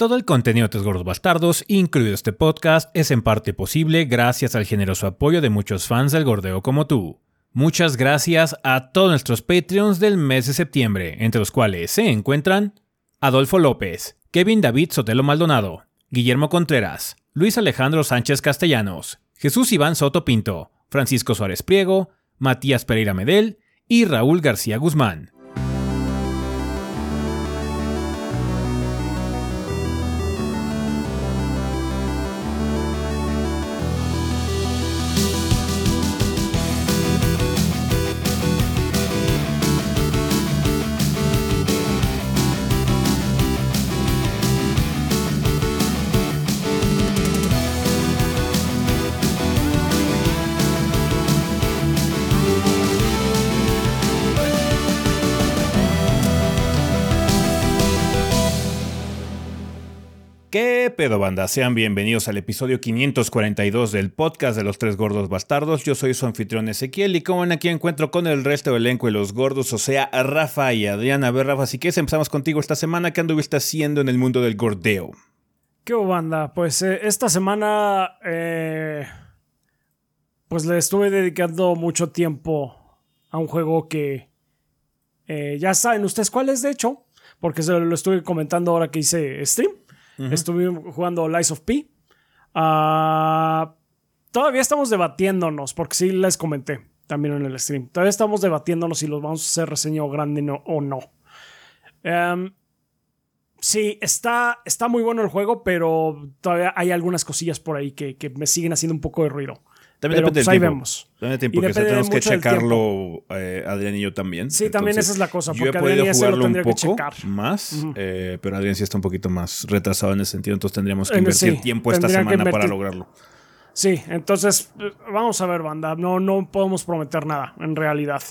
Todo el contenido de Tres Gordos Bastardos, incluido este podcast, es en parte posible gracias al generoso apoyo de muchos fans del gordeo como tú. Muchas gracias a todos nuestros Patreons del mes de septiembre, entre los cuales se encuentran Adolfo López, Kevin David Sotelo Maldonado, Guillermo Contreras, Luis Alejandro Sánchez Castellanos, Jesús Iván Soto Pinto, Francisco Suárez Priego, Matías Pereira Medel y Raúl García Guzmán. Pedo banda? Sean bienvenidos al episodio 542 del podcast de los tres gordos bastardos. Yo soy su anfitrión Ezequiel y como ven aquí encuentro con el resto del elenco de los gordos, o sea, Rafa y Adriana. A ver, Rafa, si quieres empezamos contigo esta semana. ¿Qué anduviste haciendo en el mundo del gordeo? ¿Qué banda? Pues eh, esta semana eh, pues le estuve dedicando mucho tiempo a un juego que eh, ya saben ustedes cuál es, de hecho, porque se lo estuve comentando ahora que hice stream. Estuve jugando Lies of P. Ah, todavía estamos debatiéndonos, porque sí les comenté también en el stream. Todavía estamos debatiéndonos si los vamos a hacer reseña grande o no. Em, sí, está, está muy bueno el juego, pero todavía hay algunas cosillas por ahí que, que me siguen haciendo un poco de ruido. También Pero, depende pues, del ahí tiempo. vemos. También tiempo, Y porque depende tenemos que checarlo eh, Adrián y yo también. Sí, también esa es la cosa, Yo he Adrián podido jugarlo un poco más, eh, pero Adrián sí está un poquito más retrasado en ese sentido, entonces tendríamos que invertir sí, tiempo esta semana para lograrlo. Sí, entonces vamos a ver, banda. No, no podemos prometer nada, en realidad.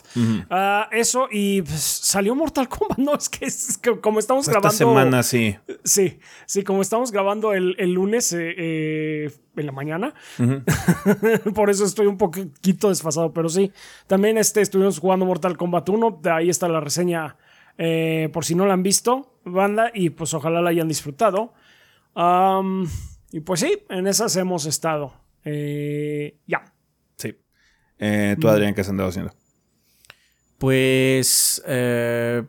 Ah, eso y pues, salió Mortal Kombat. No, es que, es que como estamos Esta grabando. semana sí. Sí, sí, como estamos grabando el, el lunes eh, eh, en la mañana. Por eso estoy un poquito desfasado, pero sí. También este, estuvimos jugando Mortal Kombat 1. De ahí está la reseña. eh, por si no la han visto, banda, y pues ojalá la hayan disfrutado. Y pues sí, en esas hemos estado. Eh, ya. Sí. Eh, Mm. Tú, Adrián, ¿qué has andado haciendo? Pues eh,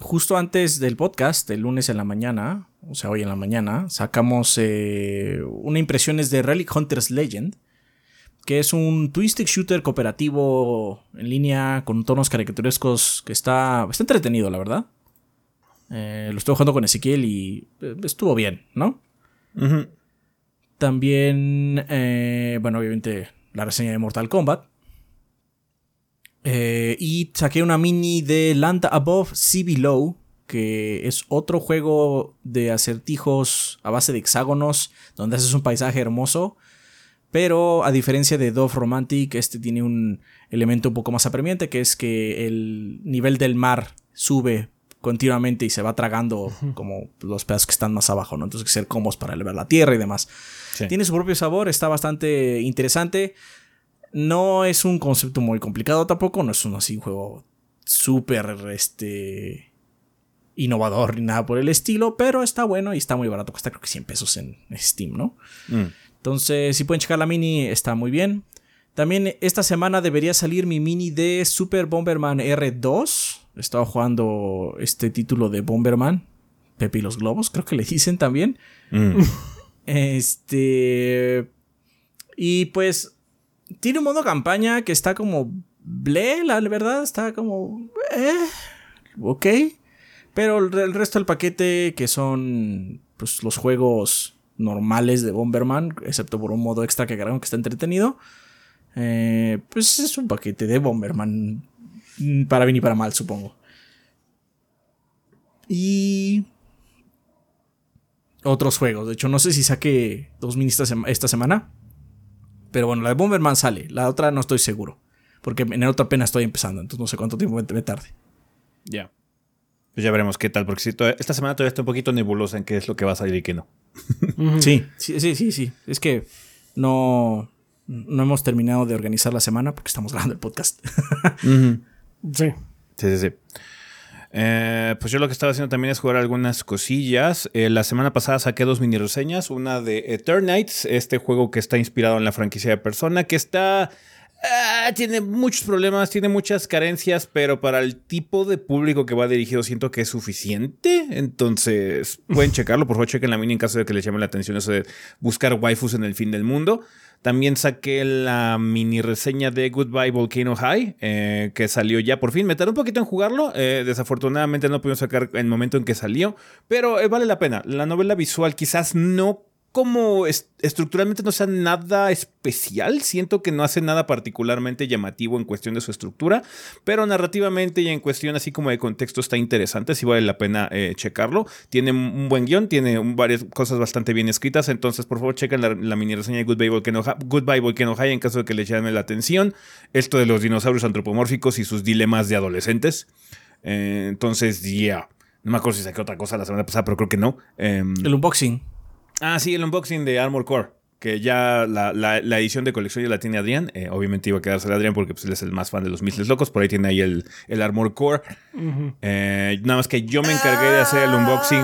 justo antes del podcast, el lunes en la mañana, o sea, hoy en la mañana, sacamos eh, una impresiones de Relic Hunters Legend, que es un twin-stick shooter cooperativo en línea con tonos caricaturescos que está, está entretenido, la verdad. Eh, lo estuve jugando con Ezequiel y estuvo bien, ¿no? Ujú. También, eh, bueno, obviamente la reseña de Mortal Kombat. Eh, y saqué una mini de Land Above, Sea Below, que es otro juego de acertijos a base de hexágonos, donde haces un paisaje hermoso. Pero a diferencia de Dove Romantic, este tiene un elemento un poco más apremiante, que es que el nivel del mar sube continuamente y se va tragando como los pedazos que están más abajo, ¿no? Entonces hay que ser cómodos para elevar la tierra y demás. Sí. Tiene su propio sabor, está bastante interesante. No es un concepto muy complicado tampoco, no es un así un juego súper este innovador ni nada por el estilo, pero está bueno y está muy barato, cuesta creo que 100 pesos en Steam, ¿no? Mm. Entonces, si pueden checar la mini, está muy bien. También esta semana debería salir mi mini de Super Bomberman R2. He estado jugando este título de Bomberman. Pepe y los globos, creo que le dicen también. Mm. Este. Y pues. Tiene un modo campaña que está como. Ble, la verdad. Está como. Eh, ok. Pero el, resto del paquete, que son. Pues los juegos normales de Bomberman. Excepto por un modo extra que agregaron que está entretenido. eh, pues es un paquete de Bomberman. mm, Para bien y para mal, supongo. Y otros juegos. De hecho, no sé si saque dos minis esta, sema- esta semana. Pero bueno, la de Bomberman sale. La otra no estoy seguro. Porque en el otro apenas estoy empezando. Entonces no sé cuánto tiempo me, tarde. Ya. Pues ya veremos qué tal, porque si esta semana todavía está un poquito nebulosa en qué es lo que va a salir y qué no. Sí, sí, sí, sí, sí. Es que no, no hemos terminado de organizar la semana porque estamos grabando el podcast. Sí. Sí, sí, sí. Eh, pues yo lo que estaba haciendo también es jugar algunas cosillas. Eh, la semana pasada saqué dos mini reseñas. Una de Eternites, este juego que está inspirado en la franquicia de Persona, que está... ah, tiene muchos problemas, tiene muchas carencias, pero para el tipo de público que va dirigido siento que es suficiente. Entonces, pueden checarlo. Por favor, chequen la mini en caso de que les llame la atención eso de buscar waifus en el fin del mundo. También saqué la mini reseña de Goodbye Volcano High, eh, que salió ya por fin. Me tardé un poquito en jugarlo. eh, desafortunadamente no pudimos sacar el momento en que salió, pero eh, vale la pena. La novela visual quizás no como es- estructuralmente no sea nada especial. Siento que no hace nada particularmente llamativo en cuestión de su estructura, pero narrativamente y en cuestión así como de contexto está interesante. Sí vale la pena eh, checarlo. Tiene un buen guion, tiene varias cosas bastante bien escritas. Entonces, por favor, chequen la, la mini reseña de Goodbye Hi- Goodbye Volcano High en caso de que les llame la atención. Esto de los dinosaurios antropomórficos y sus dilemas de adolescentes. Eh, entonces, yeah. No me acuerdo si saqué otra cosa la semana pasada, pero creo que no. Em, El unboxing. Ah, sí, el unboxing de Armor Core. Que ya la, la- la edición de colección ya la tiene Adrián. Eh, obviamente iba a quedarse Adrián porque pues, él es el más fan de los Missiles Locos. Por ahí tiene ahí el, el Armor Core. Eh, nada más que yo me encargué de hacer el unboxing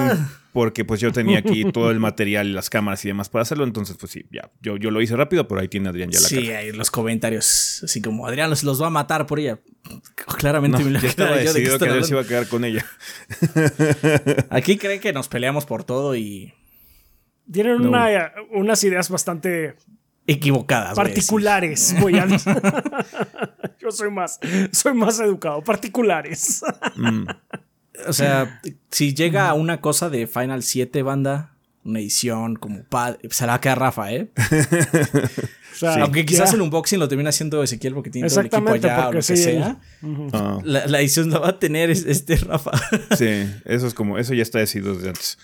porque pues yo tenía aquí todo el material, y las cámaras y demás para hacerlo. Entonces, pues sí, ya. Yo, yo lo hice rápido, pero ahí tiene Adrián ya la Sí, caja. ahí los comentarios. Así como Adrián los, los va a matar por ella. Claramente No, me lo ya estaba yo de que Adrián se iba a quedar con ella. Aquí creen que nos peleamos por todo y Tienen No. una- unas ideas bastante equivocadas. voy a decir. particulares, voy a decir. Yo soy más, soy más educado. Particulares. Mm. O sea, si llega una cosa de Final 7 banda, una edición como pad, se la va a quedar Rafa, ¿eh? O sea, Aunque quizás ya. el unboxing lo termina haciendo Ezequiel porque tiene todo el equipo allá o lo que sí, sea. Ah, La, la edición la va a tener es- este Rafa. Sí, eso es como, eso ya está decidido desde antes.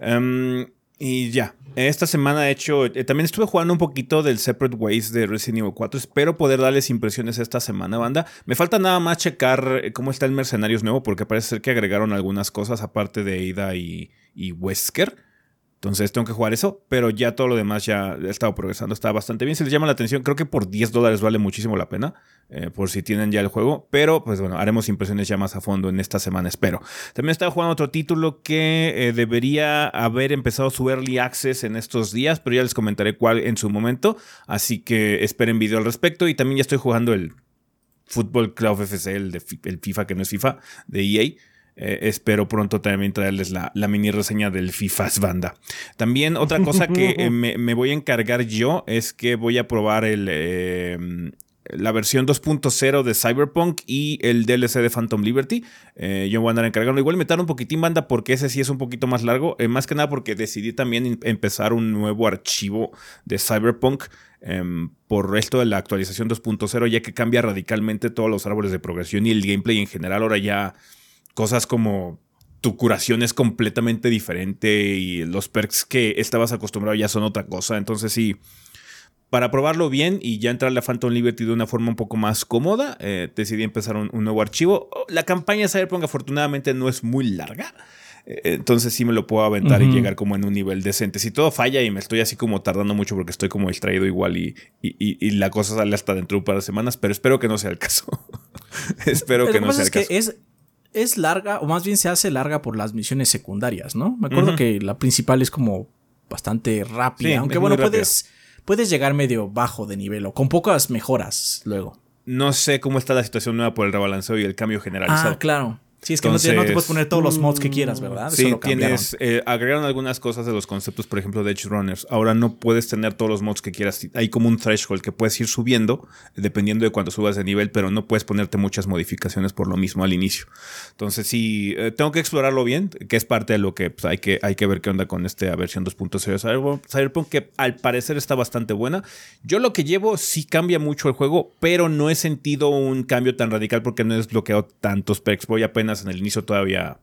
Em, y ya, esta semana he hecho, eh, también estuve jugando un poquito del Separate Ways de Resident Evil 4. Espero poder darles impresiones esta semana, banda. Me falta nada más checar eh, cómo está el Mercenarios nuevo, porque parece ser que agregaron algunas cosas aparte de Ada y, y Wesker. Entonces tengo que jugar eso, pero ya todo lo demás ya he estado progresando, está bastante bien. Si les llama la atención, creo que por 10 dólares vale muchísimo la pena, eh, por si tienen ya el juego. Pero pues bueno, haremos impresiones ya más a fondo en esta semana, espero. También estaba jugando otro título que eh, debería haber empezado su early access en estos días, pero ya les comentaré cuál en su momento. Así que esperen video al respecto. Y también ya estoy jugando el Football Club FC, el, de, el FIFA que no es FIFA, de EA. Eh, espero pronto también traerles la, la mini reseña del FIFA's Banda. También otra cosa que eh, me, me voy a encargar yo es que voy a probar el, eh, la versión 2.0 de Cyberpunk y el DLC de Phantom Liberty. Eh, yo voy a andar encargando. Igual me tarda un poquitín banda porque ese sí es un poquito más largo. Más que nada porque decidí también em- empezar un nuevo archivo de Cyberpunk. em, por esto de la actualización 2.0, ya que cambia radicalmente todos los árboles de progresión y el gameplay en general. Ahora ya cosas como tu curación es completamente diferente y los perks que estabas acostumbrado ya son otra cosa. Entonces sí, para probarlo bien y ya entrarle a Phantom Liberty de una forma un poco más cómoda, eh, decidí empezar un, un nuevo archivo. La campaña de Cyberpunk afortunadamente no es muy larga. eh, Entonces sí me lo puedo aventar y llegar como en un nivel decente. Si todo falla y me estoy así como tardando mucho porque estoy como distraído igual y, y, y- y la cosa sale hasta dentro de un par de semanas, pero espero que no sea el caso. espero que que no sea es el que caso. es, es larga, o más bien se hace larga por las misiones secundarias, ¿no? Me acuerdo que la principal es como bastante rápida. Sí, aunque bueno, puedes, puedes llegar medio bajo de nivel o con pocas mejoras luego. No sé cómo está la situación nueva por el rebalanceo y el cambio generalizado. Ah, claro. Sí, es que no, te, no te Entonces- puedes poner todos los mods que quieras, ¿verdad? Eso Sí, lo tienes. eh, agregaron algunas cosas de los conceptos, por ejemplo, de Edge Runners. Ahora no puedes tener todos los mods que quieras. Hay como un threshold que puedes ir subiendo, dependiendo de cuánto subas de nivel, pero no puedes ponerte muchas modificaciones por lo mismo al inicio. Entonces, sí, eh, tengo que explorarlo bien, que es parte de lo que pues, hay, que hay que ver qué onda con esta versión 2.0 de Cyberpunk, Cyberpunk, que al parecer está bastante buena. Yo lo que llevo sí cambia mucho el juego, pero no he sentido un cambio tan radical porque no he desbloqueado tantos perks. Voy apenas en el inicio todavía.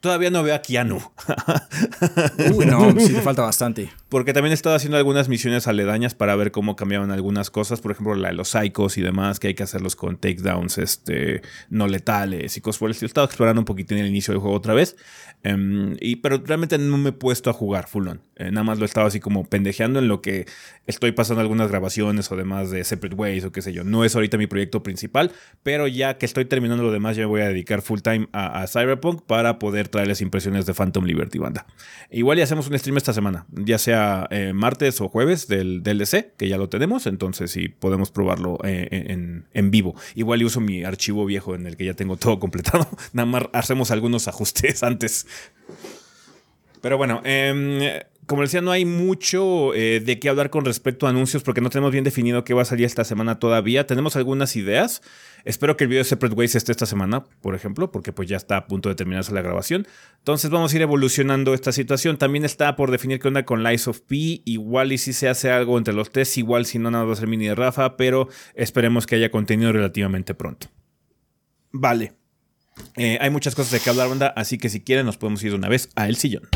Todavía no veo a Keanu. Uy, no, sí te falta bastante. Porque también he estado haciendo algunas misiones aledañas para ver cómo cambiaban algunas cosas. Por ejemplo, la de los psychos y demás, que hay que hacerlos con takedowns este, no letales y cosas por el estilo. He estado explorando un poquitín el inicio del juego otra vez. Em, y, pero realmente no me he puesto a jugar full on. Eh, nada más lo he estado así como pendejeando en lo que estoy pasando algunas grabaciones o demás de Separate Ways o qué sé yo. No es ahorita mi proyecto principal, pero ya que estoy terminando lo demás, ya me voy a dedicar full time a, Cyberpunk para poder traerles impresiones de Phantom Liberty Banda. Igual ya hacemos un stream esta semana, ya sea eh, martes o jueves del DLC, que ya lo tenemos, entonces sí podemos probarlo eh, en, vivo. Igual uso mi archivo viejo en el que ya tengo todo completado, nada más hacemos algunos ajustes antes. Pero bueno, eh, como decía, no hay mucho eh, de qué hablar con respecto a anuncios porque no tenemos bien definido qué va a salir esta semana todavía. Tenemos algunas ideas. Espero que el video de Separate Ways esté esta semana, por ejemplo, porque pues ya está a punto de terminarse la grabación. Entonces vamos a ir evolucionando esta situación. También está por definir qué onda con Lies of P. Igual y si se hace algo entre los tres, igual si no nada va a ser mini de Rafa, pero esperemos que haya contenido relativamente pronto. Vale. Eh, hay muchas cosas de que hablar, banda, así que si quieren nos podemos ir de una vez a El Sillón.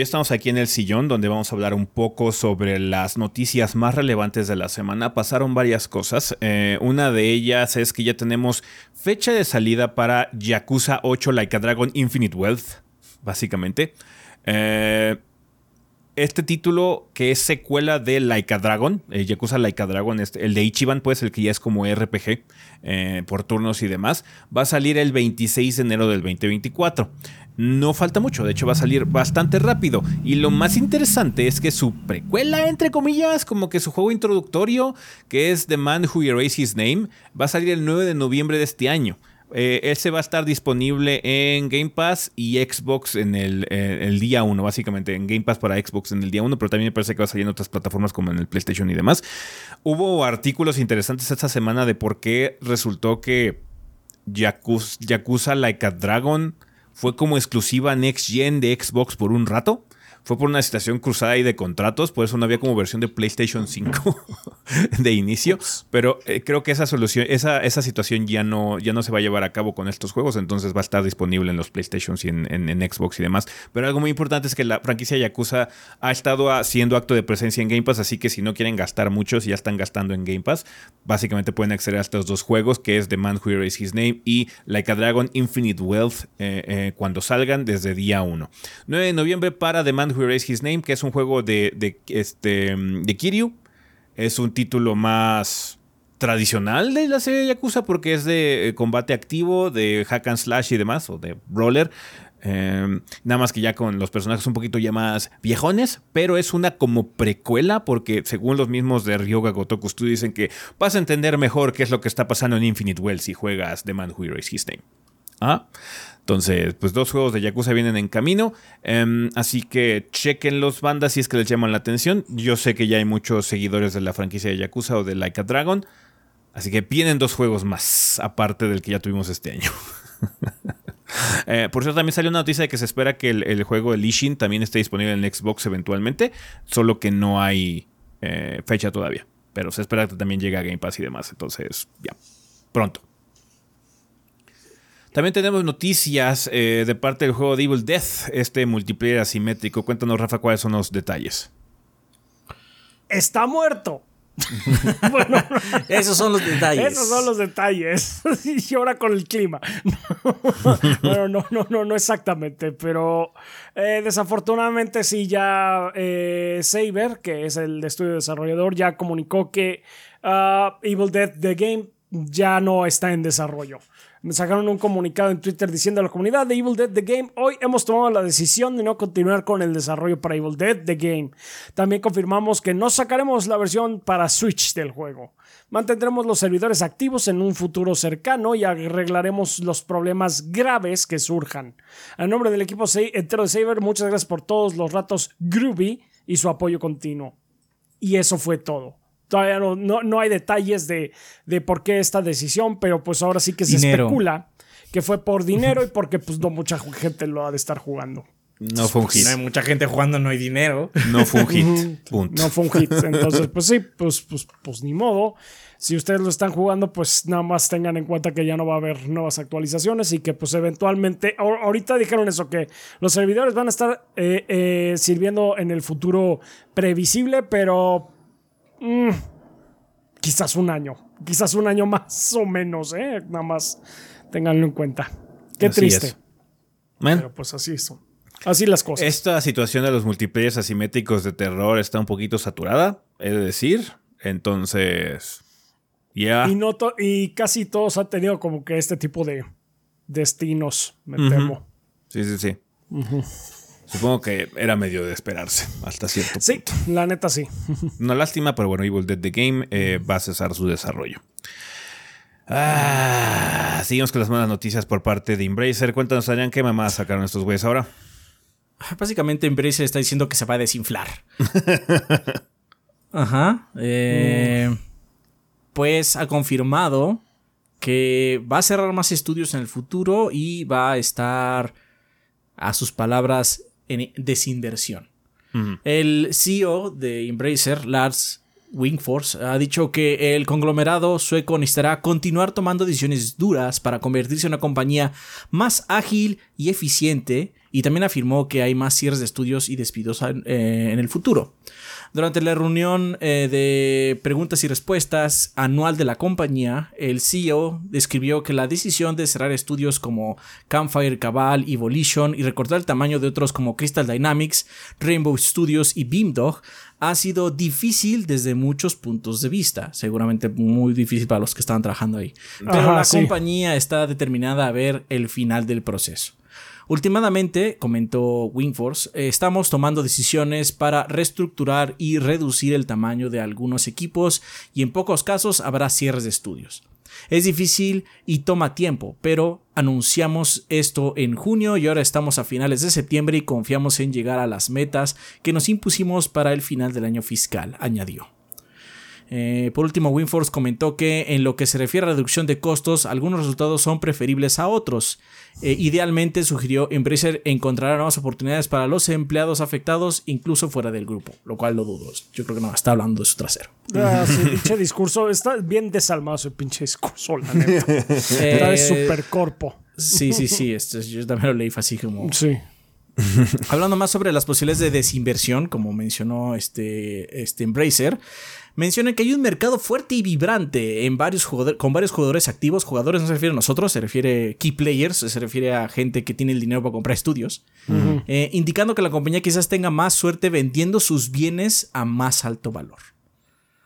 Ya estamos aquí en el sillón donde vamos a hablar un poco sobre las noticias más relevantes de la semana. Pasaron varias cosas. Eh, una de ellas es que ya tenemos fecha de salida para Yakuza 8 Like a Dragon Infinite Wealth, básicamente. Eh, este título que es secuela de Like a Dragon, eh, Yakuza Like a Dragon, este, el de Ichiban, pues el que ya es como RPG por turnos y demás, va a salir el 26 de enero del 2024 no falta mucho, de hecho va a salir bastante rápido. Y lo más interesante es que su precuela, entre comillas, como que su juego introductorio, que es The Man Who Erased His Name, va a salir el 9 de noviembre de este año. Eh, ese va a estar disponible en Game Pass y Xbox en el, eh, día 1, básicamente en Game Pass para Xbox en el día 1, pero también me parece que va a salir en otras plataformas como en el PlayStation y demás. Hubo artículos interesantes esta semana de por qué resultó que Yakuza, Yakuza Like a Dragon fue como exclusiva Next Gen de Xbox por un rato fue por una situación cruzada ahí de contratos, por eso no había como versión de PlayStation 5 de inicio, pero eh, creo que esa solución, esa, esa situación ya no, ya no se va a llevar a cabo con estos juegos, entonces va a estar disponible en los PlayStations y en, Xbox y demás. Pero algo muy importante es que la franquicia Yakuza ha estado haciendo acto de presencia en Game Pass, así que si no quieren gastar mucho, si ya están gastando en Game Pass, básicamente pueden acceder a estos dos juegos, que es The Man Who Erased His Name y Like a Dragon Infinite Wealth, eh, eh, cuando salgan desde día 1. 9 de noviembre para The Man Who Erased His Name, que es un juego de, este, de Kiryu. Es un título más tradicional de la serie Yakuza porque es de eh, combate activo, de hack and slash y demás, o de brawler. Em, nada más que ya con los personajes un poquito ya más viejones, pero es una como precuela porque según los mismos de Ryoga Gotoku Studio dicen que vas a entender mejor qué es lo que está pasando en Infinite Well si juegas The Man Who Erased His Name. ¿Ah? Entonces, pues dos juegos de Yakuza vienen en camino. Em, así que chequen los bandas si es que les llaman la atención. Yo sé que ya hay muchos seguidores de la franquicia de Yakuza o de Like a Dragon. Así que vienen dos juegos más, aparte del que ya tuvimos este año. Eh, por cierto, también salió una noticia de que se espera que el, juego de Ishin también esté disponible en Xbox eventualmente, solo que no hay eh, fecha todavía. Pero se espera que también llegue a Game Pass y demás. Entonces, ya, pronto. También tenemos noticias eh, de parte del juego de Evil Death, este multiplayer asimétrico. Cuéntanos, Rafa, cuáles son los detalles. Está muerto. bueno, esos son los detalles. Esos son los detalles. y ahora con el clima. bueno, no, no, no, no exactamente. Pero eh, desafortunadamente sí, ya eh, Saber, que es el estudio desarrollador, ya comunicó que ah, Evil Dead The Game ya no está en desarrollo sacaron un comunicado en Twitter diciendo a la comunidad de Evil Dead The Game, hoy hemos tomado la decisión de no continuar con el desarrollo para Evil Dead The Game. También confirmamos que no sacaremos la versión para Switch del juego. Mantendremos los servidores activos en un futuro cercano y arreglaremos los problemas graves que surjan. A nombre del equipo entero de Saber, muchas gracias por todos los ratos groovy y su apoyo continuo. Y eso fue todo. Todavía no, hay detalles de, por qué esta decisión, pero pues ahora sí que se especula que fue por dinero y porque pues no mucha gente lo ha de estar jugando. No fue un Si hit. no hay mucha gente jugando, no hay dinero. No fue un hit. Punto. No fue un hit. Entonces, pues sí, pues, pues, pues ni modo. Si ustedes lo están jugando, pues nada más tengan en cuenta que ya no va a haber nuevas actualizaciones y que pues eventualmente, ahor- ahorita dijeron eso, que los servidores van a estar eh, eh, sirviendo en el futuro previsible, pero mm, quizás un año, quizás un año más o menos, ¿eh? Nada más tenganlo en cuenta. Qué Así triste, pero pues así son. Así las cosas. esta situación de los multiplayers asimétricos de terror está un poquito saturada, he de decir. Entonces, ya. Y, no to- y casi todos han tenido como que este tipo de destinos, me Ujú. temo. Sí, sí, sí. Supongo que era medio de esperarse hasta cierto Sí, punto. la neta sí. Una lástima, pero bueno, Evil Dead The Game eh, va a cesar su desarrollo. Ah, seguimos con las malas noticias por parte de Embracer. Cuéntanos, Adrián, ¿qué mamá sacaron estos güeyes ahora? Básicamente Embracer está diciendo que se va a desinflar. Ajá. eh, Pues ha confirmado que va a cerrar más estudios en el futuro y va a estar, a sus palabras, en desinversión. El CEO de Embracer, Lars Wingforce, ha dicho que el conglomerado sueco necesitará continuar tomando decisiones duras para convertirse en una compañía más ágil y eficiente y también afirmó que hay más cierres de estudios y despidos eh, en el futuro. Durante la reunión eh, de preguntas y respuestas anual de la compañía, el CEO describió que la decisión de cerrar estudios como Campfire Cabal y Volition y recortar el tamaño de otros como Crystal Dynamics, Rainbow Studios y Beamdog ha sido difícil desde muchos puntos de vista, seguramente muy difícil para los que estaban trabajando ahí. Pero Ajá, la sí. compañía está determinada a ver el final del proceso. Últimamente, comentó Wingforce, eh, estamos tomando decisiones para reestructurar y reducir el tamaño de algunos equipos y en pocos casos habrá cierres de estudios. Es difícil y toma tiempo, pero anunciamos esto en junio y ahora estamos a finales de septiembre y confiamos en llegar a las metas que nos impusimos para el final del año fiscal, añadió. Eh, por último, Winforce comentó que en lo que se refiere a reducción de costos, algunos resultados son preferibles a otros. Eh, idealmente, sugirió Embracer encontrará nuevas oportunidades para los empleados afectados, incluso fuera del grupo, lo cual lo dudo. Yo creo que no, está hablando de su trasero. Ah, sí, pinche discurso. Está bien desalmado ese pinche discurso, la neta. Está de Eh, super corpo. Sí, sí, sí, este, yo también lo leí así como... Sí. Hablando más sobre las posibilidades de desinversión, como mencionó este, este Embracer, menciona que hay un mercado fuerte y vibrante en varios jugadores, con varios jugadores activos. Jugadores no se refiere a nosotros, se refiere key players, se refiere a gente que tiene el dinero para comprar estudios, eh, indicando que la compañía quizás tenga más suerte vendiendo sus bienes a más alto valor.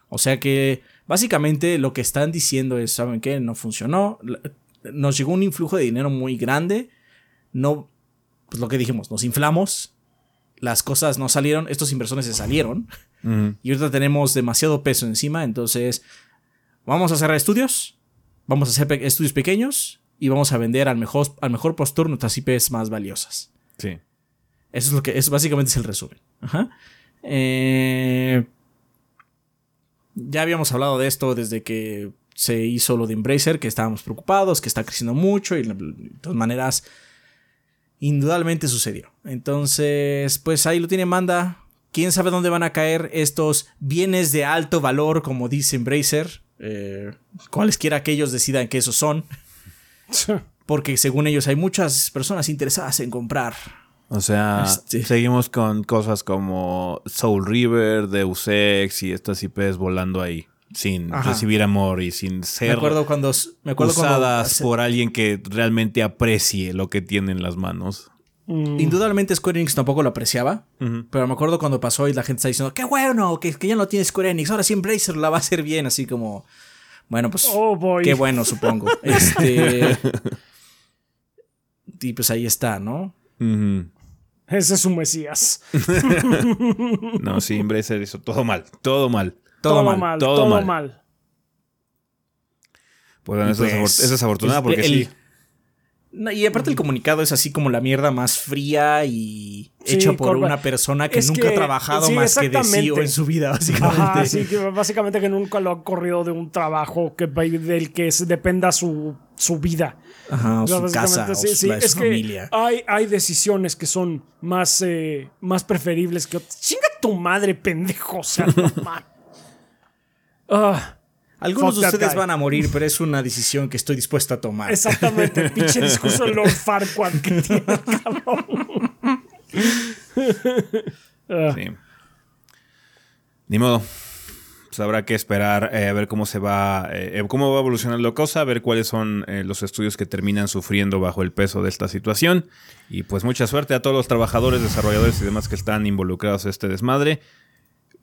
O sea que básicamente lo que están diciendo es, ¿saben qué? No funcionó. Nos llegó un influjo de dinero muy grande. No, pues lo que dijimos, nos inflamos. Las cosas no salieron, estos inversores se salieron. Y ahorita tenemos demasiado peso encima. Entonces, vamos a cerrar estudios. Vamos a hacer pe- estudios pequeños. Y vamos a vender al mejor, al mejor postor nuestras IPs más valiosas. Sí. Eso es lo que es básicamente es el resumen. Ajá. Eh, ya habíamos hablado de esto desde que se hizo lo de Embracer, que estábamos preocupados, que está creciendo mucho y de todas maneras, indudablemente sucedió. Entonces, pues ahí lo tiene Manda. ¿Quién sabe dónde van a caer estos bienes de alto valor, como dice Embracer? Eh, cualesquiera que ellos decidan que esos son. Porque según ellos hay muchas personas interesadas en comprar. O sea, Este. seguimos con cosas como Soul River, Deus Ex y estas IPs volando ahí. Sin Ajá. recibir amor y sin Me ser acuerdo cuando me acuerdo cuando- usadas por alguien que realmente aprecie lo que tiene en las manos. Mm, Indudablemente Square Enix tampoco lo apreciaba. Pero me acuerdo cuando pasó y la gente está diciendo, qué bueno, que, que ya no tiene Square Enix, ahora sí Embracer la va a hacer bien, así como, bueno, pues Oh, boy. qué bueno, supongo. este... Y pues ahí está, ¿no? Ese es su Mesías. No, sí, Embracer hizo todo mal. Todo mal. Todo, mal. todo Todo, mal. mal. Pues bueno, eso, es Pues, afort- eso es afortunado pues, porque el- sí. Y aparte el comunicado es así como la mierda más fría y Sí, hecho por corba- una persona que Es nunca que- ha trabajado sí, más que de CEO en su vida, básicamente. Ajá, sí, que básicamente que nunca lo han corrido de un trabajo que, del que se dependa su, su vida. Ajá, o su casa, o su, la es su que familia. Hay, hay decisiones que son más, eh, más preferibles que otras. Chinga tu madre, pendejo. O sea, no. Ah, Algunos fuck de ustedes van a morir, pero es una decisión que estoy dispuesto a tomar. exactamente, el pinche discurso de Lord Farquaad que tiene, cabrón. Sí. Ni modo. Pues habrá que esperar eh, a ver cómo se va, eh, cómo va evolucionando la cosa, a ver cuáles son eh, los estudios que terminan sufriendo bajo el peso de esta situación. Y pues mucha suerte a todos los trabajadores, desarrolladores y demás que están involucrados en este desmadre.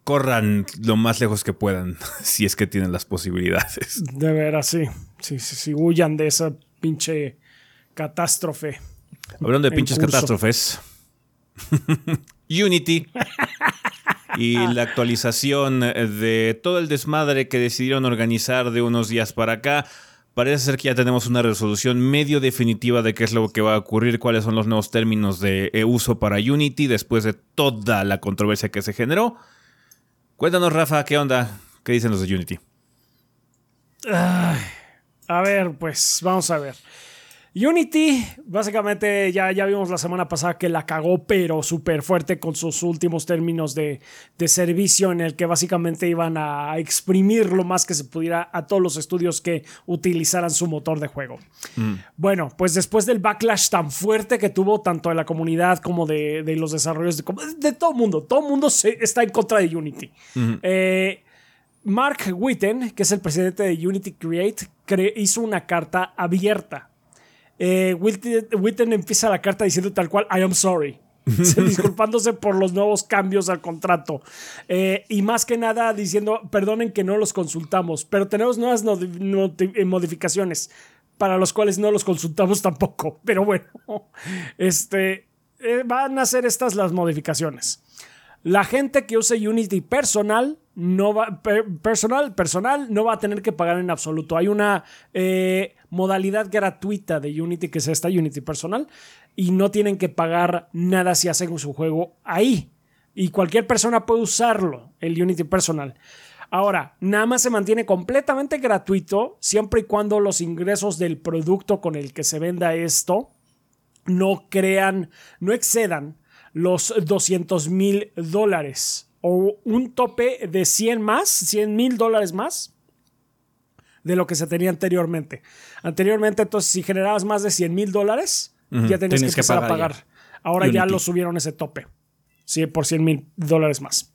Corran lo más lejos que puedan, si es que tienen las posibilidades. De veras, sí. Sí, sí, sí. Huyan de esa pinche catástrofe. Hablando de pinches curso. catástrofes. Unity. Y la actualización de todo el desmadre que decidieron organizar de unos días para acá. Parece ser que ya tenemos una resolución medio definitiva de qué es lo que va a ocurrir, cuáles son los nuevos términos de eh, uso para Unity después de toda la controversia que se generó. Cuéntanos, Rafa, ¿qué onda? ¿Qué dicen los de Unity? A ver, pues vamos a ver. Unity, básicamente ya, ya vimos la semana pasada que la cagó, pero súper fuerte con sus últimos términos de, de servicio en el que básicamente iban a exprimir lo más que se pudiera a todos los estudios que utilizaran su motor de juego. Bueno, pues después del backlash tan fuerte que tuvo tanto de la comunidad como de, de los desarrollos, de, de todo el mundo, todo el mundo se, está en contra de Unity. Eh, Mark Witten, que es el presidente de Unity Create, cre- hizo una carta abierta. Eh, Witten, empieza la carta diciendo tal cual, I am sorry. Se- disculpándose por los nuevos cambios al contrato. Eh, y más que nada diciendo, perdonen que no los consultamos, pero tenemos nuevas eh, modificaciones para los cuales no los consultamos tampoco. Pero bueno, este, eh, van a ser estas las modificaciones. La gente que use Unity personal no va per- personal personal no va a tener que pagar en absoluto. Hay una eh, modalidad gratuita de Unity que es esta Unity personal y no tienen que pagar nada si hacen su juego ahí. Y cualquier persona puede usarlo, el Unity personal. Ahora, nada más se mantiene completamente gratuito siempre y cuando los ingresos del producto con el que se venda esto no crean, no excedan los 200 mil dólares o un tope de 100 más, 100 mil dólares más de lo que se tenía anteriormente. Anteriormente, entonces, si generabas más de 100 mil dólares, ya tenías que empezar a pagar ya. pagar. Ahora ya lo subieron ese tope. Sí, por 100 mil dólares más. Se,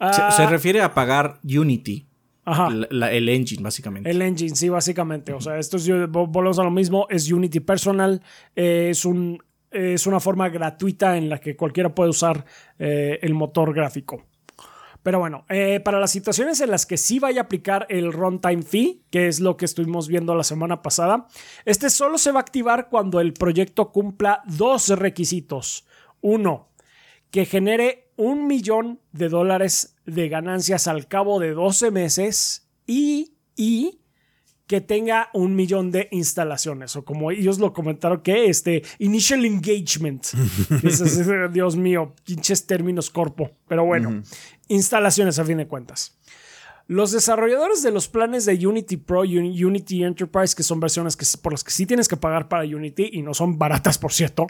Ah, se refiere a pagar Unity, ajá. la- la- el engine, básicamente. El engine, sí, básicamente. O sea, esto es, vo- volvemos a lo mismo, es Unity Personal, eh, es, un, es una forma gratuita en la que cualquiera puede usar eh, el motor gráfico. Pero bueno, eh, para las situaciones en las que sí vaya a aplicar el runtime fee, que es lo que estuvimos viendo la semana pasada, este solo se va a activar cuando el proyecto cumpla dos requisitos. Uno, que genere un millón de dólares de ganancias al cabo de 12 meses y, y que tenga un millón de instalaciones o como ellos lo comentaron que este initial engagement. Dios mío pinches términos corpo pero bueno instalaciones a fin de cuentas los desarrolladores de los planes de Unity Pro y Unity Enterprise, que son versiones que, por las que sí tienes que pagar para Unity y no son baratas, por cierto,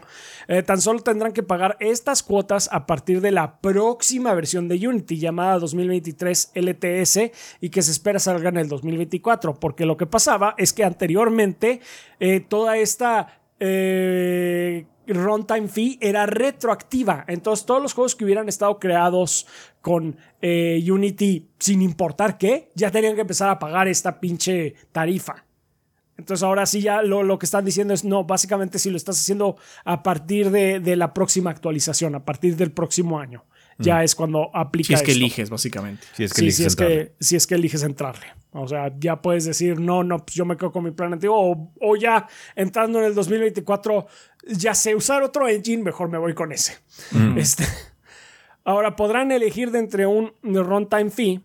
eh, tan solo tendrán que pagar estas cuotas a partir de la próxima versión de Unity llamada 2023 LTS y que se espera salga en el 2024, porque lo que pasaba es que anteriormente eh, toda esta... eh, runtime fee era retroactiva. Entonces, todos los juegos que hubieran estado creados con eh, Unity, sin importar qué, ya tenían que empezar a pagar esta pinche tarifa. Entonces, ahora sí, ya lo, lo que están diciendo es: no, básicamente, si lo estás haciendo a partir de, de la próxima actualización, a partir del próximo año, ya es cuando aplica. si es que esto. eliges, básicamente. Si es que Sí, eliges si es entrarle. que, si es que eliges entrarle. O sea, ya puedes decir, no, no, pues yo me quedo con mi plan antiguo. O, o ya entrando en el 2024, ya sé usar otro engine, mejor me voy con ese. Este, ahora, podrán elegir de entre un runtime fee,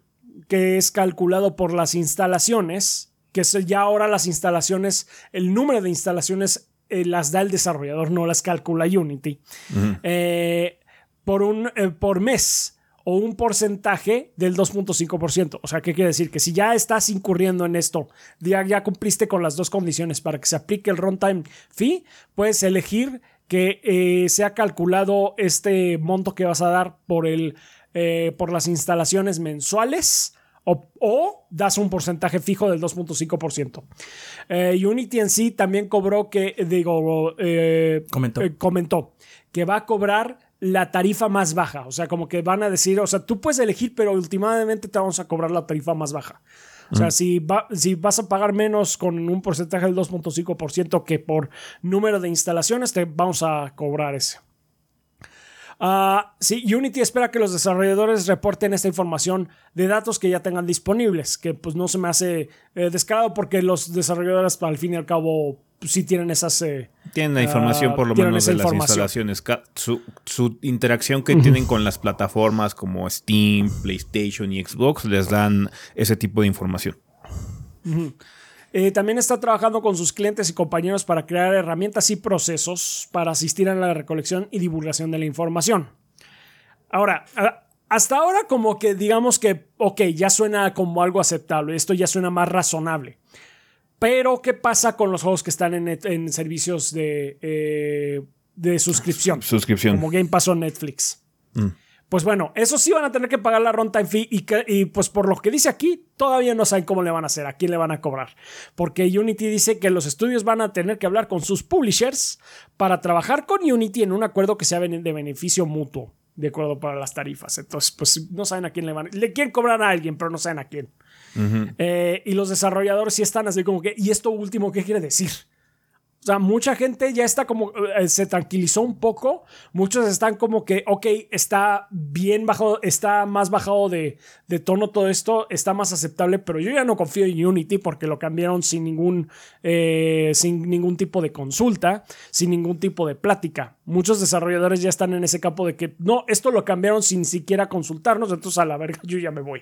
que es calculado por las instalaciones, que es ya ahora las instalaciones, el número de instalaciones eh, las da el desarrollador, no las calcula Unity, eh, por, un, eh, por mes o un porcentaje del 2.5%. O sea, ¿qué quiere decir? Que si ya estás incurriendo en esto, ya, ya cumpliste con las dos condiciones para que se aplique el runtime fee, puedes elegir que sea calculado este monto que vas a dar por, el, por las instalaciones mensuales o, das un porcentaje fijo del 2.5%. Eh, Unity en sí también cobró que, digo, eh, comentó. Eh, comentó que va a cobrar la tarifa más baja. O sea, como que van a decir, o sea, tú puedes elegir, pero últimamente te vamos a cobrar la tarifa más baja. O sea, si, si vas a pagar menos con un porcentaje del 2.5% que por número de instalaciones, te vamos a cobrar ese. Ah, sí, Unity espera que los desarrolladores reporten esta información de datos que ya tengan disponibles, que pues no se me hace eh, descarado porque los desarrolladores al fin y al cabo pues, sí tienen esas... Eh, tienen la información por lo ah, menos de las instalaciones, su, interacción que tienen con las plataformas como Steam, PlayStation y Xbox les dan ese tipo de información. Eh, también está trabajando con sus clientes y compañeros para crear herramientas y procesos para asistir a la recolección y divulgación de la información. Ahora, hasta ahora como que digamos que, ok, ya suena como algo aceptable, esto ya suena más razonable. Pero, ¿qué pasa con los juegos que están en, servicios de, eh, de suscripción? Suscripción. Como Game Pass o Netflix. Mm. Pues bueno, eso sí van a tener que pagar la runtime fee y, y, pues por lo que dice aquí, todavía no saben cómo le van a hacer, a quién le van a cobrar. Porque Unity dice que los estudios van a tener que hablar con sus publishers para trabajar con Unity en un acuerdo que sea de beneficio mutuo, de acuerdo para las tarifas. Entonces, pues no saben a quién le van a... Le quieren cobrar a alguien, pero no saben a quién. Eh, y los desarrolladores sí están así como que, ¿y esto último qué quiere decir? O sea, mucha gente ya está como, eh, se tranquilizó un poco. Muchos están como que, ok, está bien bajo, está más bajado de, tono todo esto, está más aceptable, pero yo ya no confío en Unity porque lo cambiaron sin ningún, eh, sin ningún tipo de consulta, sin ningún tipo de plática. Muchos desarrolladores ya están en ese campo de que, no, esto lo cambiaron sin siquiera consultarnos, entonces a la verga yo ya me voy.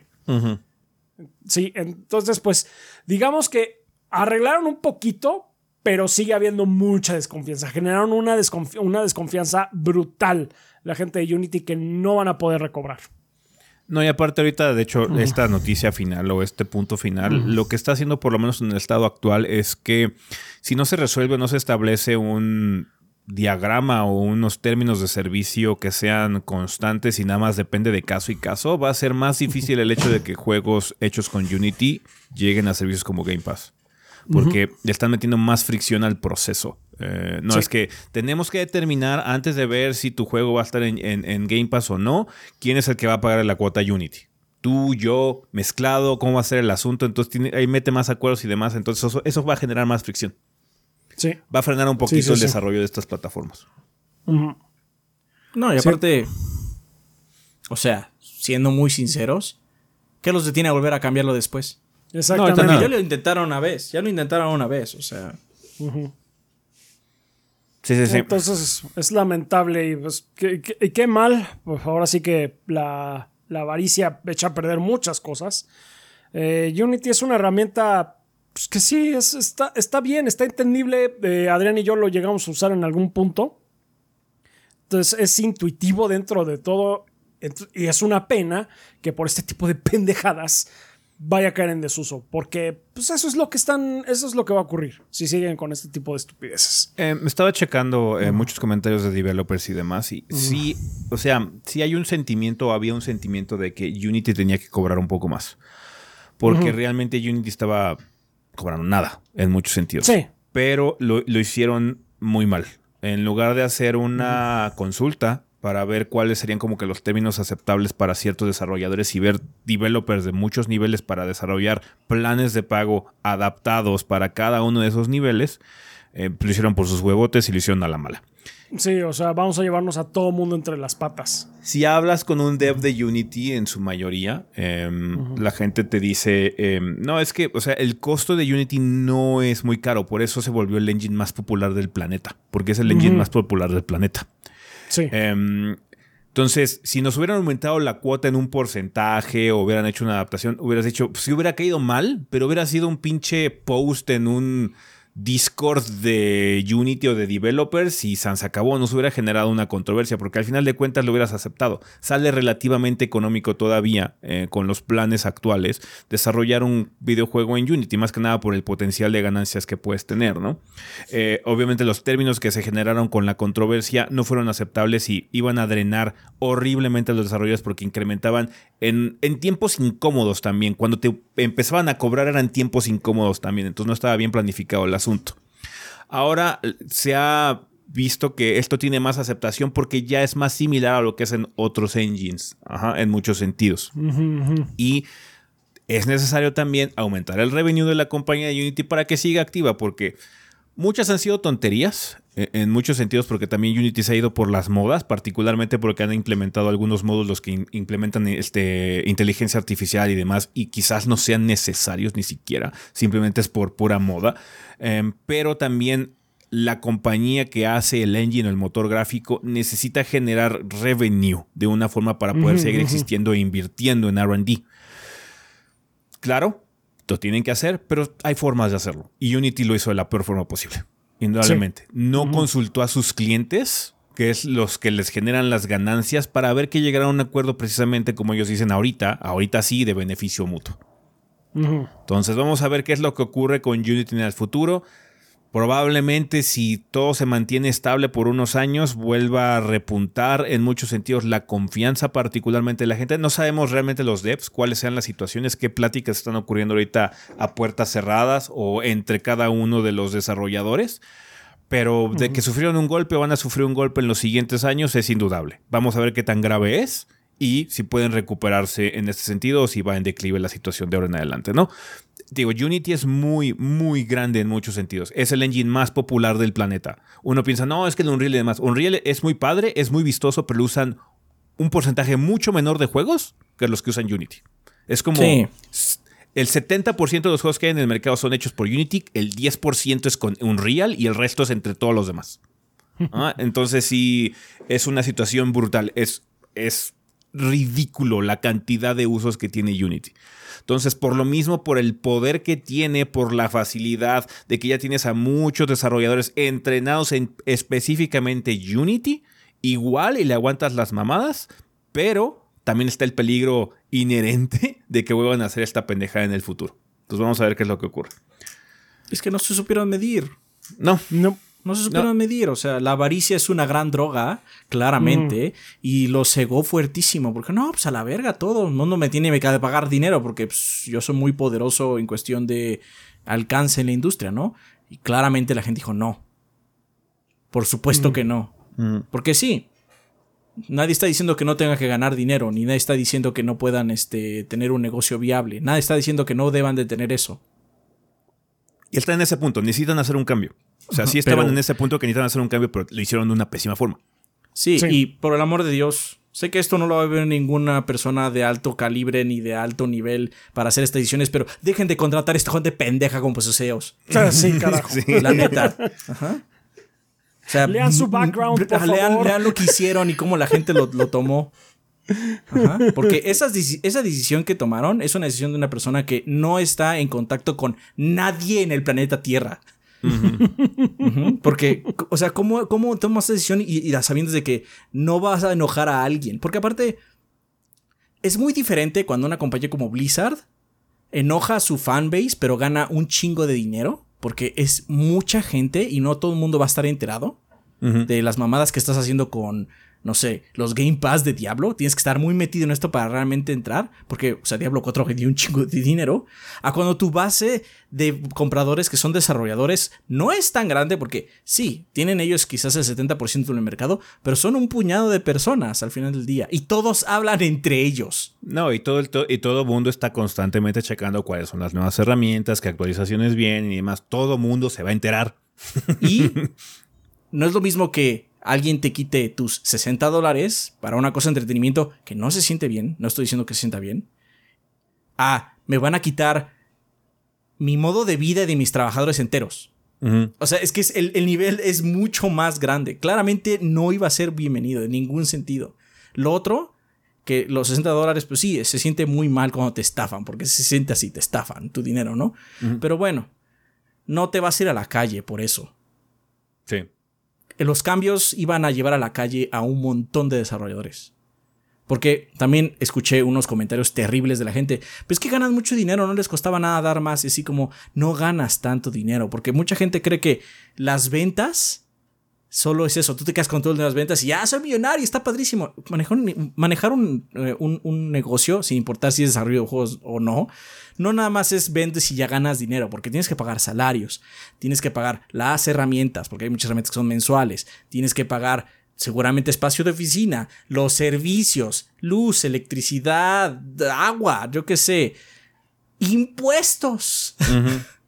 Sí, entonces pues digamos que arreglaron un poquito, pero sigue habiendo mucha desconfianza. Generaron una, una desconfianza brutal la gente de Unity que no van a poder recobrar. No, y aparte ahorita, de hecho, esta noticia final o este punto final, lo que está haciendo por lo menos en el estado actual es que si no se resuelve, no se establece un diagrama o unos términos de servicio que sean constantes y nada más depende de caso y caso, va a ser más difícil el hecho de que juegos hechos con Unity lleguen a servicios como Game Pass porque le están metiendo más fricción al proceso. Eh, no, es que tenemos que determinar antes de ver si tu juego va a estar en, Game Pass o no, quién es el que va a pagar la cuota Unity. Tú, yo, mezclado, cómo va a ser el asunto. Entonces ahí mete más acuerdos y demás. Entonces eso, va a generar más fricción. Sí. Va a frenar un poquito el desarrollo de estas plataformas. No, y aparte, o sea, siendo muy sinceros, ¿qué los detiene a volver a cambiarlo después? Exactamente. ya lo intentaron una vez, ya lo intentaron una vez, o sea. Sí, sí, sí. Entonces es lamentable y pues, qué, mal. Pues ahora sí que la, avaricia echa a perder muchas cosas. Eh, Unity es una herramienta pues, que sí, es, está, está bien, está entendible. Eh, Adrián y yo lo llegamos a usar en algún punto. Entonces es intuitivo dentro de todo. Y es una pena que por este tipo de pendejadas vaya a caer en desuso, porque pues eso es lo que están, eso es lo que va a ocurrir si siguen con este tipo de estupideces. Eh, estaba checando eh, muchos comentarios de developers y demás y sí, o sea, sí hay un sentimiento, había un sentimiento de que Unity tenía que cobrar un poco más, porque realmente Unity estaba cobrando nada en muchos sentidos. Sí. Pero lo, lo hicieron muy mal. En lugar de hacer una consulta, para ver cuáles serían como que los términos aceptables para ciertos desarrolladores y ver developers de muchos niveles para desarrollar planes de pago adaptados para cada uno de esos niveles, eh, lo hicieron por sus huevotes y lo hicieron a la mala. Sí, o sea, vamos a llevarnos a todo mundo entre las patas. Si hablas con un dev de Unity en su mayoría, em, la gente te dice, em, no, es que, o sea, el costo de Unity no es muy caro, por eso se volvió el engine más popular del planeta, porque es el engine más popular del planeta. Sí. Em, entonces, si nos hubieran aumentado la cuota en un porcentaje o hubieran hecho una adaptación, hubieras dicho, pues sí hubiera caído mal, pero hubiera sido un pinche post en un Discord de Unity o de developers y Sans acabó, no hubiera generado una controversia, porque al final de cuentas lo hubieras aceptado. Sale relativamente económico todavía eh, con los planes actuales desarrollar un videojuego en Unity, más que nada por el potencial de ganancias que puedes tener, ¿no? Eh, obviamente los términos que se generaron con la controversia no fueron aceptables y iban a drenar horriblemente a los desarrolladores porque incrementaban en, en tiempos incómodos también. Cuando te empezaban a cobrar eran tiempos incómodos también, entonces no estaba bien planificado el asunto. Ahora se ha visto que esto tiene más aceptación porque ya es más similar a lo que es en otros engines, en muchos sentidos. Y es necesario también aumentar el revenue de la compañía de Unity para que siga activa, porque muchas han sido tonterías, e, en muchos sentidos, porque también Unity se ha ido por las modas, particularmente porque han implementado algunos módulos que implementan este, inteligencia artificial y demás, y quizás no sean necesarios ni siquiera, simplemente es por pura moda. Em, pero también la compañía que hace el engine o el motor gráfico necesita generar revenue de una forma para poder seguir existiendo e invirtiendo en RD. Claro, lo tienen que hacer, pero hay formas de hacerlo. Y Unity lo hizo de la peor forma posible, indudablemente. No consultó a sus clientes, que es los que les generan las ganancias, para ver que llegaran a un acuerdo precisamente como ellos dicen ahorita, ahorita sí, de beneficio mutuo. Entonces vamos a ver qué es lo que ocurre con Unity en el futuro. Probablemente si todo se mantiene estable por unos años, vuelva a repuntar en muchos sentidos la confianza particularmente de la gente. No sabemos realmente los devs, cuáles sean las situaciones, qué pláticas están ocurriendo ahorita a puertas cerradas o entre cada uno de los desarrolladores. Pero de que sufrieron un golpe o van a sufrir un golpe en los siguientes años es indudable. Vamos a ver qué tan grave es y si pueden recuperarse en este sentido o si va en declive la situación de ahora en adelante, ¿no? Digo, Unity es muy, muy grande en muchos sentidos. Es el engine más popular del planeta. Uno piensa, no, es que el Unreal y demás. Unreal es muy padre, es muy vistoso, pero usan un porcentaje mucho menor de juegos que los que usan Unity. Es como el 70% de los juegos que hay en el mercado son hechos por Unity, el 10% es con Unreal y el resto es entre todos los demás. Ah, entonces sí, es una situación brutal. Es, es ridículo la cantidad de usos que tiene Unity. Entonces, por lo mismo, por el poder que tiene, por la facilidad de que ya tienes a muchos desarrolladores entrenados en específicamente Unity, igual y le aguantas las mamadas, pero también está el peligro inherente de que vuelvan a hacer esta pendejada en el futuro. Entonces vamos a ver qué es lo que ocurre. Es que no se supieron medir. No. No. No se supieron medir, o sea, la avaricia es una gran droga, claramente, y lo cegó fuertísimo, porque no, pues a la verga todo, el mundo me tiene que pagar dinero, porque pues, yo soy muy poderoso en cuestión de alcance en la industria, ¿no? Y claramente la gente dijo no. Por supuesto que no. Porque sí, nadie está diciendo que no tenga que ganar dinero, ni nadie está diciendo que no puedan este, tener un negocio viable, nadie está diciendo que no deban de tener eso. Y está en ese punto, necesitan hacer un cambio. O sea, sí estaban en ese punto que necesitan hacer un cambio, pero lo hicieron de una pésima forma. Sí, y por el amor de Dios, sé que esto no lo va a ver ninguna persona de alto calibre ni de alto nivel para hacer estas ediciones, pero dejen de contratar a esta gente pendeja como poseos. Sí, carajo. La neta. Ajá. O sea, lean su background, por lean, lean, lo que hicieron y cómo la gente lo, lo tomó. Ajá, porque esa decisión que tomaron es una decisión de una persona que no está en contacto con nadie en el planeta Tierra. Porque, o sea, ¿cómo, cómo tomas esa decisión y, y sabiendo de que no vas a enojar a alguien? Porque aparte, es muy diferente cuando una compañía como Blizzard enoja a su fanbase, pero gana un chingo de dinero. Porque es mucha gente y no todo el mundo va a estar enterado de las mamadas que estás haciendo con no sé, los Game Pass de Diablo. Tienes que estar muy metido en esto para realmente entrar. Porque, o sea, Diablo 4 dio un chingo de dinero. A cuando tu base de compradores que son desarrolladores no es tan grande. Porque sí, tienen ellos quizás el 70% del mercado. Pero son un puñado de personas al final del día. Y todos hablan entre ellos. No, y todo el, y todo mundo está constantemente checando cuáles son las nuevas herramientas, qué actualizaciones vienen y demás. Todo mundo se va a enterar. Y no es lo mismo que alguien te quite tus 60 dólares para una cosa de entretenimiento que no se siente bien, no estoy diciendo que se sienta bien, ah, me van a quitar mi modo de vida de mis trabajadores enteros. O sea, es que el, nivel es mucho más grande. Claramente no iba a ser bienvenido en ningún sentido. Lo otro, que los 60 dólares, pues sí, se siente muy mal cuando te estafan, porque se siente así, te estafan tu dinero, ¿no? Pero bueno, no te vas a ir a la calle por eso. Sí. Los cambios iban a llevar a la calle a un montón de desarrolladores. Porque también escuché unos comentarios terribles de la gente. Pues que ganan mucho dinero, no les costaba nada dar más. Y así como, no ganas tanto dinero. Porque mucha gente cree que las ventas solo es eso. Tú te quedas control de las ventas y ya soy millonario, está padrísimo. Manejar eh, un, un, negocio, sin importar si es desarrollo de juegos o no, no nada más es vendes y ya ganas dinero. Porque tienes que pagar salarios, tienes que pagar las herramientas, porque hay muchas herramientas que son mensuales. Tienes que pagar seguramente espacio de oficina, los servicios, luz, electricidad, agua, yo qué sé, impuestos,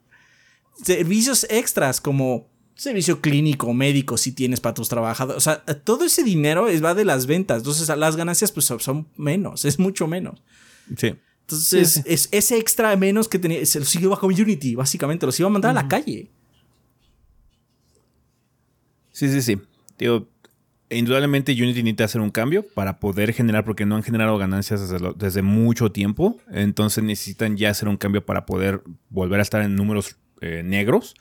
servicios extras como servicio clínico, médico, si tienes para tus trabajadores, o sea, todo ese dinero va de las ventas, entonces las ganancias pues son menos, es mucho menos. Sí. Entonces, Es, ese extra menos que tenía, se los iba bajo Unity, básicamente, los iba a mandar a la calle. Sí, sí, sí. Tío, indudablemente Unity necesita hacer un cambio para poder generar, porque no han generado ganancias desde, mucho tiempo. Entonces necesitan ya hacer un cambio para poder volver a estar en números eh, negros.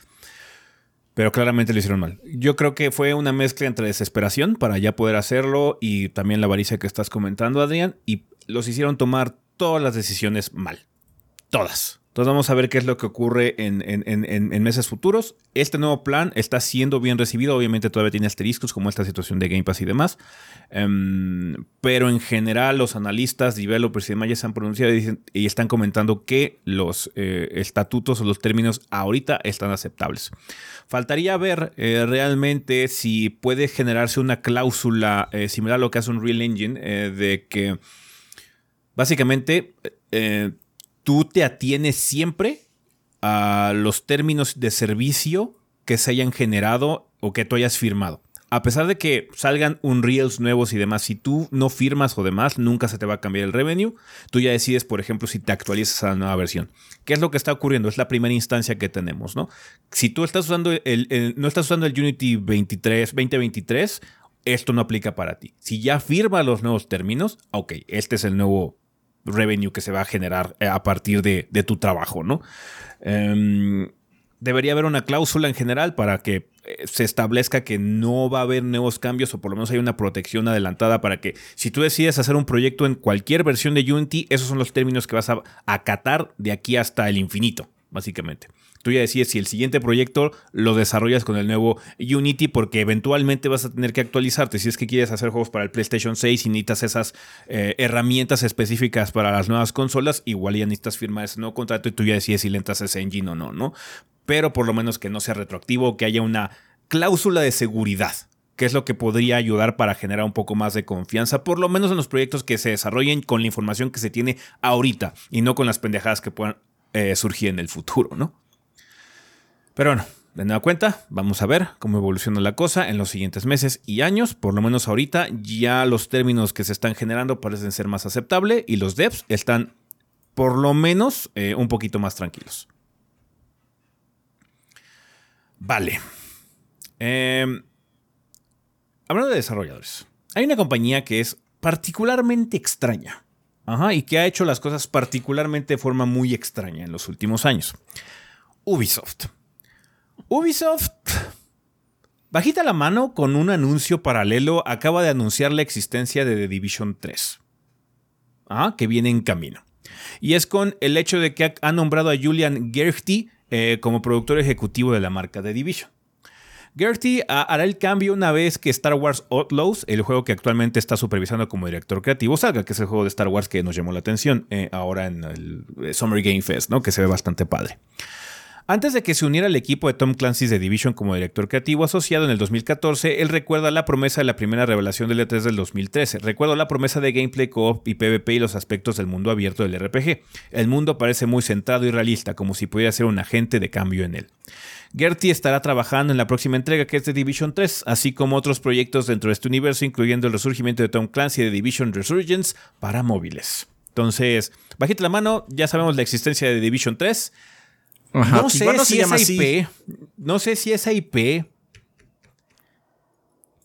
Pero claramente lo hicieron mal. Yo creo que fue una mezcla entre desesperación para ya poder hacerlo y también la avaricia que estás comentando, Adrián. Y los hicieron tomar todas las decisiones mal. Todas. Entonces vamos a ver qué es lo que ocurre en, meses futuros. Este nuevo plan está siendo bien recibido. Obviamente todavía tiene asteriscos como esta situación de Game Pass y demás. Em, pero en general los analistas, developers y demás ya se han pronunciado y, están comentando que los eh, estatutos o los términos ahorita están aceptables. Faltaría ver eh, realmente si puede generarse una cláusula eh, similar a lo que hace un Real Engine de que básicamente tú te atienes siempre a los términos de servicio que se hayan generado o que tú hayas firmado. A pesar de que salgan Unreals nuevos y demás, si tú no firmas o demás, nunca se te va a cambiar el revenue. Tú ya decides, por ejemplo, si te actualizas a la nueva versión. ¿Qué es lo que está ocurriendo? Es la primera instancia que tenemos, ¿no? Si tú estás usando el, no estás usando el Unity 23, 2023, esto no aplica para ti. Si ya firma los nuevos términos, ok, este es el nuevo revenue que se va a generar eh, a partir de, tu trabajo, ¿no? Em, debería haber una cláusula en general para que eh, se establezca que no va a haber nuevos cambios o por lo menos hay una protección adelantada para que si tú decides hacer un proyecto en cualquier versión de Unity, esos son los términos que vas a acatar de aquí hasta el infinito, básicamente. Tú ya decides si el siguiente proyecto lo desarrollas con el nuevo Unity porque eventualmente vas a tener que actualizarte. Si es que quieres hacer juegos para el PlayStation 6 y necesitas esas eh, herramientas específicas para las nuevas consolas, igual ya necesitas firmar ese nuevo contrato y tú ya decides si le entras ese engine o no, ¿no? Pero por lo menos que no sea retroactivo, que haya una cláusula de seguridad que es lo que podría ayudar para generar un poco más de confianza, por lo menos en los proyectos que se desarrollen con la información que se tiene ahorita y no con las pendejadas que puedan eh, surgir en el futuro, ¿no? Pero bueno, de nueva cuenta, vamos a ver cómo evoluciona la cosa en los siguientes meses y años. Por lo menos ahorita ya los términos que se están generando parecen ser más aceptables y los devs están por lo menos eh, un poquito más tranquilos. Vale. Em, hablando de desarrolladores, hay una compañía que es particularmente extraña. Y que ha hecho las cosas particularmente de forma muy extraña en los últimos años. Ubisoft. Ubisoft, bajita la mano con un anuncio paralelo, acaba de anunciar la existencia de The Division 3. Ah, que viene en camino. Y es con el hecho de que ha nombrado a Julian Gertie eh, como productor ejecutivo de la marca The Division. Gertie ah, hará el cambio una vez que Star Wars Outlaws, el juego que actualmente está supervisando como director creativo, salga, que es el juego de Star Wars que nos llamó la atención eh, ahora en el eh, Summer Game Fest, ¿no? que se ve bastante padre. Antes de que se uniera al equipo de Tom Clancy's The Division como director creativo asociado en el 2014, él recuerda la promesa de la primera revelación del E3 del 2013. Recuerdo la promesa de gameplay co-op y PvP y los aspectos del mundo abierto del RPG. El mundo parece muy centrado y realista, como si pudiera ser un agente de cambio en él. Gertie estará trabajando en la próxima entrega que es The Division 3, así como otros proyectos dentro de este universo, incluyendo el resurgimiento de Tom Clancy de Division Resurgence para móviles. Entonces, bajita la mano, ya sabemos la existencia de The Division 3 no sé si esa IP, no sé si esa IP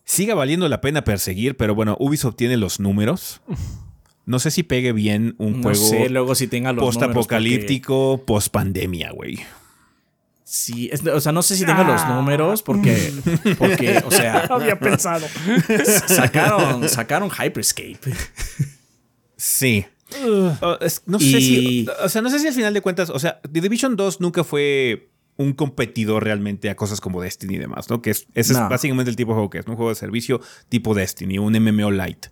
siga valiendo la pena perseguir, pero bueno, Ubisoft tiene los números. No sé si pegue bien un juego luego si tenga post-apocalíptico, post-pandemia, güey. Sí, o sea, no sé si tengo los ah. números porque, porque, o sea, había pensado. Sacaron, sacaron Hyperscape. Sí. No sé si, o sea, no sé si al final de cuentas, o sea, The Division 2 nunca fue un competidor realmente a cosas como Destiny y demás, ¿no? Que es, ese es básicamente el tipo de juego que es, un juego de servicio tipo Destiny, un MMO light.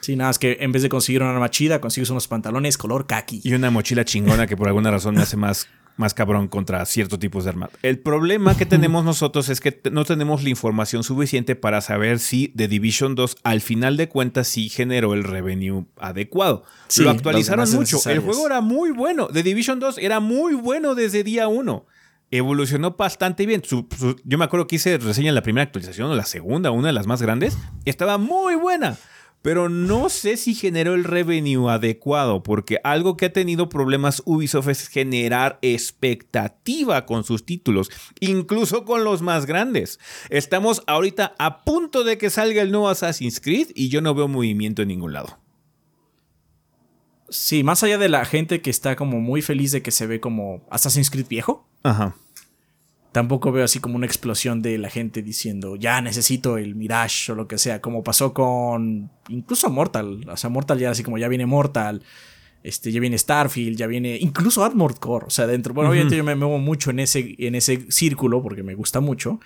Sí, nada, es que en vez de conseguir una arma chida, consigues unos pantalones color kaki. Y una mochila chingona que por alguna razón me hace más más cabrón contra ciertos tipos de armas. El problema que tenemos nosotros es que no tenemos la información suficiente para saber si The Division 2 al final de cuentas sí generó el revenue adecuado. lo actualizaron mucho. El juego era muy bueno. The Division 2 era muy bueno desde día 1. Evolucionó bastante bien. yo me acuerdo que hice reseña en la primera actualización o la segunda, una de las más grandes. Estaba muy buena pero no sé si generó el revenue adecuado, porque algo que ha tenido problemas Ubisoft es generar expectativa con sus títulos, incluso con los más grandes. Estamos ahorita a punto de que salga el nuevo Assassin's Creed y yo no veo movimiento en ningún lado. Sí, más allá de la gente que está como muy feliz de que se ve como Assassin's Creed viejo. Ajá tampoco veo así como una explosión de la gente diciendo, ya necesito el Mirage o lo que sea, como pasó con incluso Mortal. O sea, Mortal ya así como ya viene Mortal, este, ya viene Starfield, ya viene incluso Armored Core. O sea, dentro, bueno, obviamente yo me muevo mucho en ese, en ese círculo porque me gusta mucho.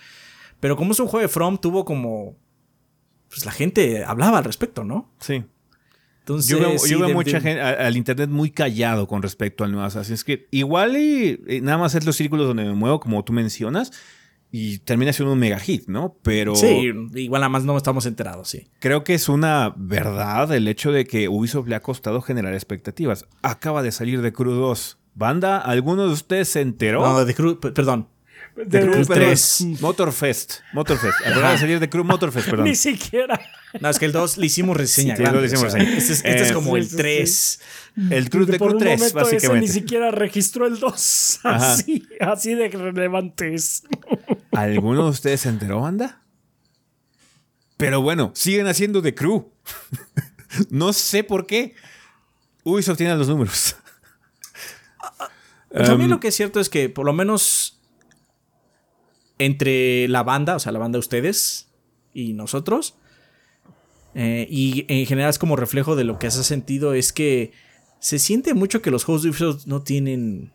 Pero como es un juego de From, tuvo como... Pues la gente hablaba al respecto, ¿no? Sí yo veo, mucha gente al internet muy callado con respecto al nuevo Assassin's Creed. Igual y, nada más es los círculos donde me muevo, como tú mencionas, y termina siendo un mega hit, ¿no? Pero. Sí, igual nada más no estamos enterados, sí. Creo que es una verdad el hecho de que Ubisoft le ha costado generar expectativas. Acaba de salir de Crew 2. Banda, ¿alguno de ustedes se enteró? No, de Crew, perdón. De, Crew 3. Motorfest. Motorfest. Acaba de salir de Crew Motorfest, perdón. Ni siquiera. No, es que el 2 le hicimos reseña. Sí, le hicimos reseña. Este, es, este es, como el 3. El Cruz de Crew 3, básicamente. Ese ni siquiera registró el 2. Así, así de relevante es. ¿Alguno de ustedes se enteró, banda? Pero bueno, siguen haciendo de Crew. no sé por qué. Ubisoft tiene los números. También um, lo que es cierto es que por lo menos entre la banda, o sea, la banda de ustedes y nosotros, eh, y en general es como reflejo de lo que hace sentido, es que se siente mucho que los juegos de Ubisoft no tienen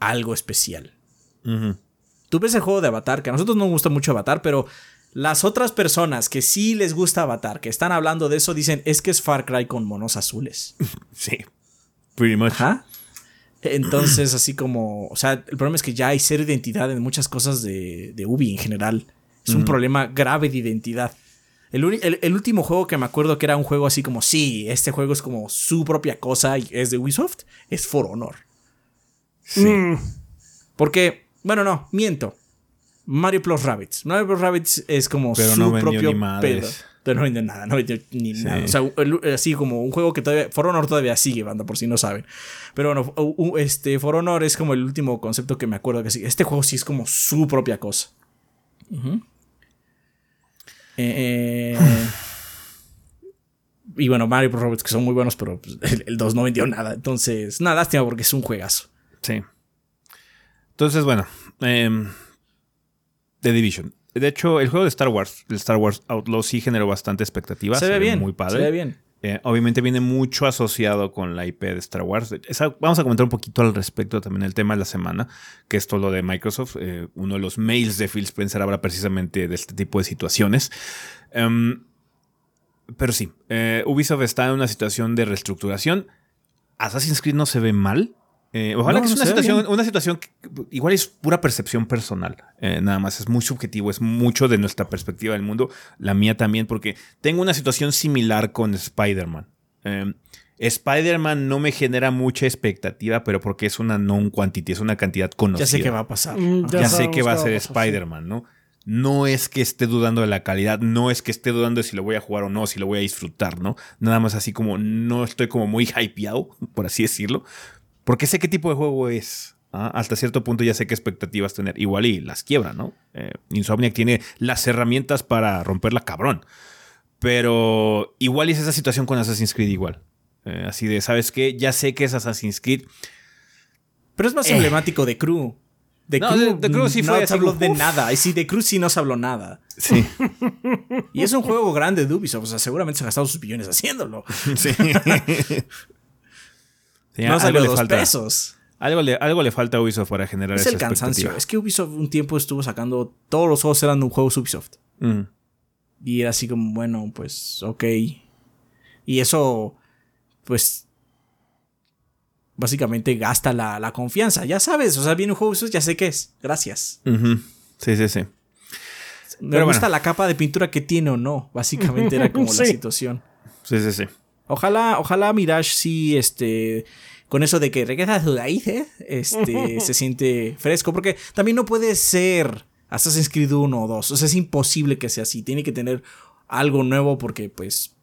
algo especial. Tú ves el juego de Avatar, que a nosotros no nos gusta mucho Avatar, pero las otras personas que sí les gusta Avatar, que están hablando de eso, dicen, es que es Far Cry con monos azules. Sí, pretty much. Entonces, así como, o sea, el problema es que ya hay cero identidad en muchas cosas de, de Ubi en general. Es un problema grave de identidad. El, último juego que me acuerdo que era un juego así como, sí, este juego es como su propia cosa y es de Ubisoft, es For Honor. Sí. Mm. Porque, bueno, no, miento. Mario Plus Rabbits. Mario Plus Rabbits es como su propio pedo. Pero no vende nada, no vende ni nada. O sea, así como un juego que todavía. For Honor todavía sigue, banda, por si no saben. Pero bueno, este, For Honor es como el último concepto que me acuerdo que sí. Este juego sí es como su propia cosa. Eh, y bueno, Mario Pro Robots que son muy buenos, pero pues, el, 2 no vendió nada. Entonces, nada, lástima porque es un juegazo. Sí. Entonces, bueno. Eh, The Division. De hecho, el juego de Star Wars, el Star Wars Outlaw, sí generó bastante expectativa. Se, ve bien. Muy padre. Se ve bien. Eh, obviamente viene mucho asociado con la IP de Star Wars. vamos a comentar un poquito al respecto también el tema de la semana, que es todo lo de Microsoft. Eh, uno de los mails de Phil Spencer habla precisamente de este tipo de situaciones. Em, pero sí, eh, Ubisoft está en una situación de reestructuración. Assassin's Creed no se ve mal. Eh, ojalá que sea una situación, una situación que igual es pura percepción personal. Eh, nada más, es muy subjetivo, es mucho de nuestra perspectiva del mundo, la mía también, porque tengo una situación similar con Spider-Man. Em, Spider-Man no me genera mucha expectativa, pero porque es una non quantity, es una cantidad conocida. Ya sé que va a pasar. Mm, ya, sé que va a ser Spider-Man, ¿no? No es que esté dudando de la calidad, no es que esté dudando de si lo voy a jugar o no, si lo voy a disfrutar, ¿no? Nada más así como no estoy como muy hypeado, por así decirlo, porque sé qué tipo de juego es. ¿ah? Hasta cierto punto ya sé qué expectativas tener. Igual y las quiebra, ¿no? Eh, Insomniac tiene las herramientas para romperla cabrón. Pero igual es esa situación con Assassin's Creed igual. Eh, así de, ¿sabes qué? Ya sé que es Assassin's Creed. Pero es más emblemático de Crew. De No, Crew, de- de Crew sí no se habló de nada. Y sí, de Crew sí no se habló nada. Sí. Y es un juego grande de Ubisoft. O sea, seguramente se ha gastado sus billones haciéndolo. sí. No salió dos falta. pesos. Algo le, algo le falta a Ubisoft para generar Es esa el cansancio. Es que Ubisoft un tiempo estuvo sacando. Todos los juegos eran un juego Ubisoft. Mm. Y era así como, bueno, pues, ok. Y eso, pues, básicamente gasta la, la confianza. Ya sabes, o sea, viene un juego Ubisoft, ya sé qué es. Gracias. Sí, sí, sí. Me Pero gusta bueno. la capa de pintura que tiene o no. Básicamente era como la situación. Sí, sí, sí. Ojalá, ojalá Mirage sí, este, con eso de que regresa a sus raíces, este, se siente fresco, porque también no puede ser Assassin's Creed 1 o 2, o sea, es imposible que sea así, tiene que tener algo nuevo porque, pues,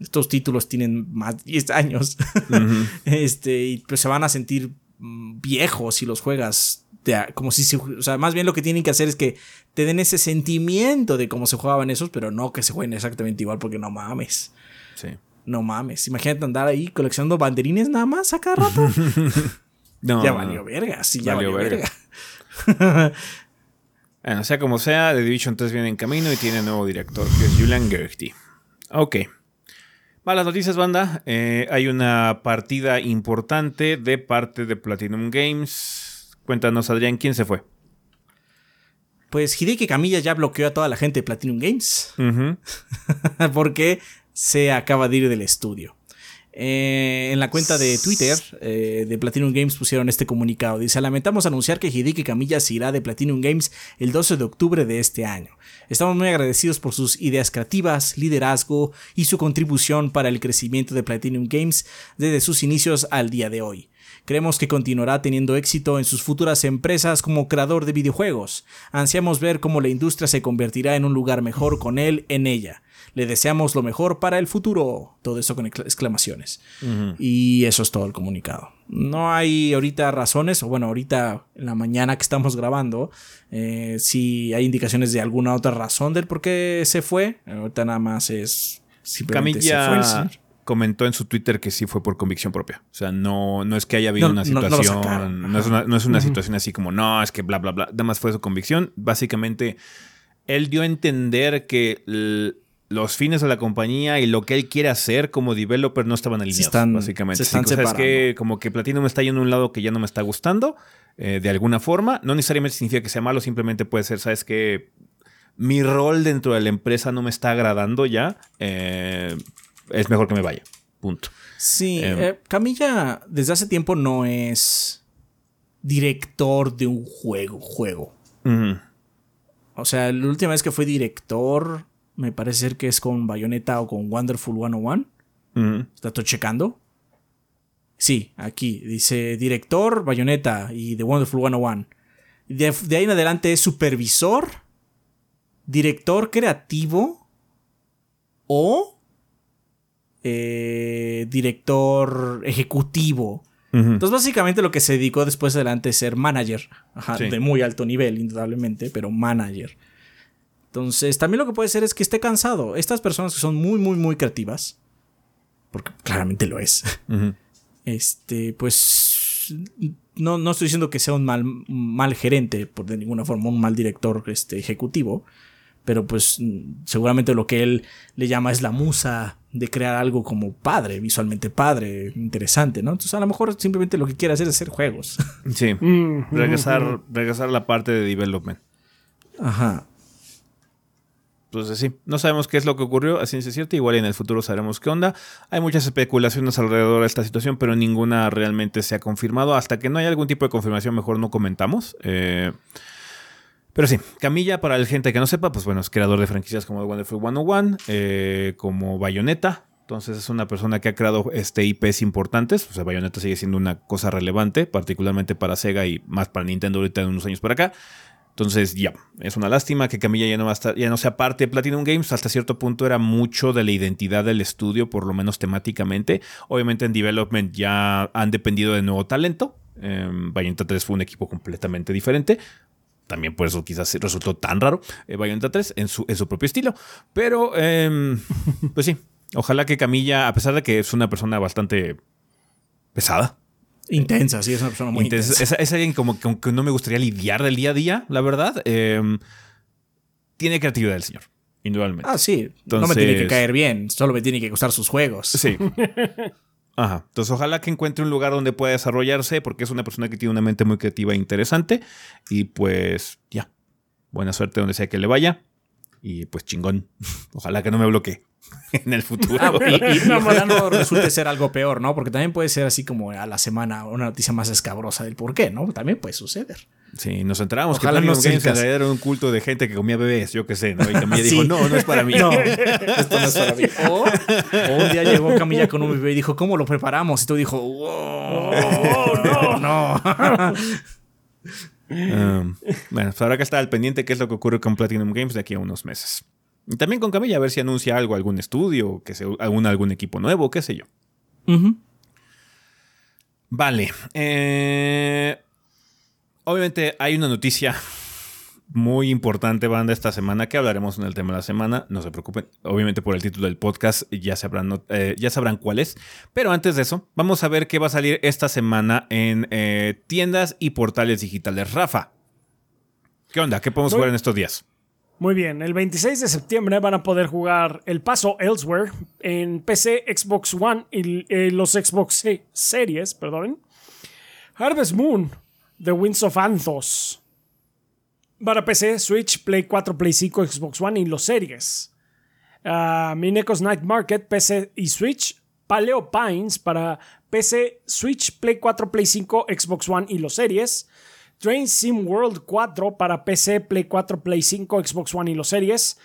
estos títulos tienen más de 10 años, este, y pues se van a sentir mm, viejos si los juegas. de como si se, o sea, más bien lo que tienen que hacer es que te den ese sentimiento de cómo se jugaban esos, pero no que se jueguen exactamente igual, porque no mames. Sí. No mames, imagínate andar ahí coleccionando banderines nada más a cada rato. No, ya valió verga, sí, ya Valió valió, verga. verga. Bueno, sea como sea, The Division 3 viene en camino y tiene nuevo director, que es Julian Gertie. Ok. Va las noticias, banda. Eh, hay una partida importante de parte de Platinum Games. Cuéntanos, Adrián, ¿quién se fue? Pues Hideki Camilla ya bloqueó a toda la gente de Platinum Games porque se acaba de ir del estudio. Eh, en la cuenta de Twitter eh, de Platinum Games pusieron este comunicado. Dice, lamentamos anunciar que Hideki Camilla se irá de Platinum Games el 12 de octubre de este año. Estamos muy agradecidos por sus ideas creativas, liderazgo y su contribución para el crecimiento de Platinum Games desde sus inicios al día de hoy. Creemos que continuará teniendo éxito en sus futuras empresas como creador de videojuegos. Ansiamos ver cómo la industria se convertirá en un lugar mejor con él en ella. Le deseamos lo mejor para el futuro. Todo eso con excla- exclamaciones. Y eso es todo el comunicado. No hay ahorita razones, o bueno, ahorita en la mañana que estamos grabando, eh, si hay indicaciones de alguna otra razón del por qué se fue. Ahorita nada más es simplemente se fue el Camilla señor. comentó en su Twitter que sí fue por convicción propia. O sea, no, no es que haya habido No, una no situación. No, es una, no es una situación así como, no, es que bla, bla, bla. Nada más fue su convicción. Básicamente, él dio a entender que los fines de la compañía y lo que él quiere hacer como developer no estaban alineados. están- básicamente. se están Sí, o sea, es que separando. como que Platinum está yendo a un lado que ya no me está gustando. eh, de alguna forma. No necesariamente significa que sea malo, simplemente puede ser, ¿sabes qué? Mi rol dentro de la empresa no me está agradando ya. eh, es mejor que me vaya. Punto. Sí, Em. eh, Camilla desde hace tiempo no es director de un juego, juego. O sea, la última vez que fue director, me parece ser que es con Bayonetta o con Wonderful 101. Ujú. ¿Estoy checando? Sí, aquí dice director, Bayonetta y The Wonderful 101. De, de ahí en adelante es supervisor, director creativo o eh, director ejecutivo. Entonces, básicamente lo que se dedicó después adelante es ser manager. Ajá, Sí. De muy alto nivel, indudablemente, pero manager. Entonces, también lo que puede ser es que esté cansado. Estas personas que son muy, muy, muy creativas, porque claramente lo es, este, pues no, no estoy diciendo que sea un mal, mal gerente, por de ninguna forma, un mal director este, ejecutivo, pero pues mm, seguramente lo que él le llama es la musa de crear algo como padre, visualmente padre, interesante, ¿no? Entonces a lo mejor simplemente lo que quiere hacer es hacer juegos. Sí. Mm, Regresar, regresar a la parte de development. Ajá. Entonces sí, no sabemos qué es lo que ocurrió, así es cierto, igual en el futuro sabremos qué onda. Hay muchas especulaciones alrededor de esta situación, pero ninguna realmente se ha confirmado. Hasta que no haya algún tipo de confirmación, mejor no comentamos. Eh, pero sí, Camilla, para la gente que no sepa, pues bueno, es creador de franquicias como The Wonderful 101, eh, como Bayonetta. Entonces es una persona que ha creado este IPs importantes. O sea, Bayonetta sigue siendo una cosa relevante, particularmente para Sega y más para Nintendo ahorita en unos años por acá. Entonces, ya, es una lástima que Camilla ya no, va a estar- ya no sea parte de Platinum Games. Hasta cierto punto era mucho de la identidad del estudio, por lo menos temáticamente. Obviamente en development ya han dependido de nuevo talento. Eh, Bayonetta 3 fue un equipo completamente diferente. También por eso quizás resultó tan raro eh, Bayonetta 3 en su, en su propio estilo. Pero, eh, pues sí, ojalá que Camilla, a pesar de que es una persona bastante pesada, Intensa, sí, es una persona muy Intensa. intensa. Es, es alguien como que, que no me gustaría lidiar del día a día, la verdad. Eh, tiene creatividad el señor, indudablemente. Ah, sí. No me tiene que Entonces- caer bien, solo me tiene que gustar sus juegos. Sí. Ajá. Entonces, ojalá que encuentre un lugar donde pueda desarrollarse, porque es una persona que tiene una mente muy creativa e interesante. Y pues, ya. Buena suerte donde sea que le vaya. Y pues, chingón. Ojalá que no me bloquee en el futuro. Ah, y, y- y ojalá no resulte ser algo peor, ¿no? Porque también puede ser así como a la semana una noticia más escabrosa del por qué, ¿no? También puede suceder. Sí, nos enteramos Ojalá que no Games en caso. realidad era un culto de gente que comía bebés, yo qué sé, ¿no? Y Camilla Sí. dijo, no, no es para mí. No, esto no es para mí. O, o un día llegó Camilla con un bebé y dijo, ¿cómo lo preparamos? Y tú dijo, wow, no, no. Um, bueno, pues habrá que estar al pendiente qué es lo que ocurre con Platinum Games de aquí a unos meses. Y también con Camilla, a ver si anuncia algo, algún estudio, que se algún, algún equipo nuevo, qué sé yo. Vale. eh, obviamente hay una noticia muy importante, banda, esta semana que hablaremos en el tema de la semana. No se preocupen. Obviamente por el título del podcast ya sabrán, eh, ya sabrán cuál es. Pero antes de eso, vamos a ver qué va a salir esta semana en eh, tiendas y portales digitales. Rafa, ¿qué onda? ¿Qué podemos Muy- jugar en estos días? Muy bien, el 26 de septiembre van a poder jugar El Paso Elsewhere en PC, Xbox One y eh, los Xbox Se- Series, perdón. Harvest Moon, The Winds of Anthos. Para PC, Switch, Play 4, Play 5, Xbox One y los Series. Ah, Minecos Night Market, PC y Switch. Paleo Pines para PC, Switch, Play 4, Play 5, Xbox One y los Series. Train Sim World 4 para PC, Play 4, Play 5, Xbox One y los Series.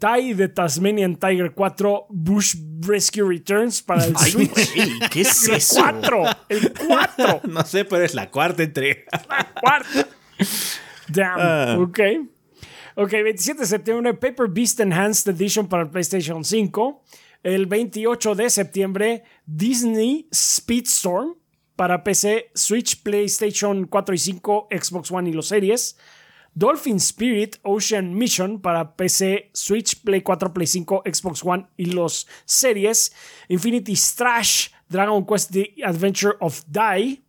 Tai de Tasmanian Tiger 4 Bush Rescue Returns para el Ay, Switch. ¿qué es El eso? 4, el 4, No sé, pero es la cuarta entrega. cuarto. Damn, ok. Ok, 27 de septiembre, Paper Beast Enhanced Edition para el PlayStation 5. El 28 de septiembre, Disney Speedstorm para PC, Switch, PlayStation 4 y 5, Xbox One y los series. Dolphin Spirit Ocean Mission para PC, Switch, Play 4, Play 5, Xbox One y los series. Infinity Strash Dragon Quest The Adventure of Die.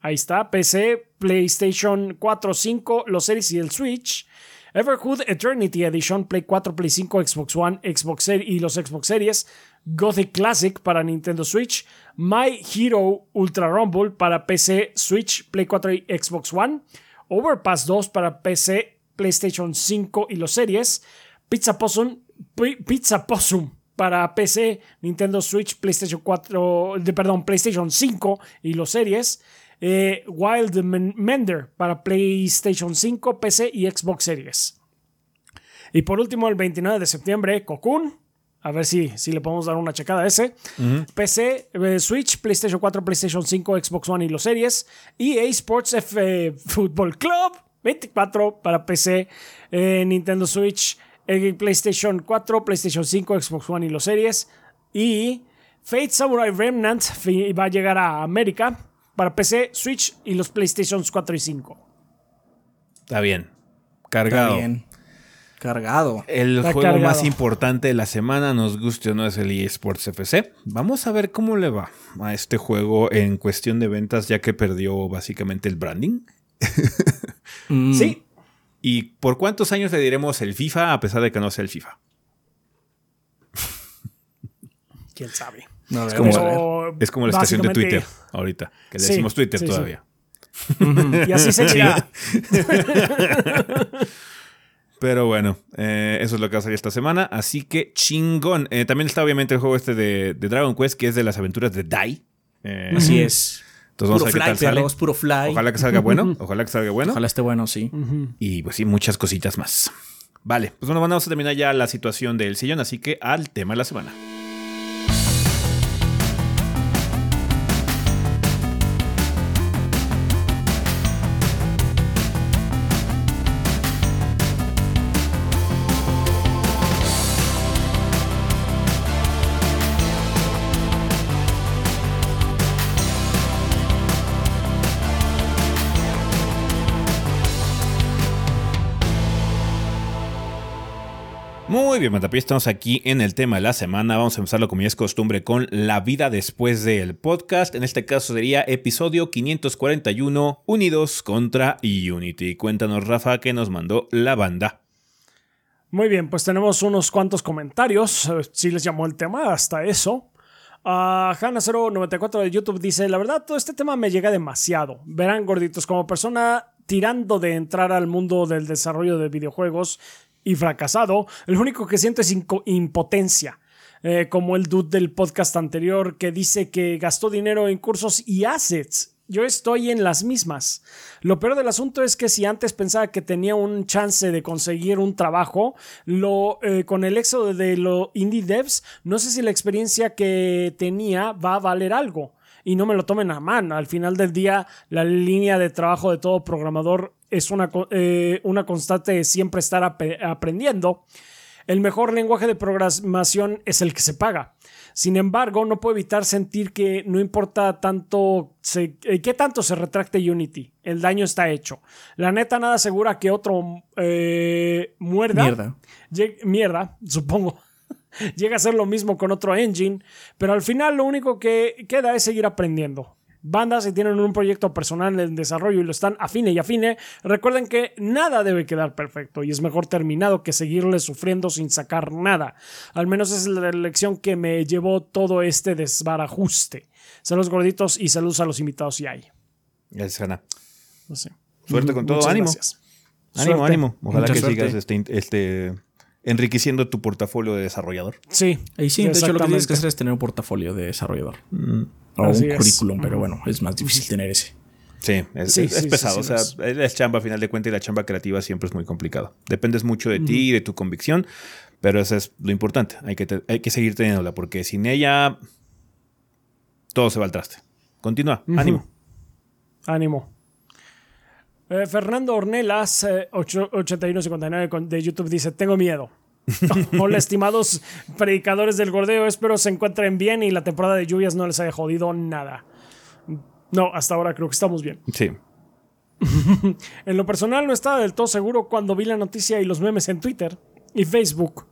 Ahí está, PC, PlayStation 4, 5, los series y el Switch. Everhood Eternity Edition, Play 4, Play 5, Xbox One, Xbox Series y los Xbox Series. Gothic Classic para Nintendo Switch. My Hero Ultra Rumble para PC, Switch, Play 4 y Xbox One. Overpass 2 para PC, PlayStation 5 y los series. Pizza Possum, Pi- Pizza Possum para PC, Nintendo Switch, PlayStation 4, de, perdón, PlayStation 5 y los series. Eh, Wild Men- Mender para PlayStation 5, PC y Xbox Series. Y por último, el 29 de septiembre, Cocoon. A ver si, si le podemos dar una checada a ese. PC, eh, Switch, PlayStation 4, PlayStation 5, Xbox One y los series. EA Sports F Football Club 24 para PC, eh, Nintendo Switch, eh, PlayStation 4, PlayStation 5, Xbox One y los series. Y Fate Samurai Remnant va a llegar a América para PC, Switch y los PlayStations 4 y 5. Está bien. Está Cargado. bien. Cargado. El Está juego cargado. más importante de la semana, nos guste o no, es el eSports FC. Vamos a ver cómo le va a este juego en cuestión de ventas, ya que perdió básicamente el branding. Mm, Sí, ¿Y por cuántos años le diremos el FIFA a pesar de que no sea el FIFA? quién sabe. No, Es como-. Pero Es como la estación de Twitter ahorita, que le Sí, decimos Twitter sí, sí. todavía. Y así seguirá. Pero bueno, eh, eso es lo que va a salir esta semana. Así que chingón. Eh, también está obviamente el juego este de, de Dragon Quest, que es de las aventuras de Dai. Eh, Así es. Entonces vamos Puro a ver qué fly, tal sale. perros, puro fly. Ojalá que salga bueno. Ojalá que salga bueno. Ojalá esté bueno, sí. Y pues sí, muchas cositas más. Vale, pues bueno, vamos a terminar ya la situación del sillón, así que al tema de la semana. Muy bien, Matapi, estamos aquí en el tema de la semana. Vamos a empezarlo como ya es costumbre con la vida después del podcast. En este caso sería episodio 541, Unidos contra Unity. Cuéntanos, Rafa, qué nos mandó la banda. Muy bien, pues tenemos unos cuantos comentarios. Si les llamó el tema, hasta eso. Uh, Hanna094 de YouTube dice: La verdad, todo este tema me llega demasiado. Verán, gorditos, como persona tirando de entrar al mundo del desarrollo de videojuegos y fracasado, lo único que siento es impotencia. Eh, como el dude del podcast anterior que dice que gastó dinero en cursos y assets. Yo estoy en las mismas. Lo peor del asunto es que si antes pensaba que tenía un chance de conseguir un trabajo, lo, eh, con el éxodo de los indie devs, no sé si la experiencia que tenía va a valer algo. Y no me lo tomen a mano. Al final del día, la línea de trabajo de todo programador es una, eh, una constante de siempre estar aprendiendo. El mejor lenguaje de programación es el que se paga. Sin embargo, no puedo evitar sentir que no importa tanto se, eh, qué tanto se retracte Unity. El daño está hecho. La neta nada asegura que otro eh, muerda. Mierda. Mierda, supongo. Llega a ser lo mismo con otro engine, pero al final lo único que queda es seguir aprendiendo bandas y tienen un proyecto personal en desarrollo y lo están afine y afine, recuerden que nada debe quedar perfecto y es mejor terminado que seguirle sufriendo sin sacar nada. Al menos es la lección que me llevó todo este desbarajuste. Saludos gorditos y saludos a los invitados si hay. Gracias, Ana. No sé. Suerte con todo, ánimo. Ánimo, ánimo. Ojalá que sigas este, este, enriqueciendo tu portafolio de desarrollador. Sí. Y sí, de hecho lo que tienes que hacer es tener un portafolio de desarrollador. Mm o un currículum, pero bueno, es más difícil tener ese. Sí, es, pesado. o sea, es chamba a final de cuentas y la chamba creativa siempre es muy complicado. Dependes mucho de ti y de tu convicción, pero eso es lo importante. Hay que, hay que seguir teniéndola porque sin ella todo se va al traste. Continúa, ánimo. Ánimo. Eh, Fernando Ornelas, 8159 eh, de YouTube, dice: Tengo miedo. Hola, estimados predicadores del gordeo. Espero se encuentren bien y la temporada de lluvias no les haya jodido nada. No, hasta ahora creo que estamos bien. Sí. en lo personal no estaba del todo seguro cuando vi la noticia y los memes en Twitter y Facebook.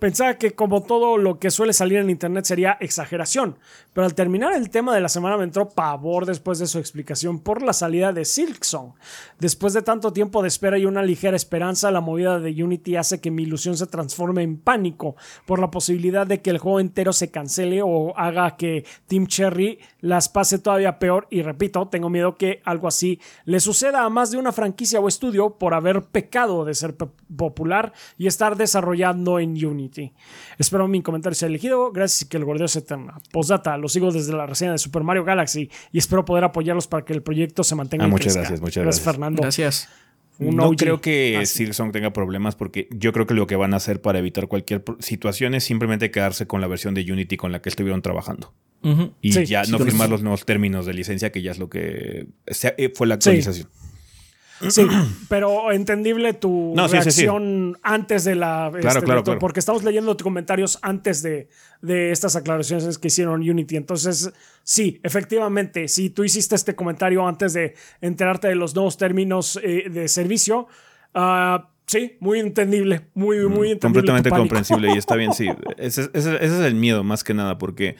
Pensaba que como todo lo que suele salir en internet sería exageración, pero al terminar el tema de la semana me entró pavor después de su explicación por la salida de Silksong. Después de tanto tiempo de espera y una ligera esperanza, la movida de Unity hace que mi ilusión se transforme en pánico por la posibilidad de que el juego entero se cancele o haga que Team Cherry las pase todavía peor y repito, tengo miedo que algo así le suceda a más de una franquicia o estudio por haber pecado de ser popular y estar desarrollando en Unity. Espero mi comentario sea elegido. Gracias y que el gordeo se eterna. Postdata, los sigo desde la reseña de Super Mario Galaxy y espero poder apoyarlos para que el proyecto se mantenga. Ah, muchas gracias, muchas gracias. Fernando. Gracias. no creo que Silksong tenga problemas porque yo creo que lo que van a hacer para evitar cualquier situación es simplemente quedarse con la versión de Unity con la que estuvieron trabajando. Y ya no firmar los nuevos términos de licencia, que ya es lo que eh, fue la actualización. Sí, pero entendible tu reacción antes de la. Claro, este, claro, Porque estamos leyendo tus comentarios antes de, estas aclaraciones que hicieron Unity. Entonces, sí, efectivamente, si tú hiciste este comentario antes de enterarte de los nuevos términos eh, de servicio, ah, sí, muy entendible, muy, muy mm, entendible. Completamente comprensible y está bien, sí. ese es el miedo, más que nada, porque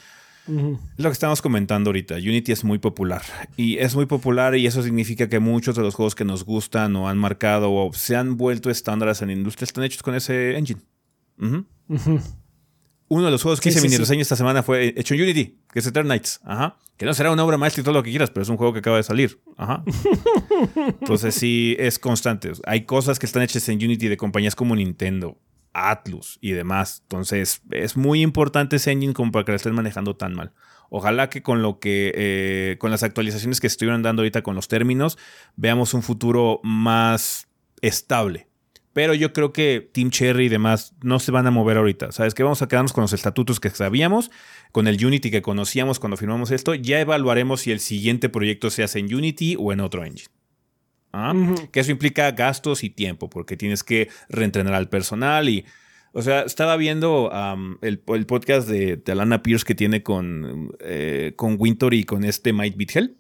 lo que estamos comentando ahorita. Unity es muy popular. Y es muy popular y eso significa que muchos de los juegos que nos gustan o han marcado o se han vuelto estándares en la industria están hechos con ese engine. Uno de los juegos que hice mini reseña esta semana fue hecho en Unity, que es Eternights. Ajá. Que no será una obra maestra y todo lo que quieras, pero es un juego que acaba de salir. Ajá. Entonces sí, es constante. Hay cosas que están hechas en Unity de compañías como Nintendo, Atlus y demás. Entonces, es muy importante ese engine como para que lo estén manejando tan mal. Ojalá que con lo que, eh, con las actualizaciones que estuvieron dando ahorita con los términos, veamos un futuro más estable. Pero yo creo que Team Cherry y demás no se van a mover ahorita. ¿Sabes qué? Vamos a quedarnos con los estatutos que sabíamos, con el Unity que conocíamos cuando firmamos esto. Ya evaluaremos si el siguiente proyecto se hace en Unity o en otro engine. ¿Ah? Que eso implica gastos y tiempo, porque tienes que reentrenar al personal y. O sea, estaba viendo el, podcast de, Alana Pierce que tiene con, eh, con Winter y con este Mike Bithell.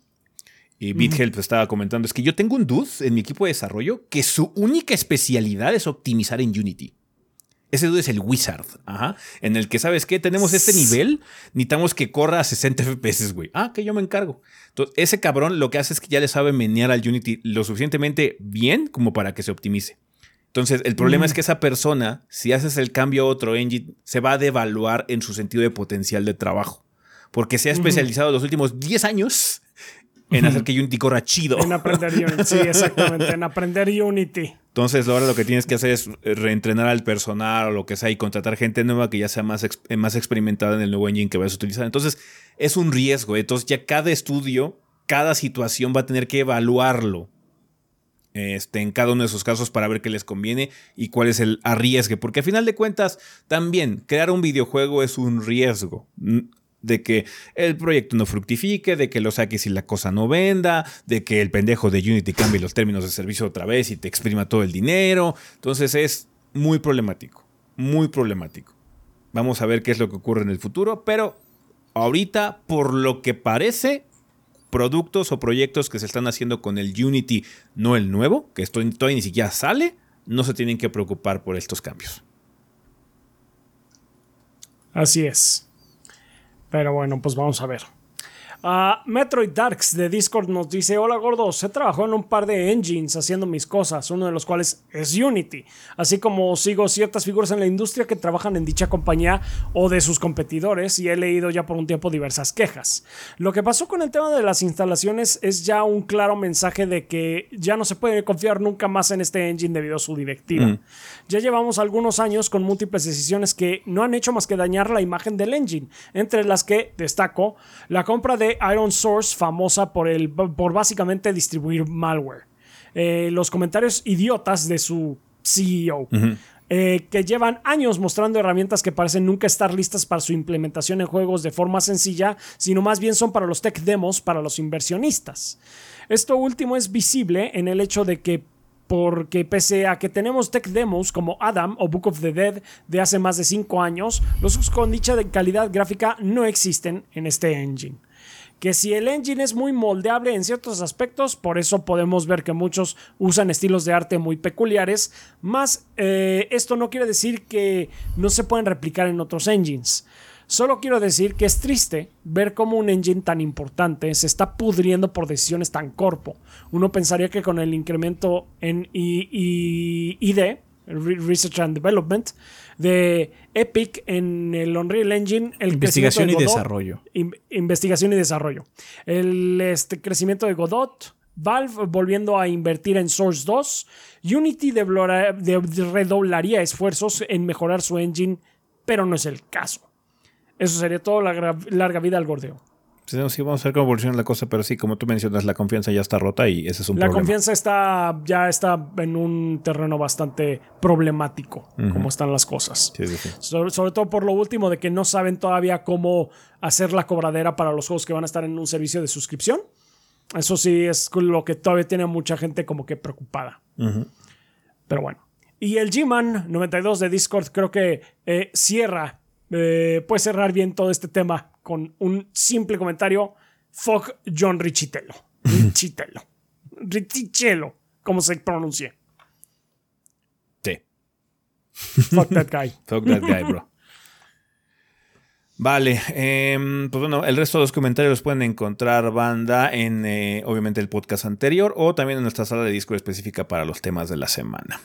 Y Bithell pues, estaba comentando: es que yo tengo un dude en mi equipo de desarrollo que su única especialidad es optimizar en Unity. Ese dude es el wizard, ajá, en el que, ¿sabes qué? Tenemos este nivel, necesitamos que corra a 60 FPS, güey. Ah, que yo me encargo. Entonces, ese cabrón lo que hace es que ya le sabe menear al Unity lo suficientemente bien como para que se optimice. Entonces, el problema es que esa persona, si haces el cambio a otro engine, se va a devaluar en su sentido de potencial de trabajo. Porque se ha especializado los últimos 10 años en hacer que Unity corra chido. En aprender Unity, sí, exactamente, en aprender Unity. Entonces, ahora lo que tienes que hacer es reentrenar al personal o lo que sea y contratar gente nueva que ya sea más, más experimentada en el nuevo engine que vayas a utilizar. Entonces, es un riesgo. Entonces, ya cada estudio, cada situación va a tener que evaluarlo este, en cada uno de esos casos para ver qué les conviene y cuál es el arriesgue. Porque a final de cuentas, también crear un videojuego es un riesgo de que el proyecto no fructifique, de que lo saques y la cosa no venda, de que el pendejo de Unity cambie los términos de servicio otra vez y te exprima todo el dinero. Entonces es muy problemático, muy problemático. Vamos a ver qué es lo que ocurre en el futuro, pero ahorita, por lo que parece, productos o proyectos que se están haciendo con el Unity, no el nuevo, que esto todavía ni siquiera sale, no se tienen que preocupar por estos cambios. Así es. Pero bueno, pues vamos a ver. Uh, Metroid Darks de Discord nos dice: Hola gordos, he trabajado en un par de engines haciendo mis cosas, uno de los cuales es Unity, así como sigo ciertas figuras en la industria que trabajan en dicha compañía o de sus competidores y he leído ya por un tiempo diversas quejas. Lo que pasó con el tema de las instalaciones es ya un claro mensaje de que ya no se puede confiar nunca más en este engine debido a su directiva. Mm. Ya llevamos algunos años con múltiples decisiones que no han hecho más que dañar la imagen del engine, entre las que destaco la compra de Iron Source, famosa por, el, por básicamente distribuir malware. Eh, los comentarios idiotas de su CEO. Eh, que llevan años mostrando herramientas que parecen nunca estar listas para su implementación en juegos de forma sencilla, sino más bien son para los tech demos, para los inversionistas. Esto último es visible en el hecho de que porque pese a que tenemos tech demos como Adam o Book of the Dead de hace más de 5 años, los con dicha calidad gráfica no existen en este engine que si el engine es muy moldeable en ciertos aspectos, por eso podemos ver que muchos usan estilos de arte muy peculiares, más eh, esto no quiere decir que no se pueden replicar en otros engines. Solo quiero decir que es triste ver cómo un engine tan importante se está pudriendo por decisiones tan corpo. Uno pensaría que con el incremento en ID, Research and Development, de Epic en el Unreal Engine. El investigación y desarrollo. investigación y desarrollo. El este, crecimiento de Godot. Valve volviendo a invertir en Source 2. Unity redoblaría esfuerzos en mejorar su engine, pero no es el caso. Eso sería todo la larga vida al gordeo. Sí, vamos a ver cómo evoluciona la cosa, pero sí, como tú mencionas, la confianza ya está rota y ese es un la problema. La confianza está, ya está en un terreno bastante problemático, como están las cosas. Sí, sí, sobre, sobre, todo por lo último de que no saben todavía cómo hacer la cobradera para los juegos que van a estar en un servicio de suscripción. Eso sí es lo que todavía tiene mucha gente como que preocupada. Pero bueno. Y el G-Man 92 de Discord creo que eh, cierra, eh, puede cerrar bien todo este tema con un simple comentario. Fuck John Richitello. Richitello. Richitello, como se pronuncie. Sí. Fuck that guy. Fuck that guy, bro. Vale, em, pues bueno, el resto de los comentarios los pueden encontrar, banda, en eh, obviamente el podcast anterior o también en nuestra sala de disco específica para los temas de la semana.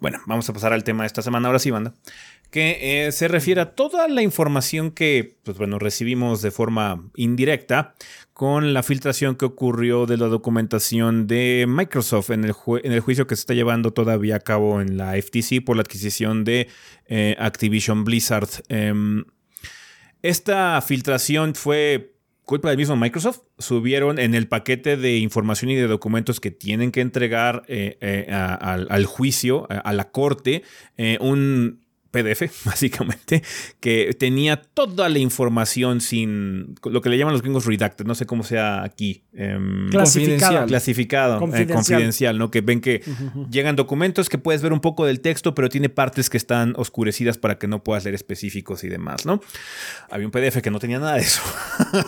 Bueno, vamos a pasar al tema de esta semana, ahora sí, banda que eh, se refiere a toda la información que pues, bueno, recibimos de forma indirecta con la filtración que ocurrió de la documentación de Microsoft en el, en el juicio que se está llevando todavía a cabo en la FTC por la adquisición de eh, Activision Blizzard. Em, esta filtración fue culpa del mismo Microsoft. Subieron en el paquete de información y de documentos que tienen que entregar eh, al, juicio, a la corte, un PDF, básicamente, que tenía toda la información sin lo que le llaman los gringos redacted, no sé cómo sea aquí. Em, clasificado. Clasificado, eh, confidencial. ¿no? Que ven que llegan documentos que puedes ver un poco del texto, pero tiene partes que están oscurecidas para que no puedas leer específicos y demás, ¿no? Había un PDF que no tenía nada de eso.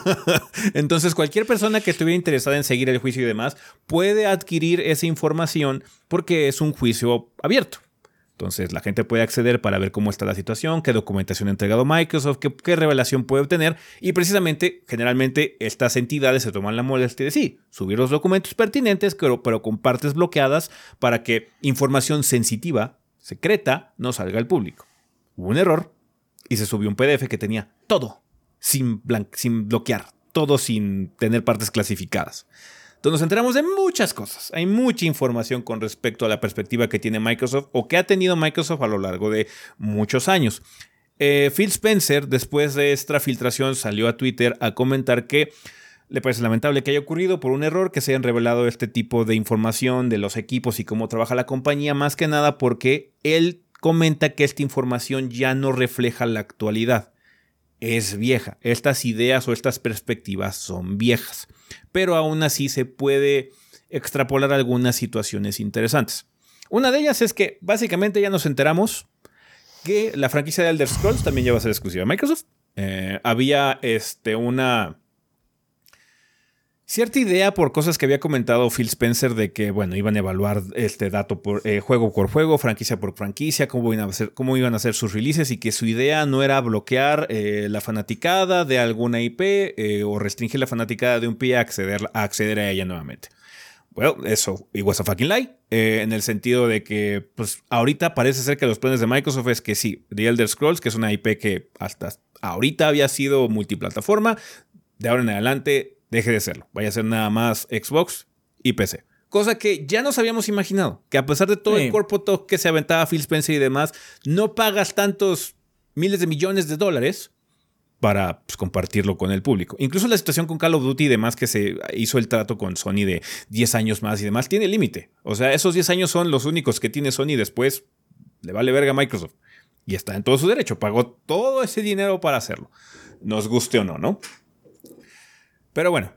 Entonces, cualquier persona que estuviera interesada en seguir el juicio y demás puede adquirir esa información porque es un juicio abierto. Entonces la gente puede acceder para ver cómo está la situación, qué documentación ha entregado Microsoft, qué, revelación puede obtener y precisamente generalmente estas entidades se toman la molestia de sí, subir los documentos pertinentes pero, pero con partes bloqueadas para que información sensitiva, secreta, no salga al público. Hubo un error y se subió un PDF que tenía todo sin, sin bloquear, todo sin tener partes clasificadas. Entonces nos enteramos de muchas cosas. Hay mucha información con respecto a la perspectiva que tiene Microsoft o que ha tenido Microsoft a lo largo de muchos años. Eh, Phil Spencer, después de esta filtración, salió a Twitter a comentar que le parece lamentable que haya ocurrido por un error que se hayan revelado este tipo de información de los equipos y cómo trabaja la compañía, más que nada porque él comenta que esta información ya no refleja la actualidad. Es vieja. Estas ideas o estas perspectivas son viejas pero aún así se puede extrapolar algunas situaciones interesantes. Una de ellas es que básicamente ya nos enteramos que la franquicia de Elder Scrolls también ya va a ser exclusiva de Microsoft. Eh, había este, una cierta idea por cosas que había comentado Phil Spencer de que, bueno, iban a evaluar este dato por eh, juego por juego, franquicia por franquicia, cómo iban, a hacer, cómo iban a hacer sus releases y que su idea no era bloquear eh, la fanaticada de alguna IP eh, o restringir la fanaticada de un IP a acceder a, acceder a ella nuevamente. Bueno, eso, it was a fucking lie, en el sentido de que, pues, ahorita parece ser que los planes de Microsoft es que sí, The Elder Scrolls, que es una IP que hasta ahorita había sido multiplataforma, de ahora en adelante deje de serlo. Vaya a ser nada más Xbox y PC. Cosa que ya nos habíamos imaginado, que a pesar de todo el cuerpo talk que se aventaba Phil Spencer y demás, no pagas tantos miles de millones de dólares para pues, compartirlo con el público. Incluso la situación con Call of Duty y demás que se hizo el trato con Sony de 10 años más y demás, tiene límite. O sea, esos 10 años son los únicos que tiene Sony después le vale verga a Microsoft. Y está en todo su derecho, pagó todo ese dinero para hacerlo. Nos guste o no, ¿no? Pero bueno,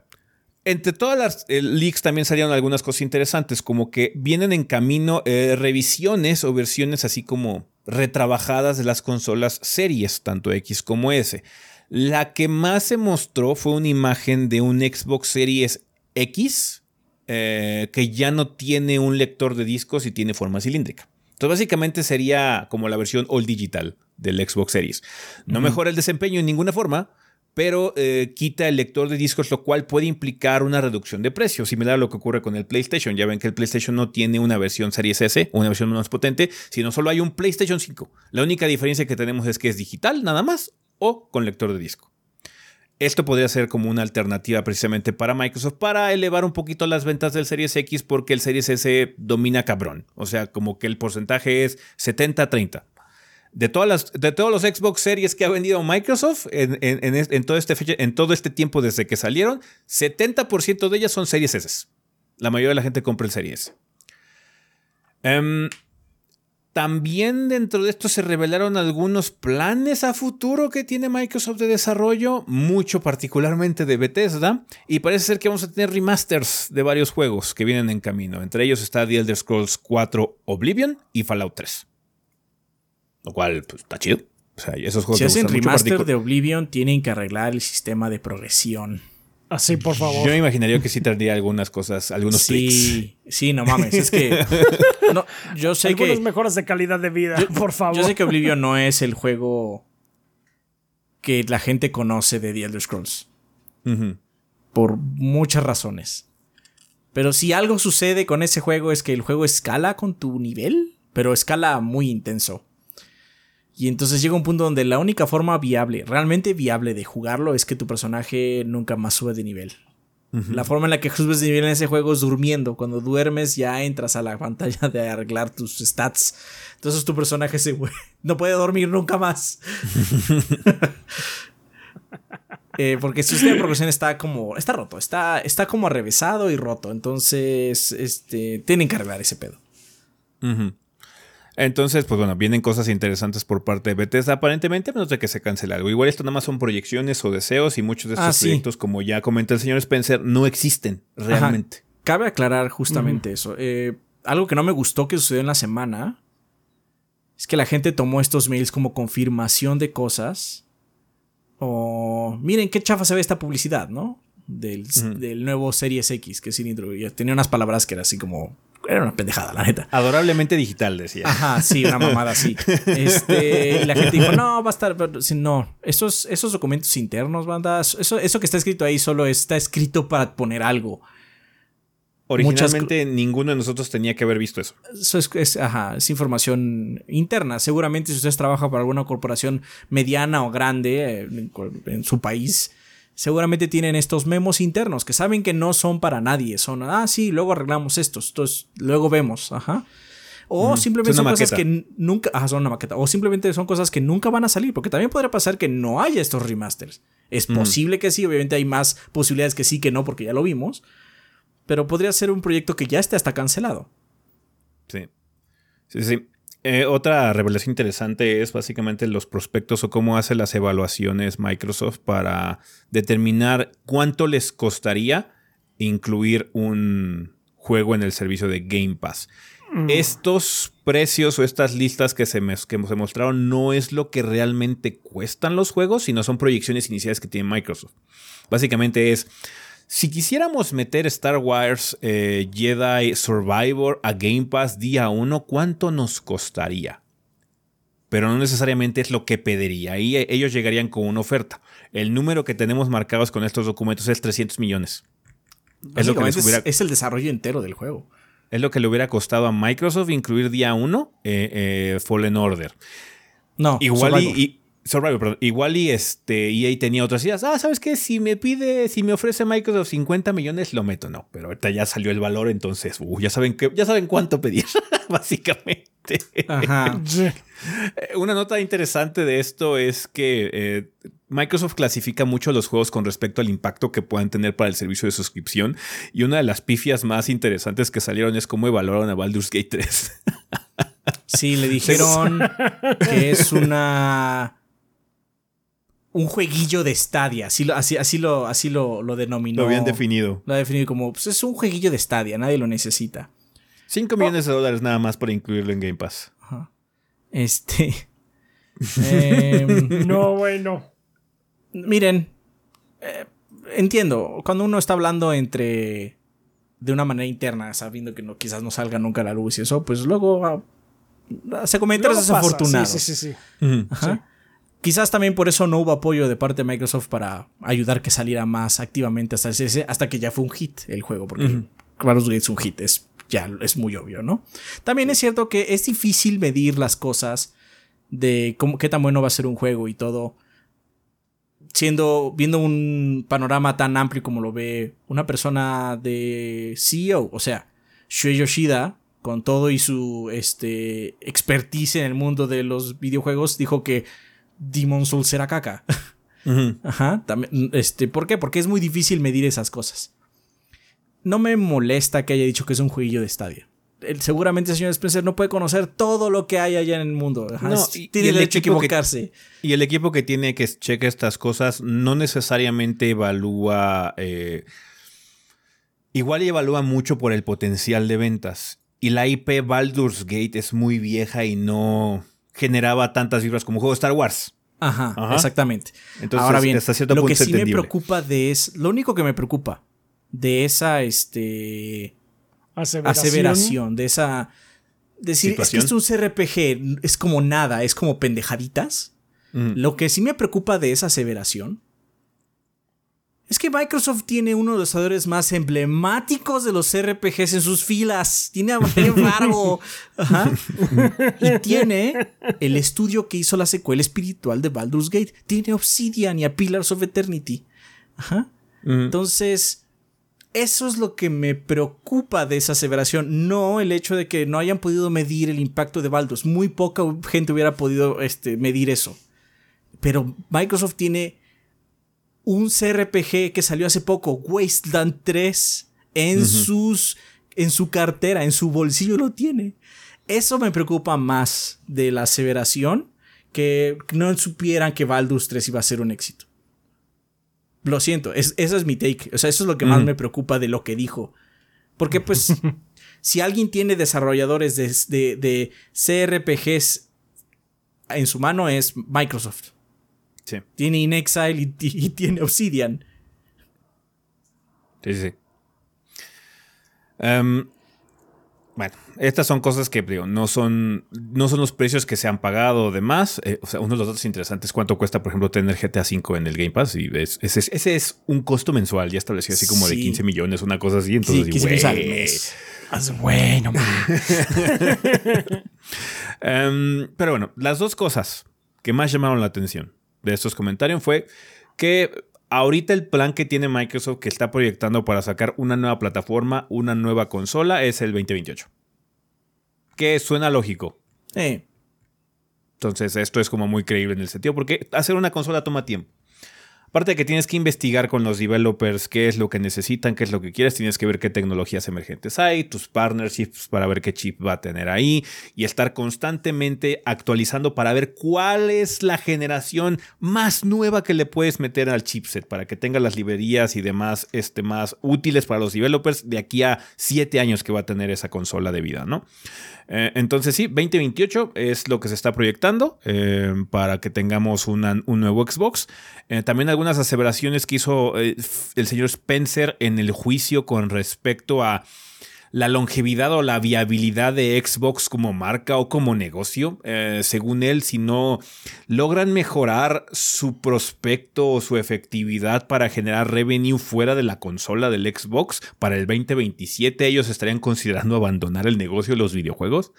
entre todas las eh, leaks también salieron algunas cosas interesantes, como que vienen en camino eh, revisiones o versiones así como retrabajadas de las consolas series, tanto X como S. La que más se mostró fue una imagen de un Xbox Series X eh, que ya no tiene un lector de discos y tiene forma cilíndrica. Entonces básicamente sería como la versión all digital del Xbox Series. No mejora el desempeño en ninguna forma, pero eh, quita el lector de discos, lo cual puede implicar una reducción de precio, similar a lo que ocurre con el PlayStation. Ya ven que el PlayStation no tiene una versión Series S, una versión menos potente, sino solo hay un PlayStation 5. La única diferencia que tenemos es que es digital, nada más, o con lector de disco. Esto podría ser como una alternativa precisamente para Microsoft para elevar un poquito las ventas del Series X porque el Series S domina cabrón. O sea, como que el porcentaje es 70-30 de, todas las, de todos los Xbox Series que ha vendido Microsoft en, todo este en todo este tiempo desde que salieron, 70% de ellas son Series S. La mayoría de la gente compra el Series em, también dentro de esto se revelaron algunos planes a futuro que tiene Microsoft de desarrollo, mucho particularmente de Bethesda, y parece ser que vamos a tener remasters de varios juegos que vienen en camino. Entre ellos está The Elder Scrolls 4 Oblivion y Fallout 3. Lo cual, pues, está chido. O sea, esos juegos si hacen remaster de Oblivion, tienen que arreglar el sistema de progresión. Así, por favor. Yo me imaginaría que sí tendría algunas cosas, algunos sí, Sí, no mames. Es que. No, yo sé Algunos que. mejoras de calidad de vida, por favor. Yo sé que Oblivion no es el juego que la gente conoce de The Elder Scrolls. Por muchas razones. Pero si algo sucede con ese juego es que el juego escala con tu nivel, pero escala muy intenso. Y entonces llega un punto donde la única forma viable, realmente viable de jugarlo es que tu personaje nunca más sube de nivel. La forma en la que subes de nivel en ese juego es durmiendo. Cuando duermes ya entras a la pantalla de arreglar tus stats. Entonces tu personaje se no puede dormir nunca más. Eh, porque su sistema de progresión está como. Está roto. Está, está como arrevesado y roto. Entonces. Este. Tienen que arreglar ese pedo. Entonces, pues bueno, vienen cosas interesantes por parte de Bethesda, aparentemente, menos de que se cancele algo. Igual esto nada más son proyecciones o deseos y muchos de estos ah, proyectos, como ya comenta el señor Spencer, no existen realmente. Cabe aclarar justamente eso. Eh, algo que no me gustó que sucedió en la semana es que la gente tomó estos mails como confirmación de cosas. O miren qué chafa se ve esta publicidad, ¿no? Del, del nuevo Series X que sin intro. Tenía unas palabras que era así como era una pendejada, la neta. Adorablemente digital, decía. Ajá, sí, una mamada así. Este, y la gente dijo, no, va a estar. No, esos, esos documentos internos, banda, eso, eso que está escrito ahí solo está escrito para poner algo. Originalmente ninguno de nosotros tenía que haber visto eso. Eso es, ajá, es información interna. Seguramente si ustedes trabajan para alguna corporación mediana o grande eh, en, su país, seguramente tienen estos memos internos que saben que no son para nadie. Son, ah, sí, luego arreglamos estos, entonces luego vemos, ajá. O simplemente son cosas que nunca, ajá, son una maqueta. O simplemente son cosas que nunca van a salir, porque también podría pasar que no haya estos remasters. Es posible que sí, obviamente hay más posibilidades que sí que no, porque ya lo vimos pero podría ser un proyecto que ya esté hasta cancelado. Sí. Sí, sí. Eh, otra revelación interesante es básicamente los prospectos o cómo hace las evaluaciones Microsoft para determinar cuánto les costaría incluir un juego en el servicio de Game Pass. Mm. Estos precios o estas listas que se, que se mostraron no es lo que realmente cuestan los juegos, sino son proyecciones iniciales que tiene Microsoft. Básicamente es si quisiéramos meter Star Wars eh, Jedi Survivor a Game Pass día 1, ¿cuánto nos costaría? Pero no necesariamente es lo que pediría. Ahí eh, ellos llegarían con una oferta. El número que tenemos marcados con estos documentos es 300 millones. Es, lo que es, el desarrollo entero del juego. Es lo que le hubiera costado a Microsoft incluir día 1 eh, Fallen Order. No, igual y, Survivor, Igual y este EA tenía otras ideas. Ah, ¿sabes qué? Si me pide, si me ofrece Microsoft 50 millones, lo meto. No, pero ahorita ya salió el valor, entonces, uh, ya saben que, ya saben cuánto pedir, básicamente. Ajá. Eh, una nota interesante de esto es que eh, Microsoft clasifica mucho los juegos con respecto al impacto que puedan tener para el servicio de suscripción. Y una de las pifias más interesantes que salieron es cómo evaluaron a Baldur's Gate 3. sí, le dijeron que es una un jueguillo de Stadia, así lo, así, así lo, así lo, lo denominó. Lo habían definido. Lo ha definido como, pues es un jueguillo de Stadia, nadie lo necesita. 5 millones de dólares nada más para incluirlo en Game Pass. Ajá. Este. Em, no, bueno. Miren, eh, entiendo, cuando uno está hablando entre. de una manera interna, sabiendo que no, quizás no salga nunca a la luz y eso, pues luego. Ah, se comentarios desafortunados. Sí, sí, sí. sí. Ajá. Quizás también por eso no hubo apoyo de parte de Microsoft para ayudar que saliera más activamente hasta ese, hasta que ya fue un hit el juego, porque uh Gate es un hit, es, ya es muy obvio, ¿no? También es cierto que es difícil medir las cosas de cómo, qué tan bueno va a ser un juego y todo, siendo, viendo un panorama tan amplio como lo ve una persona de CEO, o sea, Shuei Yoshida, con todo y su este, expertise en el mundo de los videojuegos, dijo que Demon Souls será caca. Ajá. También, este, ¿Por qué? Porque es muy difícil medir esas cosas. No me molesta que haya dicho que es un jueguillo de estadio. seguramente el señor Spencer no puede conocer todo lo que hay allá en el mundo. No, tiene el derecho a equivocarse. y el equipo que tiene que cheque estas cosas no necesariamente evalúa. Eh, igual y evalúa mucho por el potencial de ventas. Y la IP Baldur's Gate es muy vieja y no generaba tantas vibras como juego Star Wars. Ajá, exactamente. Entonces, Ahora bien, lo que sí me preocupa de es, lo único que me preocupa de esa este aseveración, de esa decir es que esto es un CRPG, es como nada, es como pendejaditas. Lo que sí me preocupa de esa aseveración es que Microsoft tiene uno de los desarrolladores más emblemáticos de los RPGs en sus filas. Tiene a Fargo. Y tiene el estudio que hizo la secuela espiritual de Baldur's Gate. Tiene Obsidian y a Pillars of Eternity. Ajá. Entonces, eso es lo que me preocupa de esa aseveración. No el hecho de que no hayan podido medir el impacto de Baldur's. Muy poca gente hubiera podido este, medir eso. Pero Microsoft tiene un CRPG que salió hace poco, Wasteland 3, en, sus, en su cartera, en su bolsillo lo tiene. Eso me preocupa más de la aseveración que no supieran que Baldur's 3 iba a ser un éxito. Lo siento, es, esa es mi take. O sea, eso es lo que más me preocupa de lo que dijo. Porque pues, si alguien tiene desarrolladores de, de CRPGs en su mano es Microsoft. Tiene In Exile y, tiene Obsidian. Sí, sí. Em, bueno, estas son cosas que digo, no son, no son los precios que se han pagado de más. Eh, o sea, uno de los datos interesantes, cuánto cuesta, por ejemplo, tener GTA V en el Game Pass. Y ese, es un costo mensual ya establecido así como de 15 millones, una cosa así. Entonces, sí, bueno. um, pero bueno, las dos cosas que más llamaron la atención de estos comentarios fue que ahorita el plan que tiene Microsoft que está proyectando para sacar una nueva plataforma, una nueva consola, es el 2028. Que suena lógico. Entonces, esto es como muy creíble en el sentido, porque hacer una consola toma tiempo. Aparte de que tienes que investigar con los developers qué es lo que necesitan, qué es lo que quieres, tienes que ver qué tecnologías emergentes hay, tus partnerships para ver qué chip va a tener ahí y estar constantemente actualizando para ver cuál es la generación más nueva que le puedes meter al chipset para que tenga las librerías y demás este, más útiles para los developers de aquí a siete años que va a tener esa consola de vida, ¿no? Eh, entonces sí, 2028 es lo que se está proyectando eh, para que tengamos un nuevo Xbox. Eh, también algunas aseveraciones que hizo el señor Spencer en el juicio con respecto a la longevidad o la viabilidad de Xbox como marca o como negocio. Eh, según él, si no logran mejorar su prospecto o su efectividad para generar revenue fuera de la consola del Xbox para el 2027, ellos estarían considerando abandonar el negocio de los videojuegos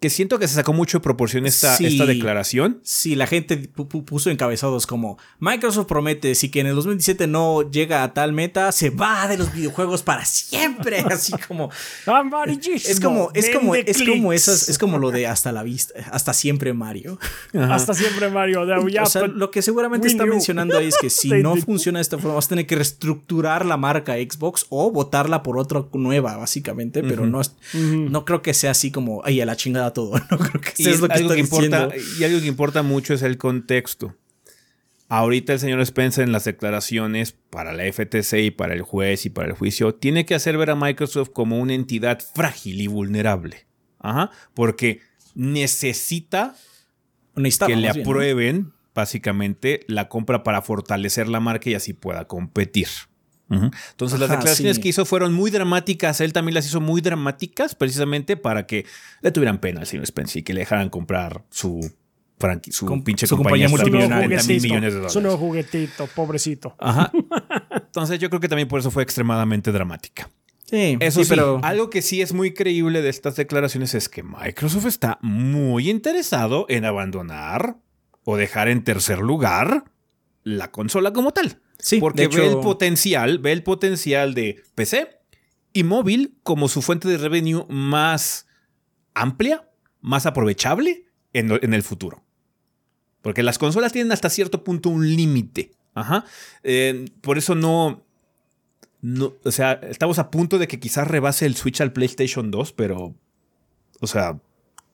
que siento que se sacó mucho de proporción esta, esta declaración. Sí, la gente puso encabezados como Microsoft promete si que en el 2017 no llega a tal meta, se va de los videojuegos para siempre. Así como. es como, es como, es como esas, es como lo de hasta la vista, hasta siempre Mario. Hasta siempre Mario. lo que seguramente está mencionando ahí es que si no funciona de esta forma, vas a tener que reestructurar la marca Xbox o votarla por otra nueva, básicamente. Pero no, no creo que sea así como, ay, a la chingada todo. No creo que sea lo que, algo que importa, Y algo que importa mucho es el contexto. Ahorita el señor Spencer en las declaraciones para la FTC y para el juez y para el juicio tiene que hacer ver a Microsoft como una entidad frágil y vulnerable. Ajá, porque necesita que le aprueben básicamente la compra para fortalecer la marca y así pueda competir. Entonces las declaraciones que hizo fueron muy dramáticas, él también las hizo muy dramáticas precisamente para que le tuvieran pena al señor Spencer y que le dejaran comprar su, su pinche compañía, multimillonaria millones de dólares. Su nuevo juguetito, pobrecito. Ajá. Entonces yo creo que también por eso fue extremadamente dramática. Sí, eso sí, pero algo que sí es muy creíble de estas declaraciones es que Microsoft está muy interesado en abandonar o dejar en tercer lugar la consola como tal. Sí, porque ve el potencial, ve el potencial de PC y móvil como su fuente de revenue más amplia, más aprovechable en, el futuro. Porque las consolas tienen hasta cierto punto un límite. Ajá. Eh, por eso no, no. O sea, estamos a punto de que quizás rebase el Switch al PlayStation 2, pero. O sea,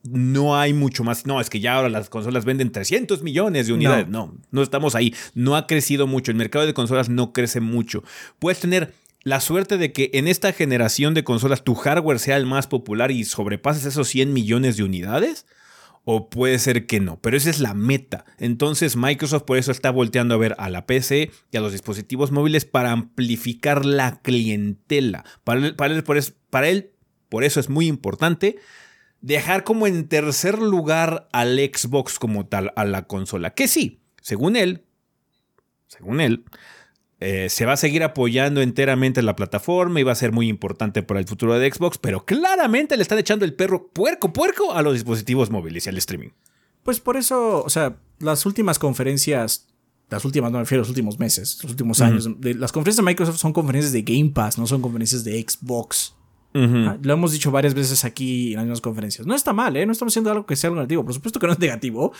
no hay mucho más. No, es que ya ahora las consolas venden 300 millones de unidades. No. no, estamos ahí. No ha crecido mucho. El mercado de consolas no crece mucho. Puedes tener la suerte de que en esta generación de consolas tu hardware sea el más popular y sobrepases esos 100 millones de unidades. O puede ser que no, pero esa es la meta. Entonces Microsoft por eso está volteando a ver a la PC y a los dispositivos móviles para amplificar la clientela. Para para él, para él por eso es muy importante dejar como en tercer lugar al Xbox como tal, a la consola. Que sí, según él, según él, eh, se va a seguir apoyando enteramente la plataforma y va a ser muy importante para el futuro de Xbox, pero claramente le están echando el perro puerco, puerco a los dispositivos móviles y al streaming. Pues por eso, o sea, las últimas conferencias, las últimas, no me refiero a los últimos meses, los últimos años, las conferencias de Microsoft son conferencias de Game Pass, no son conferencias de Xbox. Ah, lo hemos dicho varias veces aquí en las mismas conferencias. No está mal, ¿eh? No estamos haciendo algo que sea algo negativo. Por supuesto que no es negativo.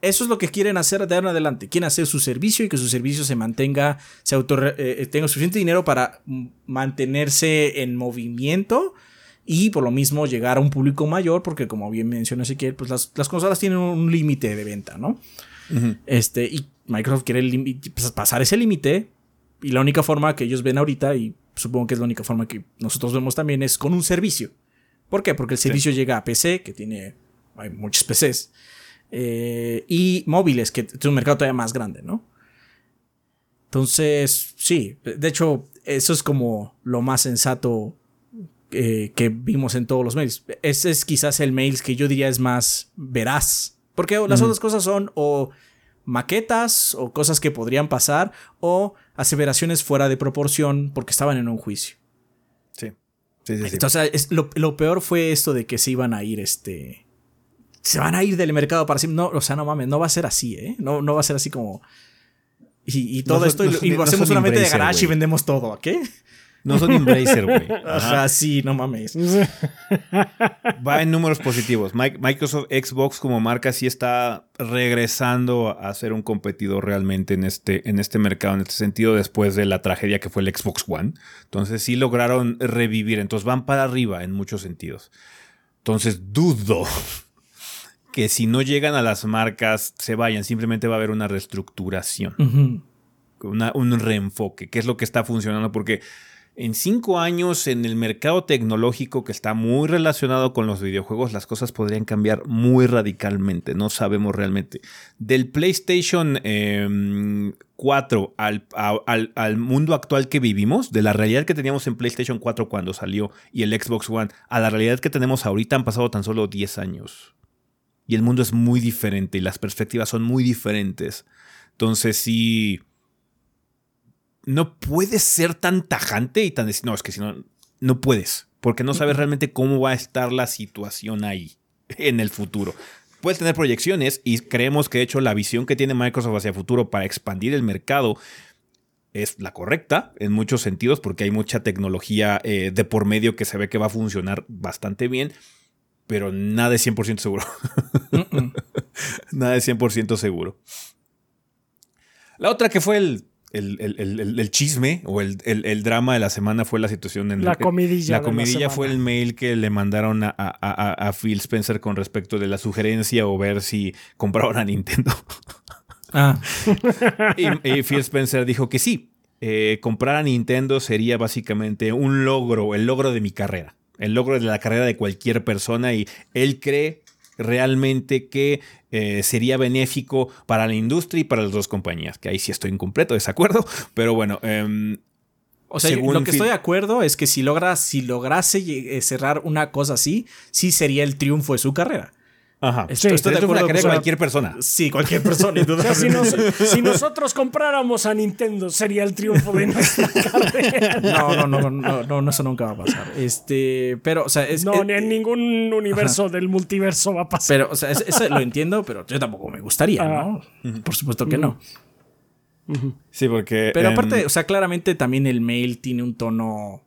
Eso es lo que quieren hacer de ahora en adelante. Quieren hacer su servicio y que su servicio se mantenga, se auto, eh, eh, tenga suficiente dinero para mantenerse en movimiento y por lo mismo llegar a un público mayor, porque como bien mencionó Ezequiel, pues las, las consolas tienen un límite de venta, ¿no? Este, y Microsoft quiere pasar ese límite y la única forma que ellos ven ahorita, y supongo que es la única forma que nosotros vemos también, es con un servicio. ¿Por qué? Porque el servicio llega a PC, que tiene, hay muchos PCs, eh, y móviles, que es un mercado todavía más grande, ¿no? Entonces, sí, de hecho, eso es como lo más sensato eh, que vimos en todos los mails. Ese es quizás el mail que yo diría es más veraz. Porque las otras cosas son o maquetas o cosas que podrían pasar o aseveraciones fuera de proporción porque estaban en un juicio. Sí. Sí, sí, sí. Entonces, lo, lo, peor fue esto de que se iban a ir, este. Se van a ir del mercado para siempre. No, o sea, no mames, no va a ser así, ¿eh? No, no va a ser así como. Y, y todo No esto y, lo- y hacemos solamente de garage y vendemos todo, ¿a qué? No son Embracer, güey. Ajá, sí, no mames. Va en números positivos. Mi- Microsoft Xbox como marca sí está regresando a ser un competidor realmente en este, en este mercado, en este sentido, después de la tragedia que fue el Xbox One. Entonces sí lograron revivir. Entonces van para arriba en muchos sentidos. Entonces dudo que si no llegan a las marcas se vayan. Simplemente va a haber una reestructuración una- un reenfoque, que es lo que está funcionando, porque en cinco años en el mercado tecnológico que está muy relacionado con los videojuegos, las cosas podrían cambiar muy radicalmente, no sabemos realmente. Del PlayStation eh, 4 al, a- al- al mundo actual que vivimos, de la realidad que teníamos en PlayStation 4 cuando salió y el Xbox One, a la realidad que tenemos ahorita han pasado tan solo 10 años. Y el mundo es muy diferente y las perspectivas son muy diferentes. Entonces sí no puedes ser tan tajante y tan decir, no, es que si no, no puedes, porque no sabes realmente cómo va a estar la situación ahí en el futuro. Puedes tener proyecciones y creemos que de hecho la visión que tiene Microsoft hacia el futuro para expandir el mercado es la correcta en muchos sentidos porque hay mucha tecnología eh, de por medio que se ve que va a funcionar bastante bien, pero nada es 100% seguro. Nada es 100% seguro. La otra que fue el, el, el- el- el- el chisme o el, el- el drama de la semana fue la situación en La comidilla La de la comidilla fue el mail que le mandaron a, a- a- a Phil Spencer con respecto de la sugerencia o ver si compraban a Nintendo. Ah, y, y Phil Spencer dijo que sí. eh, comprar a Nintendo sería básicamente un logro, el logro de mi carrera. El logro de la carrera de cualquier persona y él cree realmente que eh, sería benéfico para la industria y para las dos compañías, que ahí sí estoy en completo desacuerdo, pero bueno, em, o sea, Según lo que estoy de acuerdo es que si logra, si lograse eh, cerrar una cosa así, sí sería el triunfo de su carrera. Ajá, Estoy- Esto estoy de acuerdo con- cualquier persona. Sí, cualquier persona. O sea, si, nos- si nosotros compráramos a Nintendo, sería el triunfo de nuestra carrera. No, no, no, no, no, no, eso nunca va a pasar. Este, pero, o sea, es. No, ni en ningún universo del multiverso va a pasar. Pero, o sea, eso, eso lo entiendo, pero yo tampoco me gustaría, ¿no? Por supuesto que no. Sí, porque... Pero em, aparte, o sea, claramente también el mail tiene un tono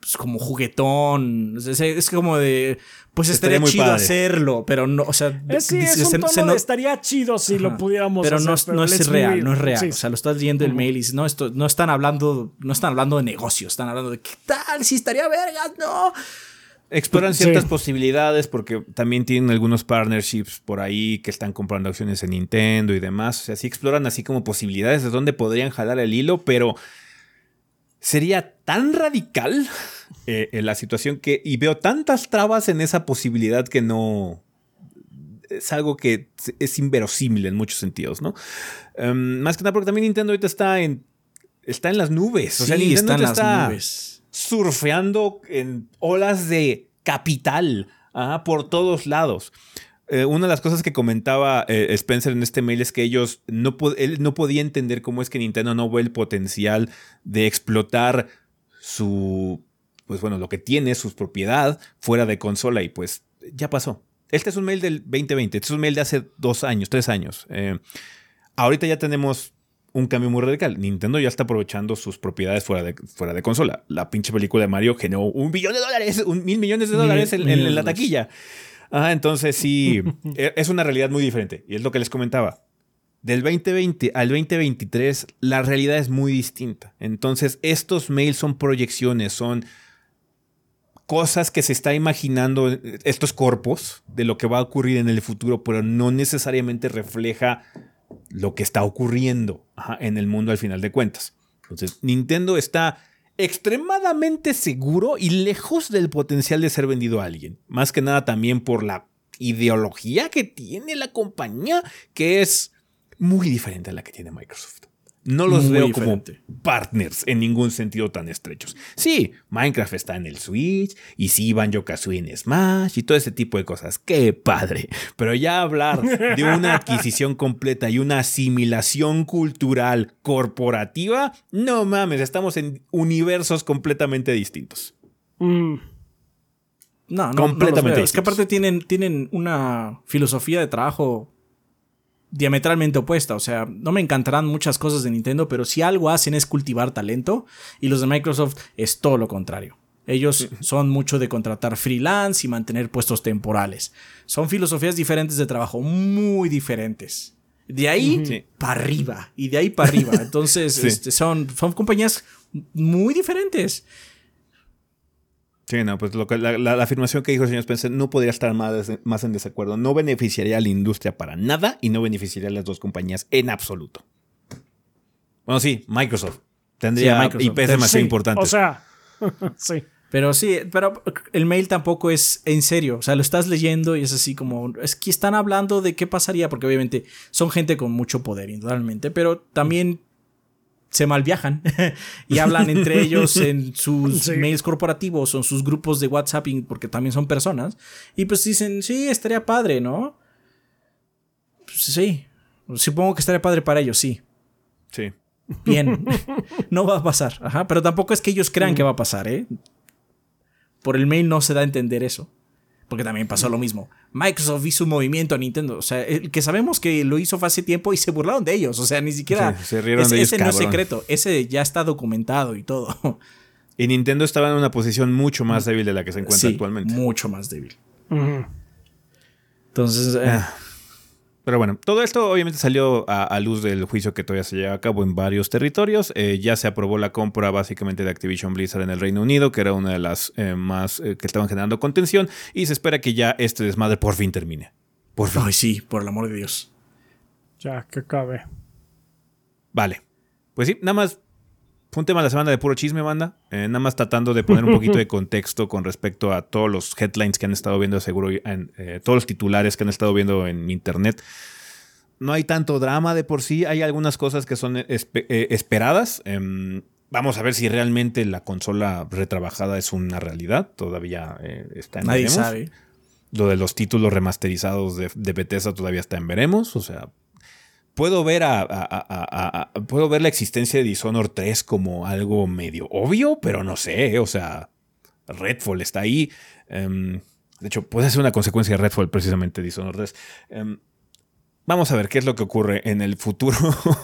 pues, como juguetón. Sea, es como de. Pues Estaría chido padre. hacerlo, pero no, o sea. Sí, es se- un se- tono se de no- estaría chido si lo Ajá. pudiéramos pero hacer. no, no es real, be- no es real. sí. O sea, lo estás leyendo el mail y dices, no, esto, no están hablando, no están hablando de negocios, están hablando de qué tal, si estaría vergas, no. Exploran Sí. ciertas posibilidades porque también tienen algunos partnerships por ahí que están comprando acciones en Nintendo y demás. O sea, sí exploran así como posibilidades de dónde podrían jalar el hilo, pero sería tan radical eh, en la situación que... Y veo tantas trabas en esa posibilidad que no... Es algo que es inverosímil en muchos sentidos, ¿no? Em, más que nada porque también Nintendo ahorita está en... Está en las nubes. O sea, Nintendo están ahorita las está nubes. surfeando en olas de capital ajá, por todos lados. Eh, una de las cosas que comentaba eh, Spencer en este mail es que ellos no él no podía entender cómo es que Nintendo no ve el potencial de explotar su pues bueno, lo que tiene, su propiedad fuera de consola y pues ya pasó. Este es un mail del 2020, este es un mail de hace dos años, tres años. Eh, ahorita ya tenemos un cambio muy radical. Nintendo ya está aprovechando sus propiedades fuera de, fuera de consola. La pinche película de Mario generó un billón de dólares, un mil millones de dólares en, la taquilla. Ah, entonces sí, e- es una realidad muy diferente. Y es lo que les comentaba. Del 2020 al 2023, la realidad es muy distinta. Entonces, estos mails son proyecciones, son cosas que se está imaginando estos corpos de lo que va a ocurrir en el futuro, pero no necesariamente refleja lo que está ocurriendo en el mundo al final de cuentas. Entonces, Nintendo está extremadamente seguro y lejos del potencial de ser vendido a alguien. Más que nada también por la ideología que tiene la compañía, que es muy diferente a la que tiene Microsoft. No los veo como partners en ningún sentido tan estrechos. Sí, Minecraft está en el Switch y sí, Banjo Kazooie en Smash y todo ese tipo de cosas. ¡Qué padre! Pero ya hablar de una adquisición completa y una asimilación cultural corporativa, no mames, estamos en universos completamente distintos. Mm. No, no, completamente. es que aparte tienen, tienen una filosofía de trabajo diametralmente opuesta. O sea, no me encantarán muchas cosas de Nintendo, pero si algo hacen es cultivar talento y los de Microsoft es todo lo contrario. Ellos son mucho de contratar freelance y mantener puestos temporales. Son filosofías diferentes de trabajo, muy diferentes. De ahí para arriba y de ahí para arriba. Entonces, este, son, son compañías muy diferentes. Sí, no, pues la, afirmación que dijo el señor Spencer no podría estar más, más en desacuerdo. No beneficiaría a la industria para nada y no beneficiaría a las dos compañías en absoluto. Bueno, sí, Microsoft. Tendría IPs demasiado importantes. O sea, sí. Pero sí, pero el mail tampoco es en serio. O sea, lo estás leyendo y es así como. Es que están hablando de qué pasaría, porque obviamente son gente con mucho poder, indudablemente, pero también se malviajan y hablan entre ellos en sus mails corporativos o en sus grupos de WhatsApp, porque también son personas. Y pues dicen, sí, estaría padre, ¿no? Pues sí, supongo que estaría padre para ellos, sí. Sí. Bien, no va a pasar, Ajá, pero tampoco es que ellos crean que va a pasar, ¿eh? Por el mail no se da a entender eso. Porque también pasó lo mismo. Microsoft hizo un movimiento a Nintendo. O sea, el que sabemos que lo hizo hace tiempo y se burlaron de ellos. O sea, ni siquiera. se rieron ese, de ellos, ese no es secreto. Ese ya está documentado y todo. Y Nintendo estaba en una posición mucho más débil de la que se encuentra actualmente. Mucho más débil. Entonces. Eh, ah. Pero bueno, todo esto obviamente salió a, luz del juicio que todavía se lleva a cabo en varios territorios. Eh, ya se aprobó la compra básicamente de Activision Blizzard en el Reino Unido, que era una de las eh, más eh, que estaban generando contención, y se espera que ya este desmadre por fin termine. Por fin. Ay, sí, por el amor de Dios. Ya, que acabe. Vale. Pues sí, nada más fue un tema de la semana de puro chisme, banda. Eh, nada más tratando de poner un poquito de contexto con respecto a todos los headlines que han estado viendo, seguro, en eh, todos los titulares que han estado viendo en internet. No hay tanto drama de por sí, hay algunas cosas que son eh, esperadas. Em, vamos a ver si realmente la consola retrabajada es una realidad. Todavía está en Nadie sabe. Lo de los títulos remasterizados de, de Bethesda todavía está en veremos. O sea, puedo ver a, puedo ver la existencia de Dishonored 3 como algo medio obvio, pero no sé, o sea, Redfall está ahí. Em, de hecho, puede ser una consecuencia de Redfall precisamente Dishonored 3. Em, vamos a ver qué es lo que ocurre en el futuro.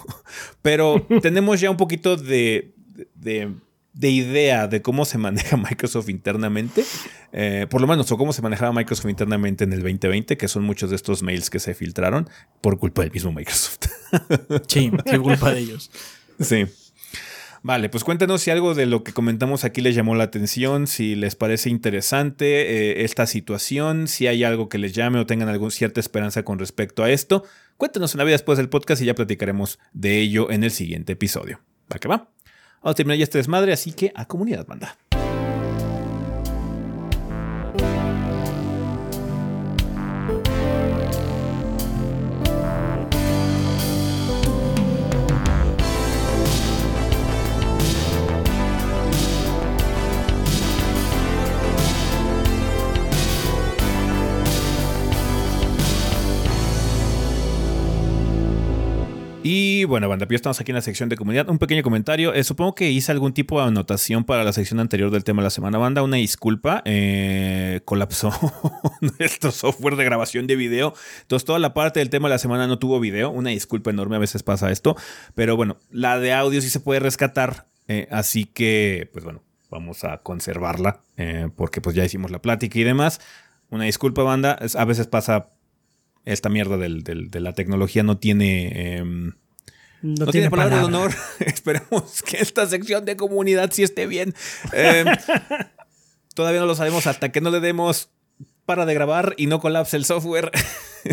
pero tenemos ya un poquito de, de de idea de cómo se maneja Microsoft internamente, eh, por lo menos, o cómo se manejaba Microsoft internamente en el 2020, que son muchos de estos mails que se filtraron por culpa del mismo Microsoft. Sí, por culpa de ellos. Sí. Vale, pues cuéntanos si algo de lo que comentamos aquí les llamó la atención, si les parece interesante eh, esta situación, si hay algo que les llame o tengan alguna cierta esperanza con respecto a esto. Cuéntanos en la vida después del podcast y ya platicaremos de ello en el siguiente episodio. ¿Va que va? Vamos a terminar ya este desmadre, así que a comunidad manda. Y bueno, banda, ya estamos aquí en la sección de comunidad. Un pequeño comentario. Eh, supongo que hice algún tipo de anotación para la sección anterior del tema de la semana. Banda, una disculpa. Eh, colapsó nuestro software de grabación de video. Entonces, toda la parte del tema de la semana no tuvo video. Una disculpa enorme, a veces pasa esto. Pero bueno, la de audio sí se puede rescatar. Eh, así que, pues bueno, vamos a conservarla. porque pues ya hicimos la plática y demás. Una disculpa, banda. A veces pasa esta mierda de la tecnología no tiene... Em, no, tiene, palabra de honor. Esperemos que esta sección de comunidad sí esté bien. Em, todavía no lo sabemos hasta que no le demos para de grabar y no colapse el software.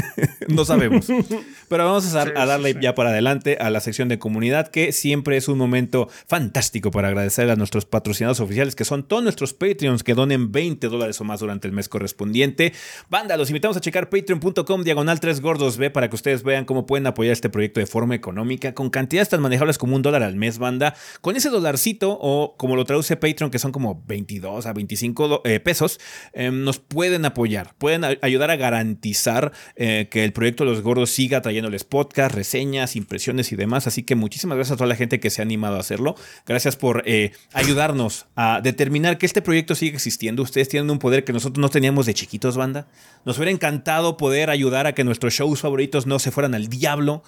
no sabemos. Pero vamos a, a darle ya para adelante a la sección de comunidad, que siempre es un momento fantástico para agradecer a nuestros patrocinados oficiales, que son todos nuestros Patreons que donen 20 dólares o más durante el mes correspondiente. Banda, los invitamos a checar patreon.com diagonal 3 gordos B para que ustedes vean cómo pueden apoyar este proyecto de forma económica con cantidades tan manejables como un dólar al mes, banda. Con ese dolarcito, o como lo traduce Patreon, que son como 22 a 25 eh, pesos, em, nos pueden apoyar, pueden ayudar a garantizar eh, que el proyecto los gordos siga trayéndoles podcast, reseñas, impresiones y demás. Así que muchísimas gracias a toda la gente que se ha animado a hacerlo. Gracias por eh, ayudarnos a determinar que este proyecto sigue existiendo. Ustedes tienen un poder que nosotros no teníamos de chiquitos, banda. Nos hubiera encantado poder ayudar a que nuestros shows favoritos no se fueran al diablo.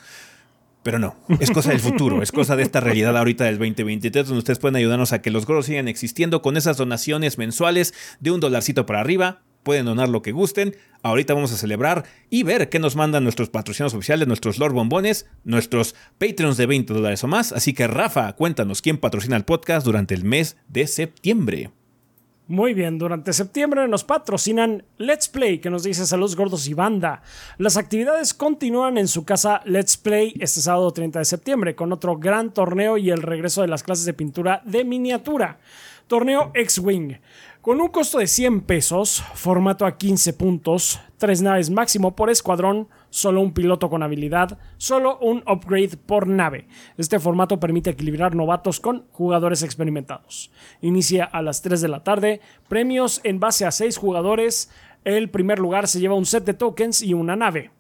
Pero no, es cosa del futuro, es cosa de esta realidad ahorita del 2023, donde ustedes pueden ayudarnos a que los gordos sigan existiendo con esas donaciones mensuales de un dolarcito para arriba. Pueden donar lo que gusten. Ahorita vamos a celebrar y ver qué nos mandan nuestros patrocinados oficiales, nuestros Lord Bombones, nuestros Patreons de 20 dólares o más. Así que Rafa, cuéntanos quién patrocina el podcast durante el mes de septiembre. Muy bien, durante septiembre nos patrocinan Let's Play, que nos dice saludos gordos y banda. Las actividades continúan en su casa Let's Play este sábado 30 de septiembre, con otro gran torneo y el regreso de las clases de pintura de miniatura. Torneo X-Wing. Con un costo de 100 pesos, formato a 15 puntos, 3 naves máximo por escuadrón, solo un piloto con habilidad, solo un upgrade por nave. Este formato permite equilibrar novatos con jugadores experimentados. Inicia a las 3 de la tarde, premios en base a 6 jugadores. El primer lugar se lleva un set de tokens y una nave.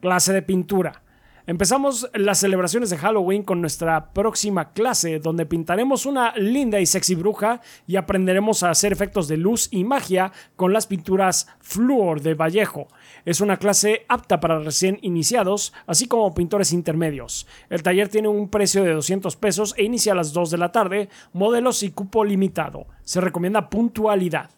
Clase de pintura. Empezamos las celebraciones de Halloween con nuestra próxima clase, donde pintaremos una linda y sexy bruja y aprenderemos a hacer efectos de luz y magia con las pinturas Fluor de Vallejo. Es una clase apta para recién iniciados, así como pintores intermedios. El taller tiene un precio de 200 pesos e inicia a las 2 de la tarde, modelos y cupo limitado. Se recomienda puntualidad.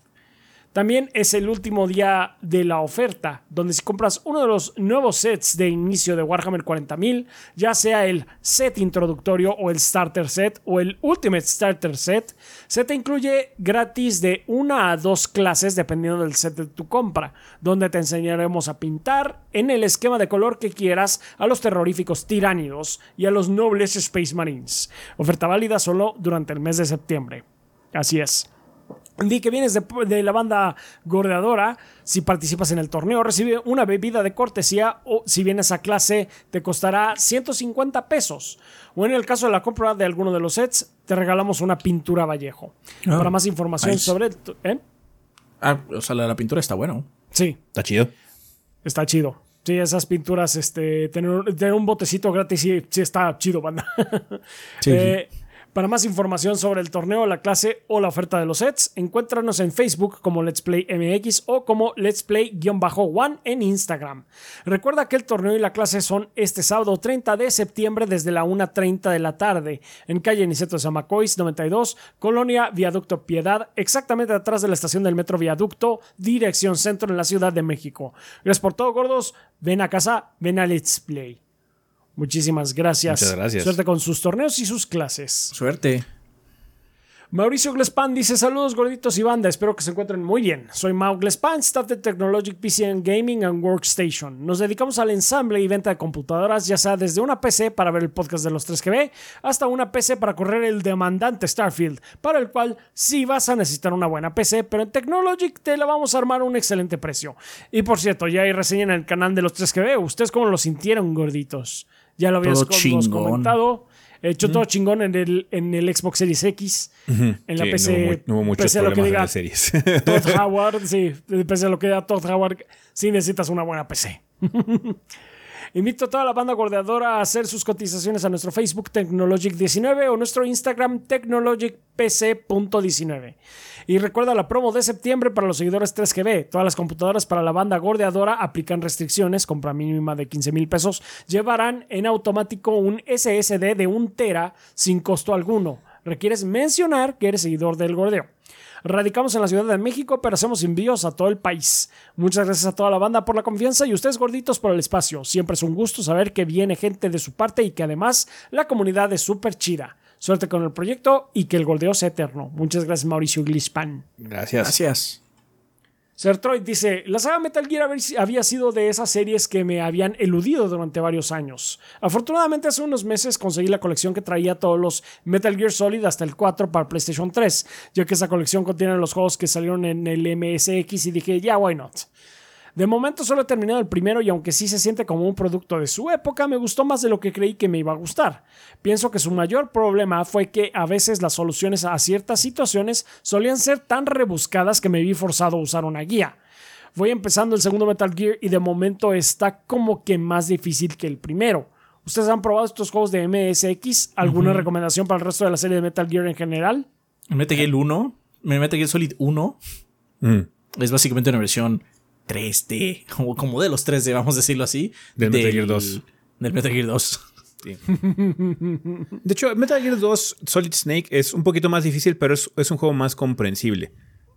También es el último día de la oferta, donde si compras uno de los nuevos sets de inicio de Warhammer 40.000, ya sea el set introductorio o el starter set o el ultimate starter set, se te incluye gratis de una a dos clases dependiendo del set de tu compra, donde te enseñaremos a pintar en el esquema de color que quieras a los terroríficos tiránidos y a los nobles Space Marines. Oferta válida solo durante el mes de septiembre. Así es. Di que vienes de, la banda gordeadora, si participas en el torneo, recibe una bebida de cortesía o si vienes a clase te costará 150 pesos. O en el caso de la compra de alguno de los sets, te regalamos una pintura Vallejo. Ah, Para más información sobre... ¿eh? Ah, o sea, la, pintura está bueno. Sí. Está chido. Está chido. Sí, esas pinturas, este, tener, un botecito gratis, sí, sí está chido, banda. sí. Eh, para más información sobre el torneo, la clase o la oferta de los sets, encuéntranos en Facebook como Let's Play MX o como Let's Play-One en Instagram. Recuerda que el torneo y la clase son este sábado 30 de septiembre desde la 1.30 de la tarde en calle Niceto de Zamacois 92, Colonia Viaducto Piedad, exactamente atrás de la estación del Metro Viaducto, dirección centro en la Ciudad de México. Gracias por todo, gordos. Ven a casa, ven a Let's Play. Muchísimas gracias. Muchas gracias. Suerte con sus torneos y sus clases. Suerte. Mauricio Glespan dice: Saludos gorditos y banda, espero que se encuentren muy bien. Soy Mau Glespan, staff de Technologic PC and Gaming and Workstation. Nos dedicamos al ensamble y venta de computadoras, ya sea desde una PC para ver el podcast de los 3GB hasta una PC para correr el demandante Starfield, para el cual sí vas a necesitar una buena PC, pero en Technologic te la vamos a armar a un excelente precio. Y por cierto, ya hay reseña en el canal de los 3GB. ¿Ustedes cómo lo sintieron, gorditos? Ya lo habías comentado. Hecho todo chingón en el, en el Xbox Series X. En la PC. No hubo, muchos PC lo que diga, series. Todd Howard, sí. PC lo que diga Todd Howard, sí necesitas una buena PC. Invito a toda la banda gordeadora a hacer sus cotizaciones a nuestro Facebook Technologic19 o nuestro Instagram TechnologicPC.19. Y recuerda la promo de septiembre para los seguidores 3GB. Todas las computadoras para la banda gordeadora aplican restricciones, compra mínima de 15 mil pesos, llevarán en automático un SSD de 1 tera sin costo alguno. Requieres mencionar que eres seguidor del gordeo. Radicamos en la Ciudad de México, pero hacemos envíos a todo el país. Muchas gracias a toda la banda por la confianza y ustedes gorditos por el espacio. Siempre es un gusto saber que viene gente de su parte y que además la comunidad es súper chida. Suerte con el proyecto y que el goldeo sea eterno. Muchas gracias Mauricio Glispan. Gracias. Gracias. Sertroid dice, la saga Metal Gear había sido de esas series que me habían eludido durante varios años. Afortunadamente hace unos meses conseguí la colección que traía todos los Metal Gear Solid hasta el 4 para PlayStation 3, ya que esa colección contiene los juegos que salieron en el MSX y dije, ya, why not? De momento solo he terminado el primero y aunque sí se siente como un producto de su época, me gustó más de lo que creí que me iba a gustar. Pienso que su mayor problema fue que a veces las soluciones a ciertas situaciones solían ser tan rebuscadas que me vi forzado a usar una guía. Voy empezando el segundo Metal Gear y de momento está como que más difícil que el primero. ¿Ustedes han probado estos juegos de MSX? ¿Alguna recomendación para el resto de la serie de Metal Gear en general? Metal Gear 1, Metal Gear Solid 1, mm. es básicamente una versión 3D, como, como de los 3D, vamos a decirlo así. Del, Metal Gear 2. Del Metal Gear 2. De hecho, Metal Gear 2 Solid Snake es un poquito más difícil, pero es, un juego más comprensible.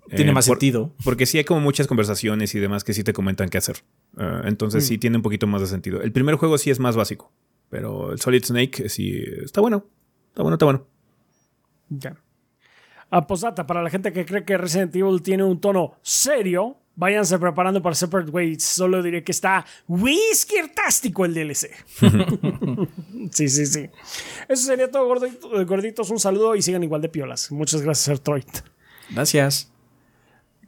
Tiene eh, más sentido. Porque sí hay como muchas conversaciones y demás que sí te comentan qué hacer. Eh, entonces sí mm. tiene un poquito más de sentido. El primer juego sí es más básico, pero el Solid Snake sí está bueno. Está bueno, está bueno. Ya. A posata, para la gente que cree que Resident Evil tiene un tono serio, Váyanse preparando para Separate Ways. Solo diré que está whiskertástico el DLC. sí, sí, sí. Eso sería todo, gorditos. Un saludo y sigan igual de piolas. Muchas gracias, Artroid. Gracias.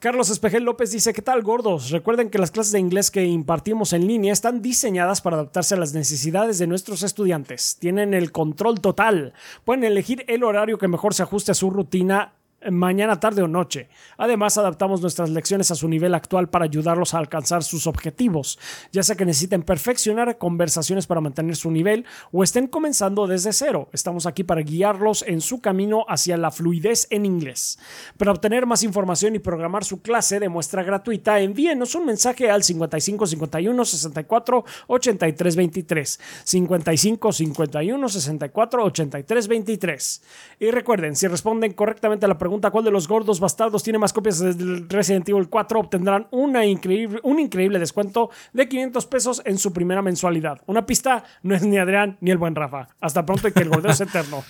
Carlos Espejel López dice, ¿qué tal gordos? Recuerden que las clases de inglés que impartimos en línea están diseñadas para adaptarse a las necesidades de nuestros estudiantes. Tienen el control total. Pueden elegir el horario que mejor se ajuste a su rutina mañana, tarde o noche. Además, adaptamos nuestras lecciones a su nivel actual para ayudarlos a alcanzar sus objetivos, ya sea que necesiten perfeccionar conversaciones para mantener su nivel o estén comenzando desde cero. Estamos aquí para guiarlos en su camino hacia la fluidez en inglés. Para obtener más información y programar su clase de muestra gratuita, envíenos un mensaje al 55 51 64 83 23. 55 51 64 83 23. Y recuerden, si responden correctamente a la pregunta, cuál de los gordos bastardos tiene más copias del Resident Evil 4 obtendrán una increíble, un increíble descuento de 500 pesos en su primera mensualidad. Una pista no es ni Adrián ni el buen Rafa. Hasta pronto y que el gordeo es eterno.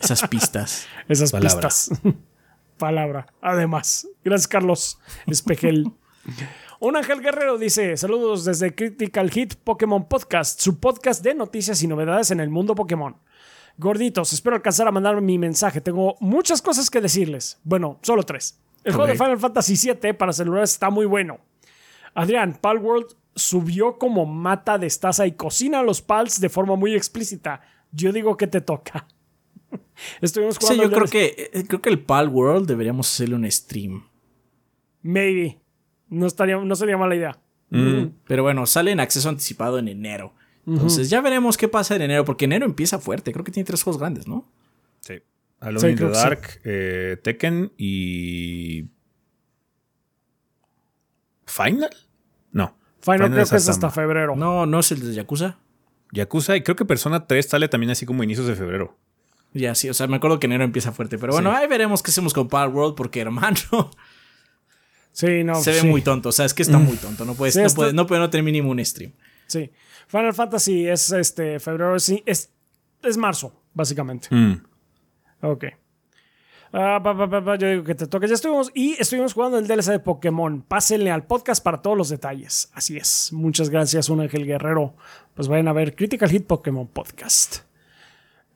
Esas pistas. Esas pistas. Palabra. Además. Gracias, Carlos Espejel. Un Ángel Guerrero dice: Saludos desde Critical Hit Pokémon Podcast, su podcast de noticias y novedades en el mundo Pokémon. Gorditos, espero alcanzar a mandar mi mensaje. Tengo muchas cosas que decirles. Bueno, solo tres. El juego de Final Fantasy VII para celulares está muy bueno. Adrián, Palworld subió como mata, destaza y cocina a los pals de forma muy explícita. Yo digo que te toca. Estuvimos jugando. Sí, yo creo que, eh, creo que el Palworld deberíamos hacerle un stream. Maybe. No, estaría, no sería mala idea. Mm. Pero bueno, sale en acceso anticipado en enero. Entonces ya veremos qué pasa en enero, porque enero empieza fuerte. Creo que tiene tres juegos grandes, ¿no? Sí. Alone in the Dark, eh, Tekken y. ¿Final? No. Final, creo que es hasta febrero. No, no es el de Yakuza. Yakuza, y creo que Persona 3 sale también así como inicios de febrero. Ya, sí, o sea, me acuerdo que enero empieza fuerte. Pero bueno, ahí veremos qué hacemos con Power World, porque hermano. Sí, no. Se ve muy tonto, o sea, es que está muy tonto. No puedes, no, puede, no, puede, no tener mínimo un stream. Sí. Final Fantasy es este febrero, es, es, marzo, básicamente. Mm. Ok. Ah, yo digo que te toca. Ya estuvimos y estuvimos jugando el DLC de Pokémon. Pásenle al podcast para todos los detalles. Así es. Muchas gracias, un Ángel Guerrero. Pues vayan a ver Critical Hit Pokémon Podcast.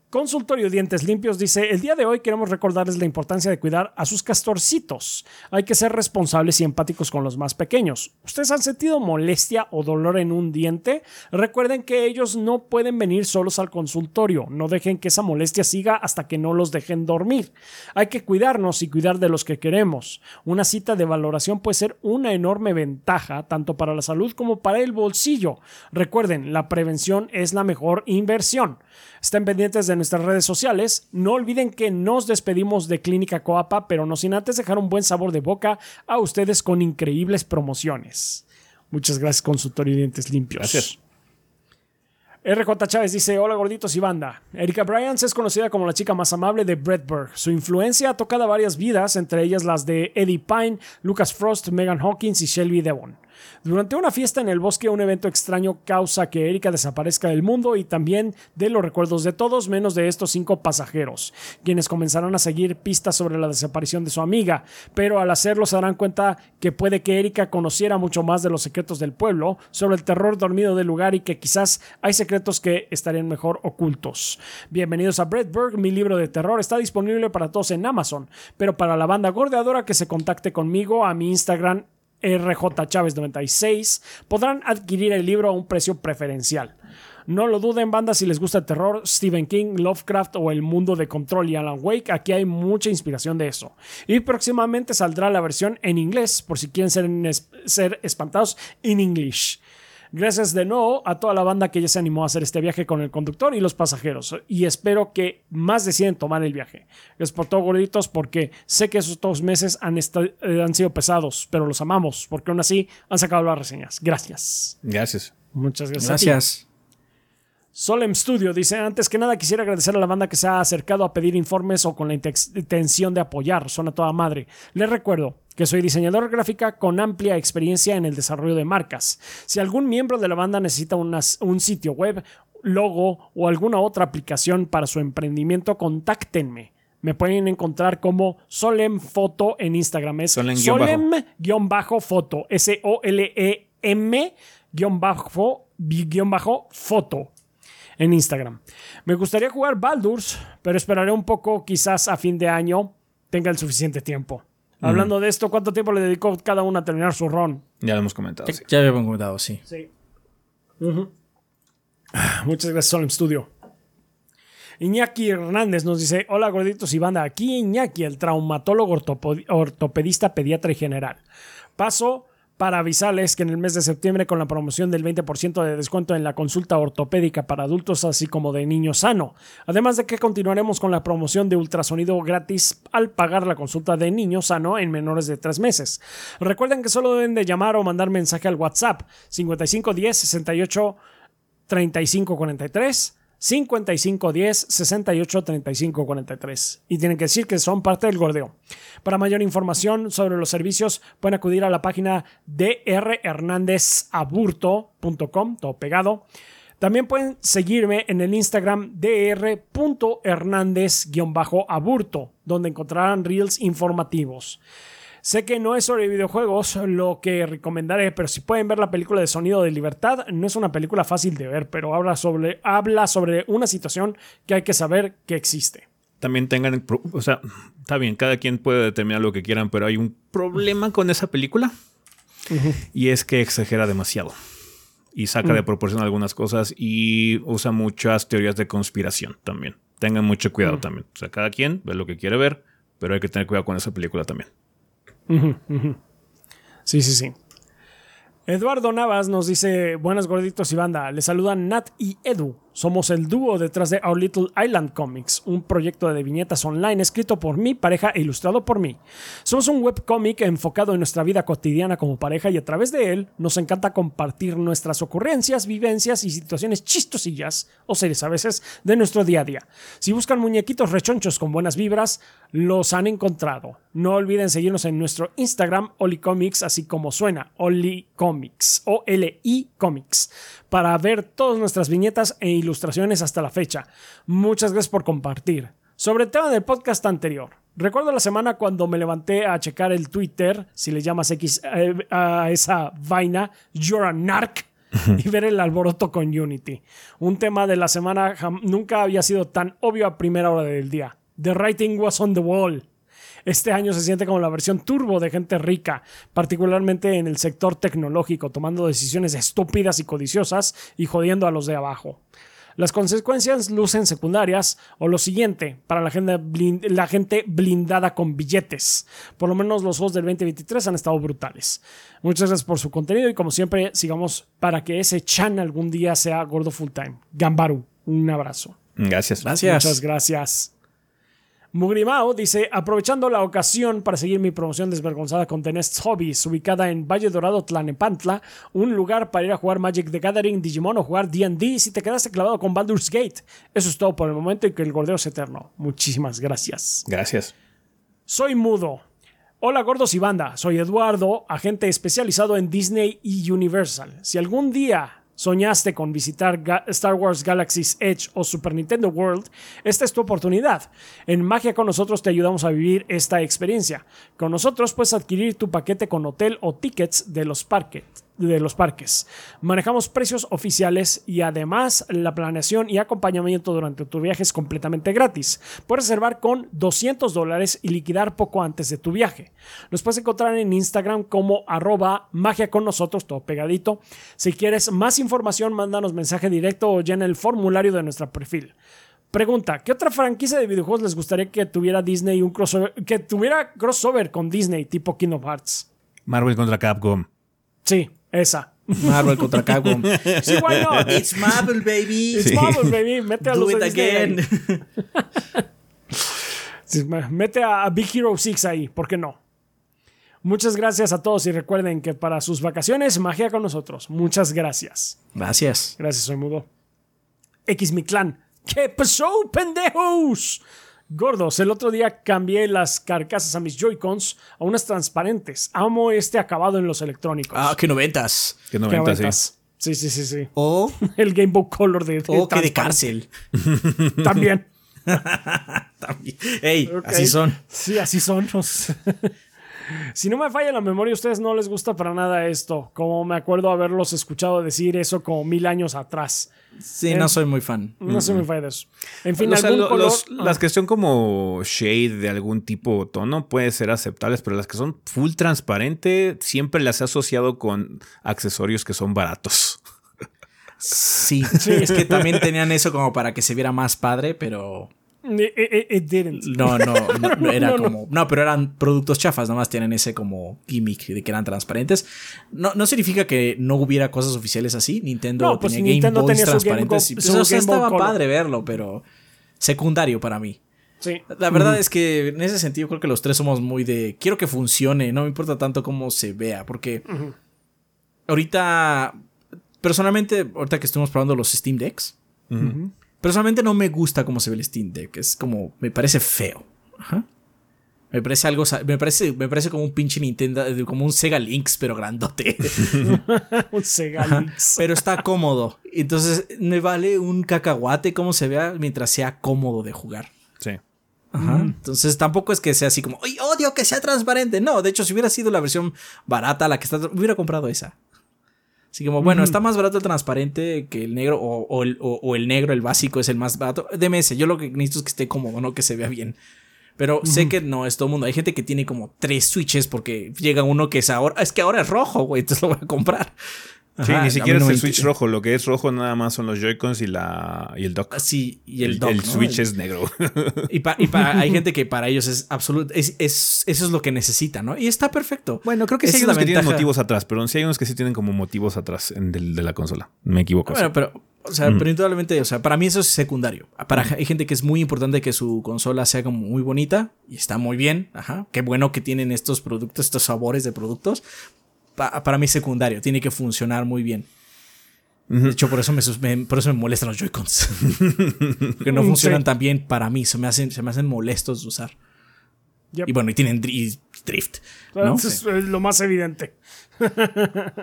Consultorio Dientes Limpios dice, el día de hoy queremos recordarles la importancia de cuidar a sus castorcitos. Hay que ser responsables y empáticos con los más pequeños. ¿Ustedes han sentido molestia o dolor en un diente? Recuerden que ellos no pueden venir solos al consultorio. No dejen que esa molestia siga hasta que no los dejen dormir. Hay que cuidarnos y cuidar de los que queremos. Una cita de valoración puede ser una enorme ventaja tanto para la salud como para el bolsillo. Recuerden, la prevención es la mejor inversión. Estén pendientes de nuestras redes sociales. No olviden que nos despedimos de Clínica Coapa, pero no sin antes dejar un buen sabor de boca a ustedes con increíbles promociones. Muchas gracias, consultorio y dientes limpios. Gracias. RJ Chávez dice: Hola gorditos y banda. Erika Bryans es conocida como la chica más amable de Bradburg. Su influencia ha tocado varias vidas, entre ellas las de Eddie Pine, Lucas Frost, Megan Hawkins y Shelby Devon. Durante una fiesta en el bosque, un evento extraño causa que Erika desaparezca del mundo y también de los recuerdos de todos, menos de estos cinco pasajeros, quienes comenzarán a seguir pistas sobre la desaparición de su amiga, pero al hacerlo se darán cuenta que puede que Erika conociera mucho más de los secretos del pueblo, sobre el terror dormido del lugar y que quizás hay secretos que estarían mejor ocultos. Bienvenidos a Bredberg, mi libro de terror está disponible para todos en Amazon, pero para la banda gordeadora que se contacte conmigo a mi Instagram RJ96 podrán adquirir el libro a un precio preferencial. No lo duden, banda, si les gusta el terror, Stephen King, Lovecraft o el mundo de Control y Alan Wake, aquí hay mucha inspiración de eso. Y próximamente saldrá la versión en inglés, por si quieren ser, ser espantados en English. Gracias de nuevo a toda la banda que ya se animó a hacer este viaje con el conductor y los pasajeros. Y espero que más deciden tomar el viaje. Les por todo, gorditos, porque sé que esos dos meses han, eh, han sido pesados, pero los amamos, porque aún así han sacado las reseñas. Gracias. Gracias. Muchas gracias. Gracias. Solem Studio dice, antes que nada quisiera agradecer a la banda que se ha acercado a pedir informes o con la intención de apoyar, suena toda madre. Les recuerdo que soy diseñador gráfica con amplia experiencia en el desarrollo de marcas. Si algún miembro de la banda necesita un sitio web, logo o alguna otra aplicación para su emprendimiento, contáctenme. Me pueden encontrar como Solem Foto en Instagram. Es Solem-foto. S-O-L-E-M-foto en Instagram. Me gustaría jugar Baldur's, pero esperaré un poco, quizás a fin de año tenga el suficiente tiempo. Hablando de esto, ¿cuánto tiempo le dedicó cada uno a terminar su ron? Ya lo hemos comentado. Ya, lo hemos comentado, sí. Sí. Muchas gracias, Solem Studio. Iñaki Hernández nos dice: Hola gorditos y banda, aquí Iñaki, el traumatólogo ortopedista, pediatra y general. Paso para avisarles que en el mes de septiembre con la promoción del 20% de descuento en la consulta ortopédica para adultos así como de niños sano. Además de que continuaremos con la promoción de ultrasonido gratis al pagar la consulta de niño sano en menores de 3 meses. Recuerden que solo deben de llamar o mandar mensaje al WhatsApp 5510 68 35 43 55 10 68 35 43 y tienen que decir que son parte del gordeo. Para mayor información sobre los servicios pueden acudir a la página drhernandezaburto.com, todo pegado. También pueden seguirme en el Instagram dr.hernandez-aburto, donde encontrarán reels informativos. Sé que no es sobre videojuegos lo que recomendaré, pero si pueden ver la película de Sonido de Libertad, no es una película fácil de ver, pero habla sobre, habla sobre una situación que hay que saber que existe. También tengan, o sea, está bien, cada quien puede determinar lo que quieran, pero hay un problema con esa película y es que exagera demasiado y saca de mm. proporción algunas cosas y usa muchas teorías de conspiración también. Tengan mucho cuidado mm. también. O sea, cada quien ve lo que quiere ver, pero hay que tener cuidado con esa película también. Sí, sí, sí. Eduardo Navas nos dice, buenas gorditos y banda, les saludan Nat y Edu. Somos el dúo detrás de Our Little Island Comics, un proyecto de viñetas online escrito por mi pareja e ilustrado por mí. Somos un webcómic enfocado en nuestra vida cotidiana como pareja y a través de él nos encanta compartir nuestras ocurrencias, vivencias y situaciones chistosillas, o series a veces, de nuestro día a día. Si buscan muñequitos rechonchos con buenas vibras, los han encontrado. No olviden seguirnos en nuestro Instagram, Olicomics, así como suena, Olicomics, o L-I Comics, para ver todas nuestras viñetas e ilustraciones hasta la fecha. Muchas gracias por compartir. Sobre el tema del podcast anterior. Recuerdo la semana cuando me levanté a checar el Twitter, si le llamas X eh, a esa vaina, You're a Narc, y ver el alboroto con Unity. Un tema de la semana nunca había sido tan obvio a primera hora del día. The writing was on the wall. Este año se siente como la versión turbo de gente rica, particularmente en el sector tecnológico, tomando decisiones estúpidas y codiciosas y jodiendo a los de abajo. Las consecuencias lucen secundarias o lo siguiente para la gente, la gente blindada con billetes. Por lo menos los juegos del 2023 han estado brutales. Muchas gracias por su contenido y como siempre sigamos para que ese chan algún día sea gordo full time. Gambaru, un abrazo. Gracias. Gracias. Muchas gracias. Mugrimao dice, aprovechando la ocasión para seguir mi promoción desvergonzada con The Nest Hobbies, ubicada en Valle Dorado, Tlanepantla, un lugar para ir a jugar Magic the Gathering, Digimon o jugar D&D si te quedaste clavado con Baldur's Gate. Eso es todo por el momento y que el gordeo es eterno. Muchísimas gracias. Gracias. Soy mudo. Hola gordos y banda, soy Eduardo, agente especializado en Disney y Universal. Si algún día soñaste con visitar Star Wars Galaxy's Edge o Super Nintendo World, esta es tu oportunidad. En Magia con nosotros te ayudamos a vivir esta experiencia. Con nosotros puedes adquirir tu paquete con hotel o tickets de los parques de los parques. Manejamos precios oficiales y además la planeación y acompañamiento durante tu viaje es completamente gratis. Puedes reservar con 200 dólares y liquidar poco antes de tu viaje. Nos puedes encontrar en Instagram como arroba magia con nosotros, todo pegadito. Si quieres más información, mándanos mensaje directo o llena el formulario de nuestro perfil. Pregunta, ¿qué otra franquicia de videojuegos les gustaría que tuviera Disney un crossover, que tuviera crossover con Disney tipo Kingdom Hearts? Marvel contra Capcom. Sí, esa. Marvel contra Capcom. Sí, why not? It's Marvel, baby. It's Marvel, baby. Mete a Do los it again. Mete a Big Hero 6 ahí, ¿por qué no? Muchas gracias a todos y recuerden que para sus vacaciones, magia con nosotros. Muchas gracias. Gracias. Gracias, soy mudo. X mi clan. ¿Qué pasó, pendejos? Gordos, el otro día cambié las carcasas a mis Joy-Cons a unas transparentes. Amo este acabado en los electrónicos. Ah, qué noventas. Que Qué 90, sí. noventas. Sí, sí, sí, sí. O, El Game Boy Color de, o que de cárcel. También. También. Ey, así son. Sí, así son. Si no me falla la memoria, a ustedes no les gusta para nada esto. Como me acuerdo haberlos escuchado decir eso como mil años atrás. Sí, no soy muy fan. No soy muy fan de eso. En fin, O sea, algún lo- color. los- Ah, Las que son como shade de algún tipo o tono puede ser aceptables, pero las que son full transparente siempre las he asociado con accesorios que son baratos. Sí, es que también tenían eso como para que se viera más padre, pero it, it- it didn't. no, no, no, no, era No, como, no, pero eran productos chafas, nada más tienen ese como gimmick de que eran transparentes. No, no significa que no hubiera cosas oficiales así. Nintendo No, pues tenía Nintendo Game Boys tenía su Game transparentes. Go- y, pues, su o sea, estaba Color. padre verlo, pero secundario para mí. Sí. La verdad es que en ese sentido creo que los tres somos muy de quiero que funcione, no me importa tanto cómo se vea, porque ahorita personalmente ahorita que estuvimos probando los Steam Decks, personalmente no me gusta cómo se ve el Steam Deck, es como me parece feo. Ajá. Me parece algo, me parece, me parece como un pinche Nintendo, como un Sega Lynx, pero grandote. Un Sega Ajá. Lynx. pero está cómodo. Entonces, me vale un cacahuate cómo se vea mientras sea cómodo de jugar. Sí. Ajá. Entonces tampoco es que sea así como, ¡ay, odio que sea transparente! No, de hecho, si hubiera sido la versión barata, la que está, hubiera comprado esa. Así como, bueno, está más barato el transparente que el negro, o, o el, o- o el negro, el básico, es el más barato. Deme ese. Yo lo que necesito es que esté cómodo, no que se vea bien. Pero sé que no es todo el mundo. Hay gente que tiene como tres switches porque llega uno que es ahora. Es que ahora es rojo, güey. Entonces lo voy a comprar. Sí, Ajá, ni siquiera no es el Switch rojo. Lo que es rojo nada más son los Joy-Cons y, la, y el dock. Sí, y el, el, dock, el ¿no? Switch El- es negro. Y, pa- y pa- hay gente que para ellos es absoluto. Es, es- eso es lo que necesitan, ¿no? Y está perfecto. bueno, creo que sí hay unos que tienen motivos atrás, pero sí hay unos que sí tienen como motivos atrás en del- de la consola. Me equivoco. Bueno, pero, o sea, pero indudablemente, o sea, para mí eso es secundario. Para hay gente que es muy importante que su consola sea como muy bonita y está muy bien. Ajá. Qué bueno que tienen estos productos, estos sabores de productos. Pa- para mí secundario, tiene que funcionar muy bien. De hecho, por eso me, me- por eso me molestan los Joy-Cons. que no Mm, funcionan sí. tan bien para mí, se me hacen, se me hacen molestos de usar. Yep. Y bueno, y tienen dri- drift. es lo más evidente.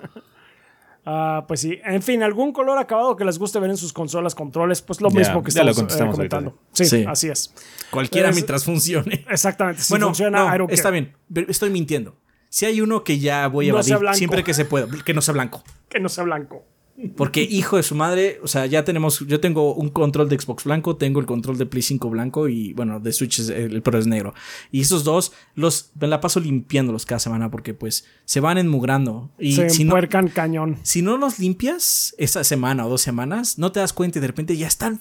Ah, pues sí. En fin, algún color acabado que les guste ver en sus consolas, controles, pues lo mismo que ya lo estamos eh, comentando. Sí, Sí. así es. Cualquiera Es- mientras funcione. Exactamente. Si bueno, funciona, no, está bien. Estoy mintiendo. Si hay uno que ya voy a No evadir siempre que se pueda, que no sea blanco. Que no sea blanco. Porque hijo de su madre, o sea, ya tenemos, yo tengo un control de Xbox blanco, tengo el control de Play 5 blanco y bueno, de Switch es el, el Pro es negro. Y esos dos los me la paso limpiándolos cada semana porque pues se van enmugrando y Se si no cañón. si no los limpias esa semana o dos semanas, no te das cuenta y de repente ya están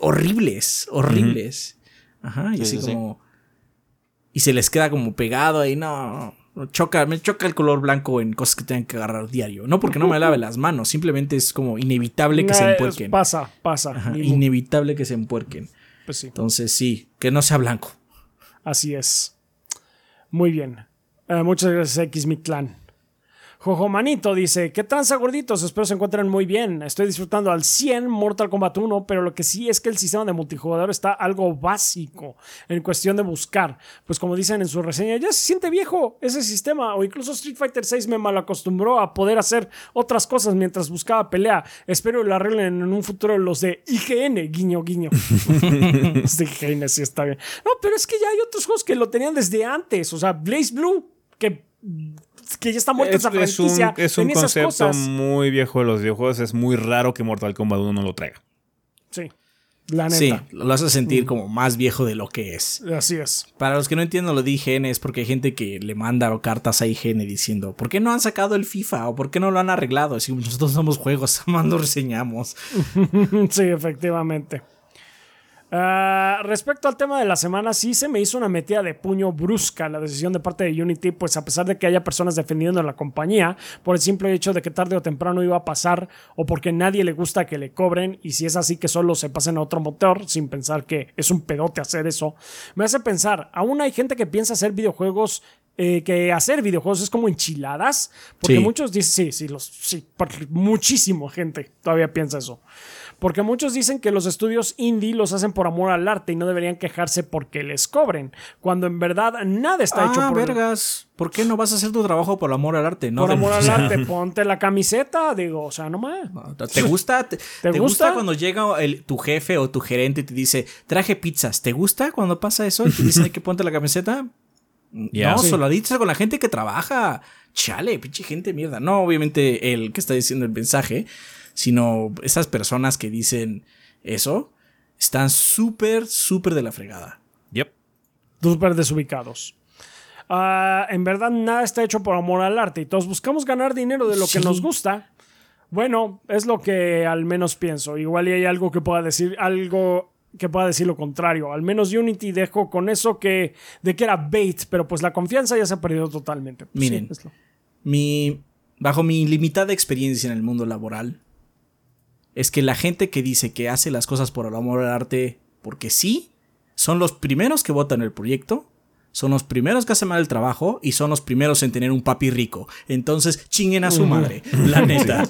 horribles, horribles. Ajá, y Sí, así sí, sí. como y se les queda como pegado ahí, no, no, choca, me choca el color blanco en cosas que tengan que agarrar diario. No porque no me lave las manos, simplemente es como inevitable que se empuerquen. Pasa, pasa. Ajá, inevitable que se empuerquen. Pues sí, Entonces, sí, que no sea blanco. así es. Muy bien. Eh, muchas gracias, X Mi Clan. Jojo Manito dice, ¿qué tranza gorditos? Espero se encuentren muy bien. Estoy disfrutando al 100 Mortal Kombat 1, pero lo que sí es que el sistema de multijugador está algo básico en cuestión de buscar. Pues como dicen en su reseña, ya se siente viejo ese sistema. O incluso Street Fighter 6 me malacostumbró a poder hacer otras cosas mientras buscaba pelea. Espero lo arreglen en un futuro los de IGN, guiño, guiño. los de IGN sí está bien. No, pero es que ya hay otros juegos que lo tenían desde antes. O sea, Blaze Blue, que que ya está muerta esa franquicia. Es un, es un concepto muy viejo de los videojuegos. Es muy raro que Mortal Kombat 1 no lo traiga. Sí. La neta. Sí, lo hace sentir mm. como más viejo de lo que es. Así es. Para los que no entienden lo de IGN es porque hay gente que le manda cartas a IGN diciendo ¿por qué no han sacado el FIFA? o ¿por qué no lo han arreglado? Si nosotros somos juegos, mando reseñamos. sí, efectivamente. Uh, respecto al tema de la semana, sí se me hizo una metida de puño brusca la decisión de parte de Unity, pues a pesar de que haya personas defendiendo a la compañía por el simple hecho de que tarde o temprano iba a pasar o porque nadie le gusta que le cobren y si es así que solo se pasen a otro motor sin pensar que es un pedote hacer eso, me hace pensar, aún hay gente que piensa hacer videojuegos eh, que hacer videojuegos es como enchiladas, porque muchos dicen, sí, sí, los, sí, muchísimo gente todavía piensa eso. Porque muchos dicen que los estudios indie los hacen por amor al arte y no deberían quejarse porque les cobren, cuando en verdad nada está hecho ah, por vergas. ¿Por qué no vas a hacer tu trabajo por amor al arte? No por amor al arte, ponte la camiseta, digo, o sea, no más. ¿Te gusta? ¿Te, gusta? cuando llega el, tu jefe o tu gerente y te dice, traje pizzas? ¿Te gusta cuando pasa eso y te dicen que ponte la camiseta? no, solo dices con la gente que trabaja. Chale, pinche gente mierda. No, obviamente el que está diciendo el mensaje, sino esas personas que dicen eso están súper, súper de la fregada. Yep. Súper desubicados. Ah, en verdad, nada está hecho por amor al arte y todos buscamos ganar dinero de lo que nos gusta. Bueno, es lo que al menos pienso. Igual y hay algo que pueda decir, algo que pueda decir lo contrario. Al menos Unity dejó con eso que de que era bait, pero pues la confianza ya se ha perdido totalmente. Miren, mi, bajo mi limitada experiencia en el mundo laboral, es que la gente que dice que hace las cosas por el amor al arte porque sí, son los primeros que votan el proyecto, son los primeros que hacen mal el trabajo y son los primeros en tener un papi rico. Entonces, chinguen a su madre, la neta.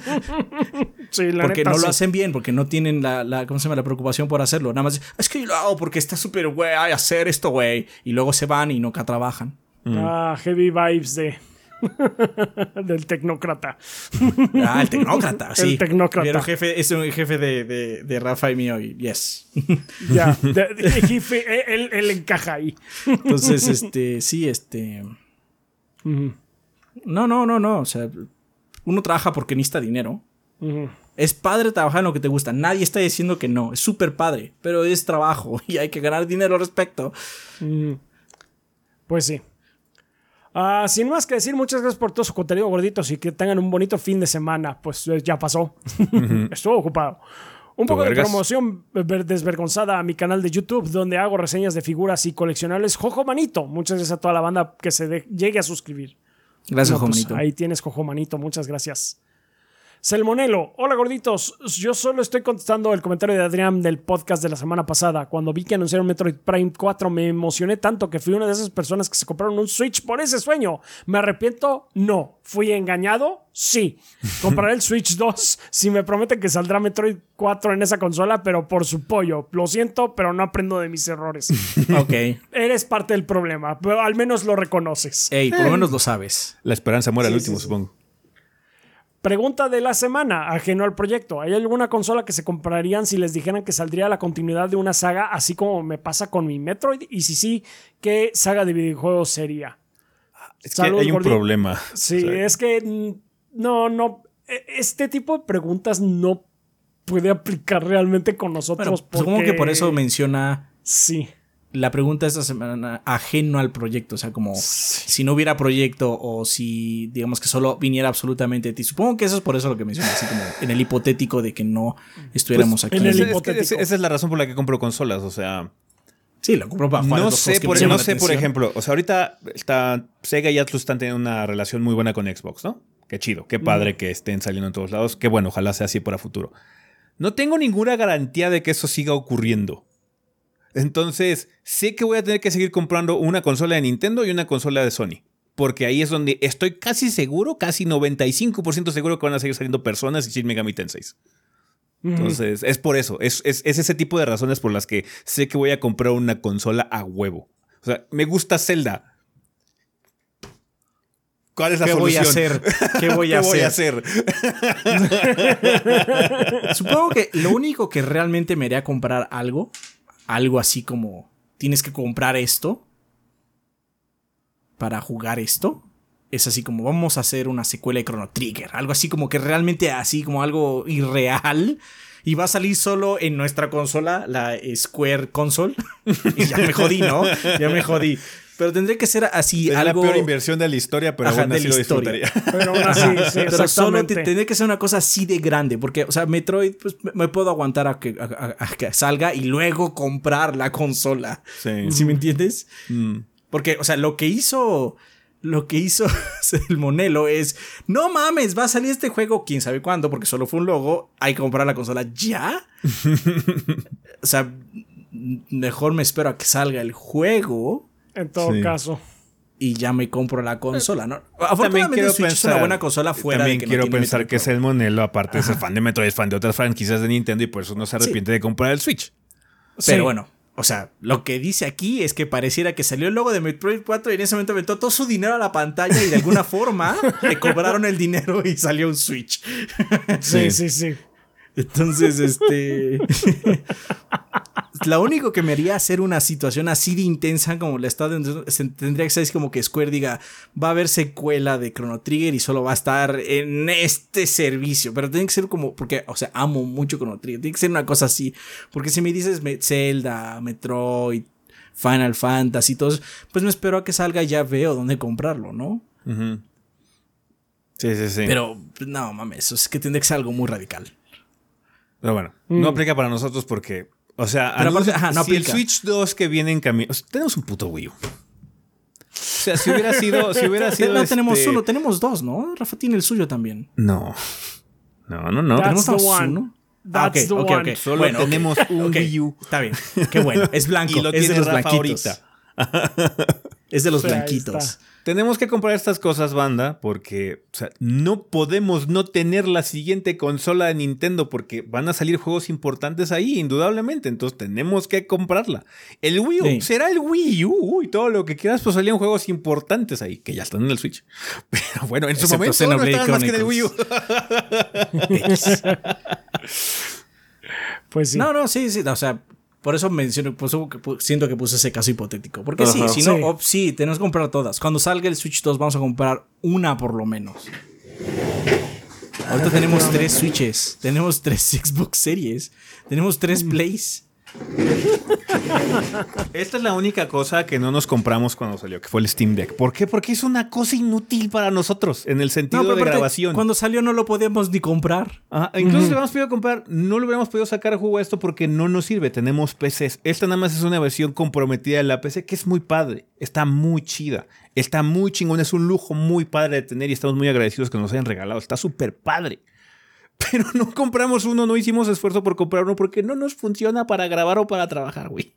Sí, la porque no lo hacen bien, porque no tienen la, la, ¿cómo se llama? la preocupación por hacerlo. Nada más, es que yo lo hago porque está súper güey, hacer esto, güey. Y luego se van y nunca trabajan. Ah, heavy vibes de del tecnócrata. Ah, el tecnócrata, sí. El tecnócrata. Pero jefe, es un jefe de, de, de Rafa y mío, y yes. Ya, jefe, él, él, encaja ahí. Entonces, este, sí, este. No, no, no, no. O sea, uno trabaja porque necesita dinero. Es padre trabajar en lo que te gusta. Nadie está diciendo que no. Es súper padre. Pero es trabajo y hay que ganar dinero al respecto. Pues sí. Ah, sin más que decir, muchas gracias por todo su contenido, gorditos, y que tengan un bonito fin de semana. Pues eh, ya pasó. Estuvo ocupado. Un poco de promoción desvergonzada a mi canal de YouTube, donde hago reseñas de figuras y coleccionables Jojo Manito. Muchas gracias a toda la banda que se llegue a suscribir. Gracias, Jojo pues, Manito. Ahí tienes Jojo Manito, muchas gracias. Selmonelo, hola gorditos. Yo solo estoy contestando el comentario de Adrián del podcast de la semana pasada. Cuando vi que anunciaron Metroid Prime 4, me emocioné tanto que fui una de esas personas que se compraron un Switch por ese sueño. ¿Me arrepiento? No. ¿Fui engañado? Sí. Compraré el Switch 2 si me prometen que saldrá Metroid 4 en esa consola, pero por su pollo. Lo siento, pero no aprendo de mis errores. ok. Eres parte del problema, pero al menos lo reconoces. Ey, por lo menos lo sabes. La esperanza muere al último, supongo. Pregunta de la semana, ajeno al proyecto. ¿Hay alguna consola que se comprarían si les dijeran que saldría la continuidad de una saga, así como me pasa con mi Metroid? Y si sí, ¿qué saga de videojuegos sería? Es que hay un problema. Sí, es que no, no. E, este tipo de preguntas no puede aplicar realmente con nosotros. Bueno, Supongo que por eso menciona. Sí la pregunta esta semana ajeno al proyecto, o sea, como si no hubiera proyecto o si digamos que solo viniera absolutamente de ti. Supongo que eso es por eso lo que mencioné, así como en el hipotético de que no estuviéramos pues, aquí. En el hipotético. esa es la razón por la que compro consolas, o sea, Sí, lo compro para No sé, por, no sé por ejemplo, o sea, ahorita está Sega y Atlus están teniendo una relación muy buena con Xbox, ¿no? Qué chido, qué padre que estén saliendo en todos lados, qué bueno, ojalá sea así para futuro. No tengo ninguna garantía de que eso siga ocurriendo. Entonces, sé que voy a tener que seguir comprando una consola de Nintendo y una consola de Sony. porque ahí es donde estoy casi seguro, casi 95% seguro que van a seguir saliendo personas y Shin Megami Tensei. Entonces, es por eso, es, es, ese tipo de razones por las que sé que voy a comprar una consola a huevo. O sea, me gusta Zelda. ¿Cuál es la ¿Qué solución? voy a hacer? ¿Qué voy a ¿Qué voy a hacer? hacer? Supongo que lo único que realmente me haría comprar algo, algo así como tienes que comprar esto para jugar esto, es así como vamos a hacer una secuela de Chrono Trigger, algo así como que realmente así como algo irreal. Y va a salir solo en nuestra consola, la Square Console. y ya me jodí, ¿no? Ya me jodí. Pero tendría que ser así Es algo. la peor inversión de la historia, pero Ajá, aún así lo historia. disfrutaría. Pero aún así, sí, Pero solo tendría que ser una cosa así de grande. Porque, o sea, Metroid, pues me- me puedo aguantar a que, a- a- a que salga y luego comprar la consola. Sí. ¿Sí me entiendes? Mm. Porque, o sea, lo que hizo. Lo que hizo el Monelo es. No mames, va a salir este juego, quién sabe cuándo, porque solo fue un logo. Hay que comprar la consola ya. o sea, mejor me espero a que salga el juego En todo Sí. caso. y ya me compro la consola, ¿no? También Afortunadamente quiero Switch es una pensar- buena consola fuera También de que no quiero tiene pensar Metroid que es Monelo, aparte de ser fan de Metroid, es fan de otras franquicias de Nintendo y por eso no se arrepiente de comprar el Switch. Pero Sí. bueno, o sea, lo que dice aquí es que pareciera que salió el logo de Metroid 4 y en ese momento aventó todo su dinero a la pantalla y de alguna forma le cobraron el dinero y salió un Switch. Sí, sí, sí. Entonces, este. Lo único que me haría hacer una situación así de intensa como la está tendría que ser como que Square diga va a haber secuela de Chrono Trigger y solo va a estar en este servicio. Pero tiene que ser como, porque, o sea, amo mucho Chrono Trigger. Tiene que ser una cosa así. Porque si me dices Zelda, Metroid, Final Fantasy, todo eso, pues me espero a que salga y ya veo dónde comprarlo, ¿no? Sí, sí, sí. Pero no mames, es que tendría que ser algo muy radical. Pero bueno, no aplica para nosotros porque, o sea, Pero aparte, anuncia- ajá, no si el aplica. Switch 2 que viene en camino, o sea, tenemos un puto Wii U. O sea, si hubiera sido, si hubiera sido no tenemos este- uno, tenemos dos, ¿no? Rafa tiene el suyo también. No. No, no, no. That's Tenemos the dos, one. uno. That's Ah, the ok, ok, one. ok. Solo Bueno, tenemos un Wii U. Está bien. Qué bueno. Es blanco. Y lo es tiene de los Rafa blanquitos. ahorita. Es de los blanquitos. Tenemos que comprar estas cosas, banda, porque o sea, no podemos no tener la siguiente consola de Nintendo porque van a salir juegos importantes ahí, indudablemente. Entonces tenemos que comprarla. El Wii U Sí. será el Wii U y todo lo que quieras, pues salían juegos importantes ahí, que ya están en el Switch. Pero bueno, en su Excepto momento no estaban más que en el Wii U. Pues sí. No, no, sí, sí. O sea, por eso menciono, por eso que pu- siento que puse ese caso hipotético. Porque sí, si no, Sí. sí, tenemos que comprar todas. Cuando salga el Switch 2, vamos a comprar una por lo menos. Ahorita tenemos tres Switches, tenemos tres Xbox Series, tenemos tres Plays. Esta es la única cosa que no nos compramos cuando salió, que fue el Steam Deck. ¿Por qué? Porque es una cosa inútil para nosotros en el sentido de grabación. Cuando salió no lo podíamos ni comprar. Ajá, incluso si lo hubiéramos podido comprar, no le hubiéramos podido sacar jugo a esto porque no nos sirve. Tenemos PCs. Esta nada más es una versión comprometida de la PC que es muy padre. Está muy chida. Está muy chingón. Es un lujo muy padre de tener y estamos muy agradecidos que nos hayan regalado. Está súper padre. Pero no compramos uno, no hicimos esfuerzo por comprar uno porque no nos funciona para grabar o para trabajar, güey.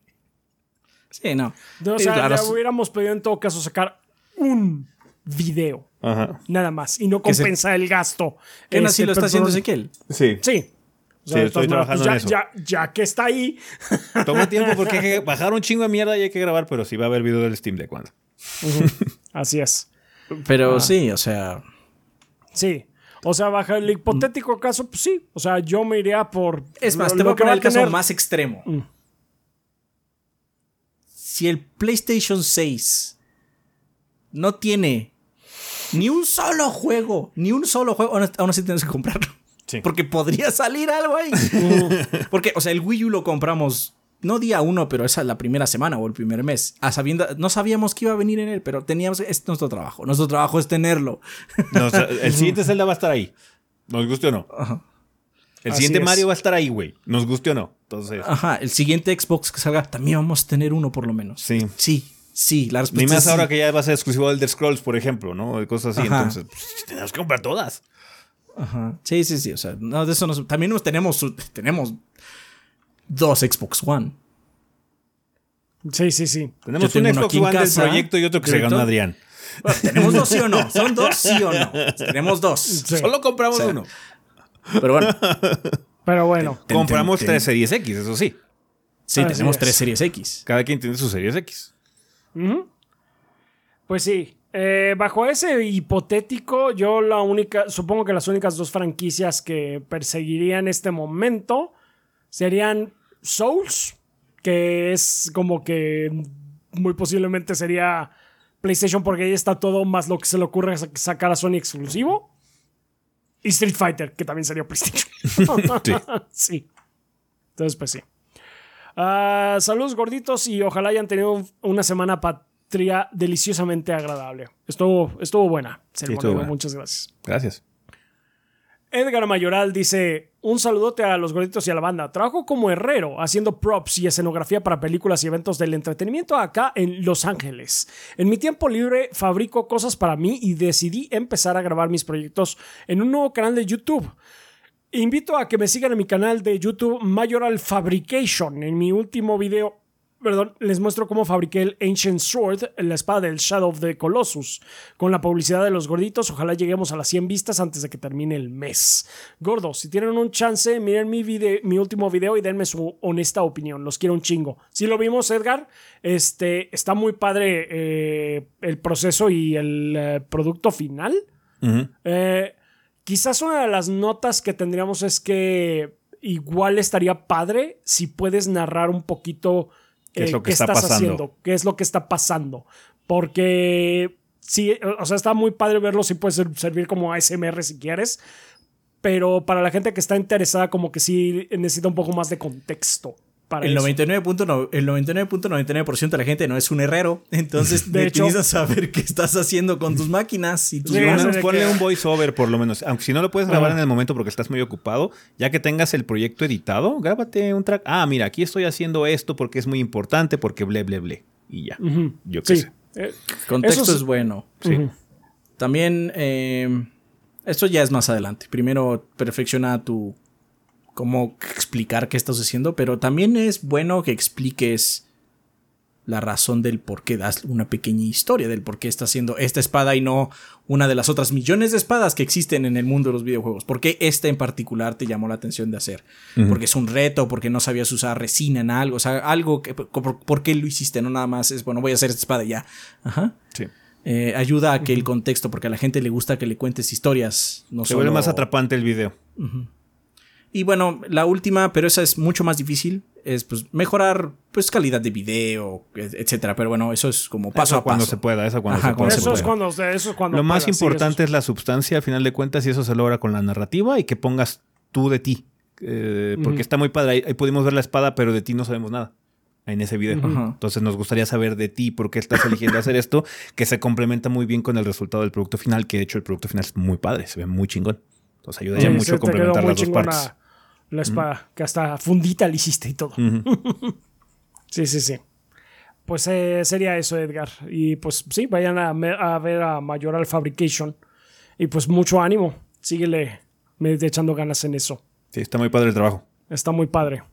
Sí, no. O Sí, sea, claro, ya hubiéramos podido en todo caso sacar un video. Ajá. Nada más. Y no se- compensar el gasto. ¿Qué no, Este, lo está haciendo Ezequiel? Sí. Sí. O Sí, de estoy trabajando ya, en eso. Ya, ya que está ahí. Toma tiempo porque hay que bajar un chingo de mierda y hay que grabar, pero sí va a haber video del Steam Deck cuando. Así es. Pero Ah. sí, o sea. Sí. O sea, baja el hipotético caso, pues sí. O sea, yo me iría por. Es más, lo- te voy a poner el caso más extremo. Mm. Si el PlayStation 6 no tiene ni un solo juego, ni un solo juego, aún aún así tienes que comprarlo. Sí. Porque podría salir algo ahí. Porque, o sea, el Wii U lo compramos no día uno, pero esa la primera semana o el primer mes. A sabiendo, no sabíamos que iba a venir en él, pero teníamos, es nuestro trabajo. Nuestro trabajo es tenerlo. El siguiente Zelda va a estar ahí. Nos guste o no. Ajá. El Así siguiente es. Mario va a estar ahí, güey. Nos guste o no. Entonces, Ajá, el siguiente Xbox que salga, también vamos a tener uno por lo menos. sí. Sí, sí, la Ni respuesta más es sí. ahora que ya va a ser exclusivo de Elder Scrolls, por ejemplo, ¿no? Cosas así. Ajá. Entonces, pues, tenemos que comprar todas. Ajá. Sí, sí, sí. O sea, no, de eso nos- también nos tenemos, tenemos dos Xbox One. Sí, sí, sí. Tenemos un Xbox One del proyecto y otro que se ganó Adrián. ¿Tenemos dos sí o no? ¿Son dos sí o no? Tenemos dos. Solo compramos uno. Pero bueno. Pero bueno. compramos tres Series X, eso sí. Sí, tenemos tres Series X. Cada quien tiene su Series X. Pues sí. Eh, bajo ese hipotético, yo la única, supongo que las únicas dos franquicias que perseguiría en este momento serían Souls, que es como que muy posiblemente sería PlayStation porque ahí está todo más lo que se le ocurre sacar a Sony exclusivo. Y Street Fighter, que también sería PlayStation. sí. Entonces, pues sí. Ah, saludos gorditos y ojalá hayan tenido una semana patria deliciosamente agradable. Estuvo, estuvo buena. Muchas gracias. Gracias. Edgar Mayoral dice: Un saludote a los gorditos y a la banda. Trabajo como herrero, haciendo props y escenografía para películas y eventos del entretenimiento acá en Los Ángeles. En mi tiempo libre fabrico cosas para mí y decidí empezar a grabar mis proyectos en un nuevo canal de YouTube. Invito a que me sigan en mi canal de YouTube Mayoral Fabrication. En mi último video Perdón, les muestro cómo fabriqué el Ancient Sword, la espada del Shadow of the Colossus, con la publicidad de los gorditos. Ojalá lleguemos a las 100 vistas antes de que termine el mes. Gordos, si tienen un chance, miren mi, mi último video y denme su honesta opinión. Los quiero un chingo. Si lo vimos, Edgar, este, está muy padre eh, el proceso y el eh, producto final. Eh, quizás una de las notas que tendríamos es que igual estaría padre si puedes narrar un poquito ¿Qué es lo que está estás pasando? haciendo? ¿Qué es lo que está pasando? Porque sí, o sea, está muy padre verlo, sí puede servir como ASMR si quieres, pero para la gente que está interesada como que sí necesita un poco más de contexto. Para el 99.99% el 99 de la gente no es un herrero, entonces de hecho, necesitas saber qué estás haciendo con tus máquinas y tus Ponle un voiceover por lo menos, aunque si no lo puedes grabar en el momento porque estás muy ocupado, ya que tengas el proyecto editado, grábate un track. Ah, mira, aquí estoy haciendo esto porque es muy importante, porque ble, ble, ble. Y ya. Yo qué sé. Eh, contexto es, bueno. Sí. También, eh, esto ya es más adelante. Primero perfecciona tu cómo explicar qué estás haciendo, pero también es bueno que expliques la razón del por qué das una pequeña historia del por qué estás haciendo esta espada y no una de las otras millones de espadas que existen en el mundo de los videojuegos. ¿Por qué esta en particular te llamó la atención de hacer? Porque es un reto, porque no sabías usar resina en algo, o sea, algo que, por, qué lo hiciste? No nada más es, bueno, voy a hacer esta espada y ya. Ajá. Sí. Eh, ayuda a que el contexto, porque a la gente le gusta que le cuentes historias. No Se vuelve más atrapante el video. Y bueno, la última, pero esa es mucho más difícil, es pues mejorar pues calidad de video, etcétera. Pero bueno, eso es como paso a cuando se pueda, eso cuando se pueda. Eso, es cuando, eso es cuando Lo más importante es la sustancia, al final de cuentas, y eso se logra con la narrativa y que pongas tú de ti. Eh, porque está muy padre. Ahí, pudimos ver la espada, pero de ti no sabemos nada en ese video. Entonces nos gustaría saber de ti por qué estás eligiendo hacer esto, que se complementa muy bien con el resultado del producto final, que de hecho el producto final es muy padre, se ve muy chingón. Entonces ayudaría mucho a complementar las dos partes la espada, que hasta fundita le hiciste y todo. sí, sí, sí. Pues eh, sería eso, Edgar. Y pues sí, vayan a, ver a Mayoral Fabrication. Y pues mucho ánimo. Síguele echando ganas en eso. Sí, está muy padre el trabajo. Está muy padre.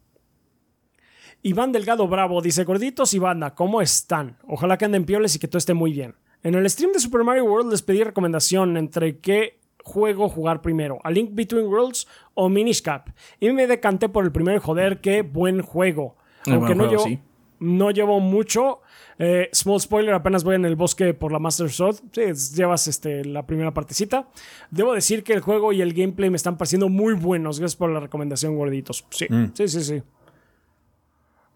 Iván Delgado Bravo dice: Gorditos y banda, ¿cómo están? Ojalá que anden pioles y que todo esté muy bien. En el stream de Super Mario World les pedí recomendación entre qué juego jugar primero, A Link Between Worlds o Minish Cap. Y me decanté por el primer, joder, qué buen juego. Aunque no, llevo, no llevo mucho. Eh, small spoiler, apenas voy en el bosque por la Master Sword. Sí, llevas este, la primera partecita. Debo decir que el juego y el gameplay me están pareciendo muy buenos. Gracias por la recomendación, gorditos. Sí, mm. sí, sí, sí.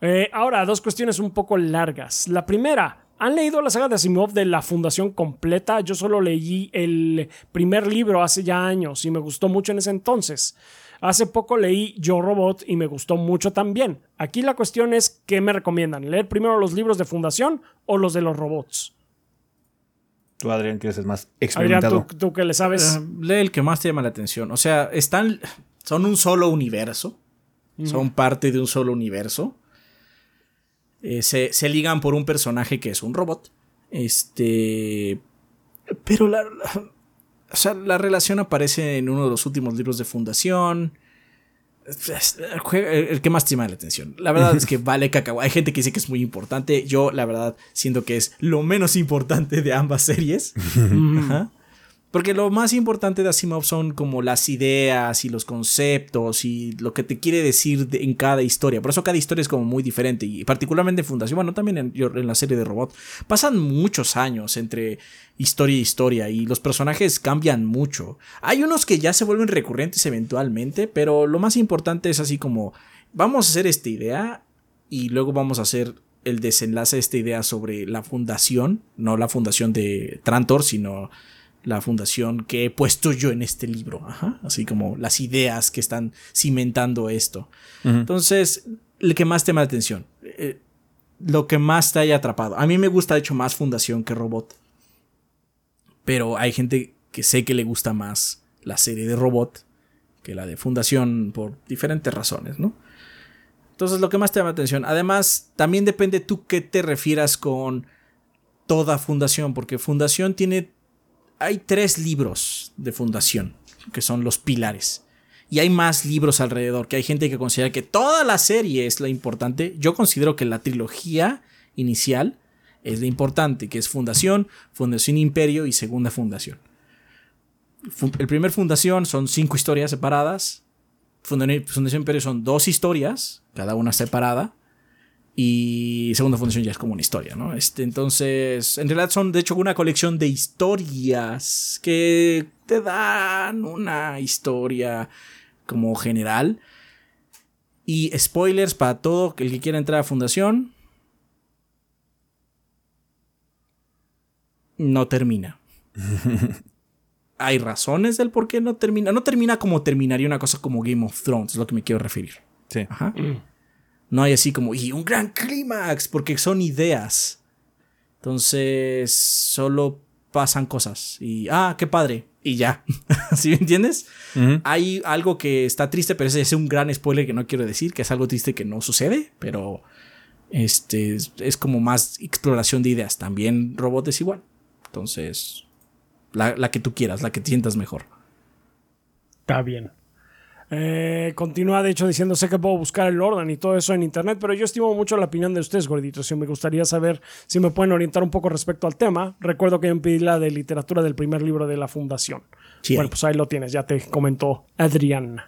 Eh, ahora, dos cuestiones un poco largas. La primera, ¿Han leído la saga de Asimov de la Fundación completa? Yo solo leí el primer libro hace ya años y me gustó mucho en ese entonces. Hace poco leí Yo Robot y me gustó mucho también. Aquí la cuestión es ¿qué me recomiendan? ¿Leer primero los libros de Fundación o los de los robots? Tú, Adrián, que eres más experimentado. Adrián, ¿tú, que le sabes. Eh, lee el que más te llama la atención. O sea, están. Son un solo universo. Son parte de un solo universo. Eh, se, ligan por un personaje que es un robot. Este. Pero la, o sea, la relación aparece en uno de los últimos libros de Fundación. el que más te llama la atención. La verdad es que vale cacao. Hay gente que dice que es muy importante. Yo, la verdad, siento que es lo menos importante de ambas series. Ajá. Porque lo más importante de Asimov son como las ideas y los conceptos y lo que te quiere decir en cada historia. Por eso cada historia es como muy diferente. Y particularmente en Fundación, bueno, también en, la serie de Robot, pasan muchos años entre historia y historia y los personajes cambian mucho. Hay unos que ya se vuelven recurrentes eventualmente, pero lo más importante es así como, vamos a hacer esta idea y luego vamos a hacer el desenlace de esta idea sobre la fundación, no la fundación de Trantor, sino la fundación que he puesto yo en este libro, Ajá. así como las ideas que están cimentando esto. Entonces, el que más te llama la atención, eh, lo que más te haya atrapado. A mí me gusta, de hecho, más Fundación que Robot, pero hay gente que sé que le gusta más la serie de Robot que la de Fundación por diferentes razones, ¿no? Entonces, lo que más te llama la atención. Además, también depende tú qué te refieras con toda Fundación, porque Fundación tiene hay tres libros de fundación, que son los pilares. Y hay más libros alrededor, que hay gente que considera que toda la serie es la importante. Yo considero que la trilogía inicial es la importante, que es Fundación, Fundación Imperio y Segunda Fundación. El primer Fundación son cinco historias separadas. Fundación Imperio son dos historias, cada una separada. Y Segunda Fundación ya es como una historia, ¿no? Este, entonces, en realidad son de hecho una colección de historias que te dan una historia como general. Y spoilers para todo el que quiera entrar a Fundación. No termina. Hay razones del por qué no termina. No termina como terminaría una cosa como Game of Thrones, es lo que me quiero referir. Sí. Ajá. No hay así como, y un gran clímax, porque son ideas. Entonces, solo pasan cosas. Y, ah, qué padre. Y ya. ¿Sí me entiendes? Hay algo que está triste, pero ese es un gran spoiler que no quiero decir, que es algo triste que no sucede, pero este es como más exploración de ideas. También robot es igual. Entonces, la, la que tú quieras, la que te sientas mejor. Está bien. Eh, continúa, de hecho, diciendo, sé que puedo buscar el orden y todo eso en internet, pero yo estimo mucho la opinión de ustedes, gorditos, y me gustaría saber si me pueden orientar un poco respecto al tema. Recuerdo que yo pedí la de literatura del primer libro de la Fundación. bueno, pues ahí lo tienes, ya te comentó Adrián.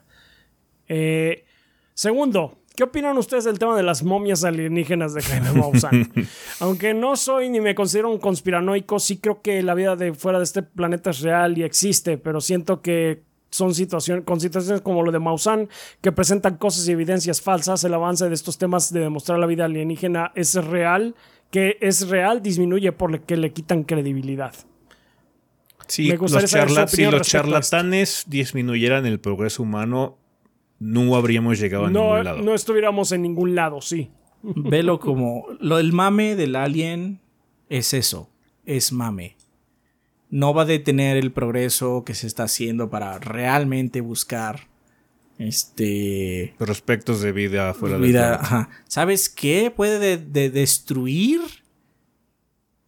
Eh, segundo, ¿Qué opinan ustedes del tema de las momias alienígenas de Jaime Maussan? Aunque no soy ni me considero un conspiranoico, sí creo que la vida de fuera de este planeta es real y existe, pero siento que son situaciones, con situaciones como lo de Maussan, que presentan cosas y evidencias falsas, el avance de estos temas de demostrar la vida alienígena es real, que es real, disminuye por que le quitan credibilidad. Sí, los si los charlatanes disminuyeran el progreso humano, no habríamos llegado a ningún lado. No estuviéramos en ningún lado, sí. Velo como lo del mame del alien es eso, es mame no va a detener el progreso que se está haciendo para realmente buscar este prospectos de vida fuera vida, de ¿Sabes qué? Puede destruir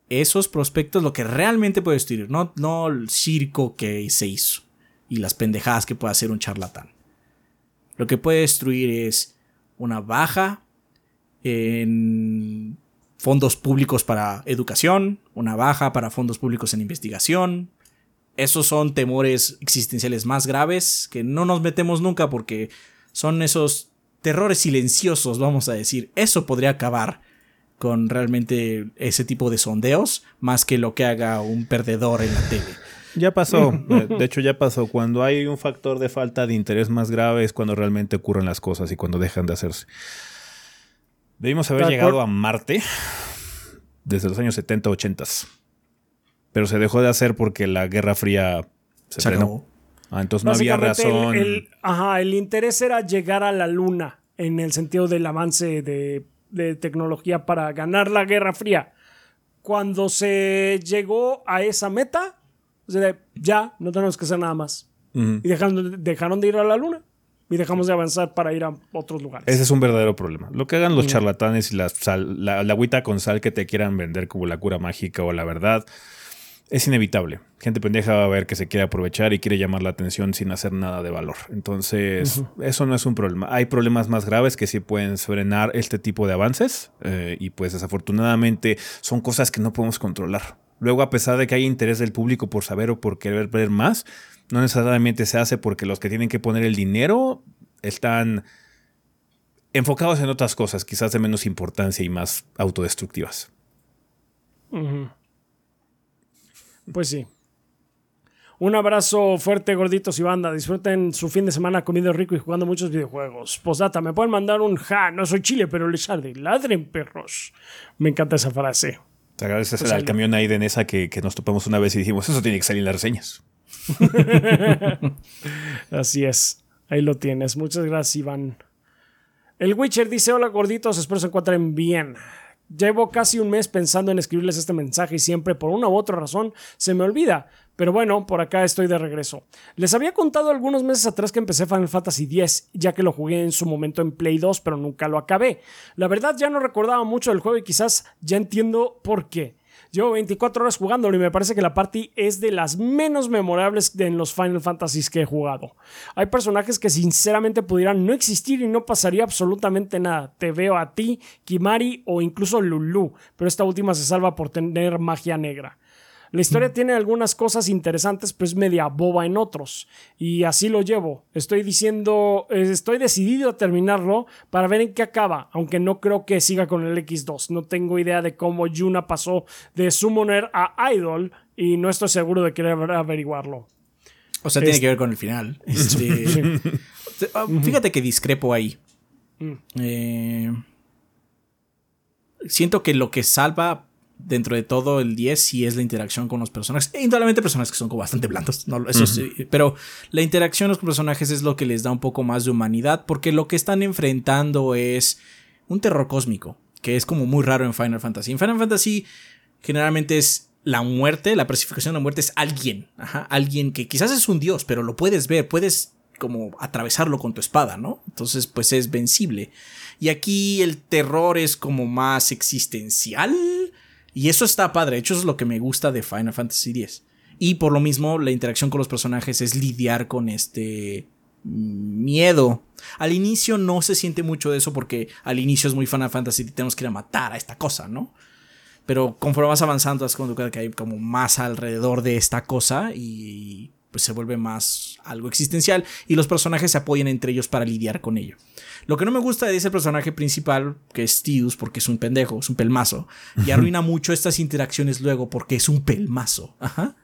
esos prospectos, lo que realmente puede destruir, no, no el circo que se hizo y las pendejadas que puede hacer un charlatán. Lo que puede destruir es una baja en fondos públicos para educación, una baja para fondos públicos en investigación. Esos son temores existenciales más graves que no nos metemos nunca porque son esos terrores silenciosos, vamos a decir. Eso podría acabar con realmente ese tipo de sondeos más que lo que haga un perdedor en la tele. Ya pasó, de hecho ya pasó. Cuando hay un factor de falta de interés más grave es cuando realmente ocurren las cosas y cuando dejan de hacerse. Debimos haber llegado a Marte desde los años 70, 80. Pero se dejó de hacer porque la Guerra Fría se, frenó. Ah, entonces no había razón. El, ajá, el interés era llegar a la Luna en el sentido del avance de, tecnología para ganar la Guerra Fría. Cuando se llegó a esa meta, ya no tenemos que hacer nada más. Y dejaron de ir a la Luna y dejamos de avanzar para ir a otros lugares. Ese es un verdadero problema. Lo que hagan los charlatanes y la, sal, la, agüita con sal que te quieran vender como la cura mágica o la verdad, es inevitable. Gente pendeja va a ver que se quiere aprovechar y quiere llamar la atención sin hacer nada de valor. Entonces, eso no es un problema. Hay problemas más graves que sí pueden frenar este tipo de avances eh, y pues desafortunadamente son cosas que no podemos controlar. Luego, a pesar de que hay interés del público por saber o por querer ver más, no necesariamente se hace porque los que tienen que poner el dinero están enfocados en otras cosas, quizás de menos importancia y más autodestructivas. Pues sí. Un abrazo fuerte, gorditos y banda. Disfruten su fin de semana comiendo rico y jugando muchos videojuegos. Posdata, me pueden mandar un ja, no soy Chile, pero les arde. Ladren, perros. Me encanta esa frase. Te agradeces pues al camión ahí de Nesa que, que nos topamos una vez y dijimos, eso tiene que salir en las reseñas. Así es. Ahí lo tienes. Muchas gracias, Iván. El Witcher dice: Hola gorditos, espero se encuentren bien. Llevo casi un mes pensando en escribirles este mensaje y siempre por una u otra razón se me olvida. Pero bueno, por acá estoy de regreso. Les había contado algunos meses atrás que empecé Final Fantasy X, ya que lo jugué en su momento en Play 2, pero nunca lo acabé. La verdad ya no recordaba mucho del juego y quizás ya entiendo por qué. Llevo 24 horas jugándolo y me parece que la party es de las menos memorables en los Final Fantasies que he jugado. Hay personajes que sinceramente pudieran no existir y no pasaría absolutamente nada. Te veo a ti, Kimari o incluso Lulu, pero esta última se salva por tener magia negra. La historia tiene algunas cosas interesantes, pero es media boba en otros. Y así lo llevo. Estoy diciendo, estoy decidido a terminarlo para ver en qué acaba, aunque no creo que siga con el X2. No tengo idea de cómo Yuna pasó de Summoner a Idol y no estoy seguro de querer averiguarlo. O sea, tiene que ver con el final. Este, ah, fíjate que discrepo ahí. Mm. Eh, siento que lo que salva dentro de todo el 10 sí es la interacción con los personajes. E indudablemente personajes que son como bastante blandos, no, eso pero la interacción con los personajes es lo que les da un poco más de humanidad porque lo que están enfrentando es un terror cósmico, que es como muy raro en Final Fantasy. En Final Fantasy generalmente es la muerte, la persificación de la muerte es alguien, alguien que quizás es un dios, pero lo puedes ver, puedes como atravesarlo con tu espada, ¿no? Entonces pues es vencible. Y aquí el terror es como más existencial y eso está padre, hecho es lo que me gusta de Final Fantasy X. Y por lo mismo la interacción con los personajes es lidiar con este miedo. Al inicio no se siente mucho de eso porque al inicio es muy Final Fantasy y tenemos que ir a matar a esta cosa, ¿no? Pero conforme vas avanzando, es cuando que hay como más alrededor de esta cosa y pues se vuelve más algo existencial y los personajes se apoyan entre ellos para lidiar con ello. Lo que no me gusta de ese personaje principal, que es Tidus, porque es un pendejo, es un pelmazo, y arruina mucho estas interacciones luego porque es un pelmazo. Ajá.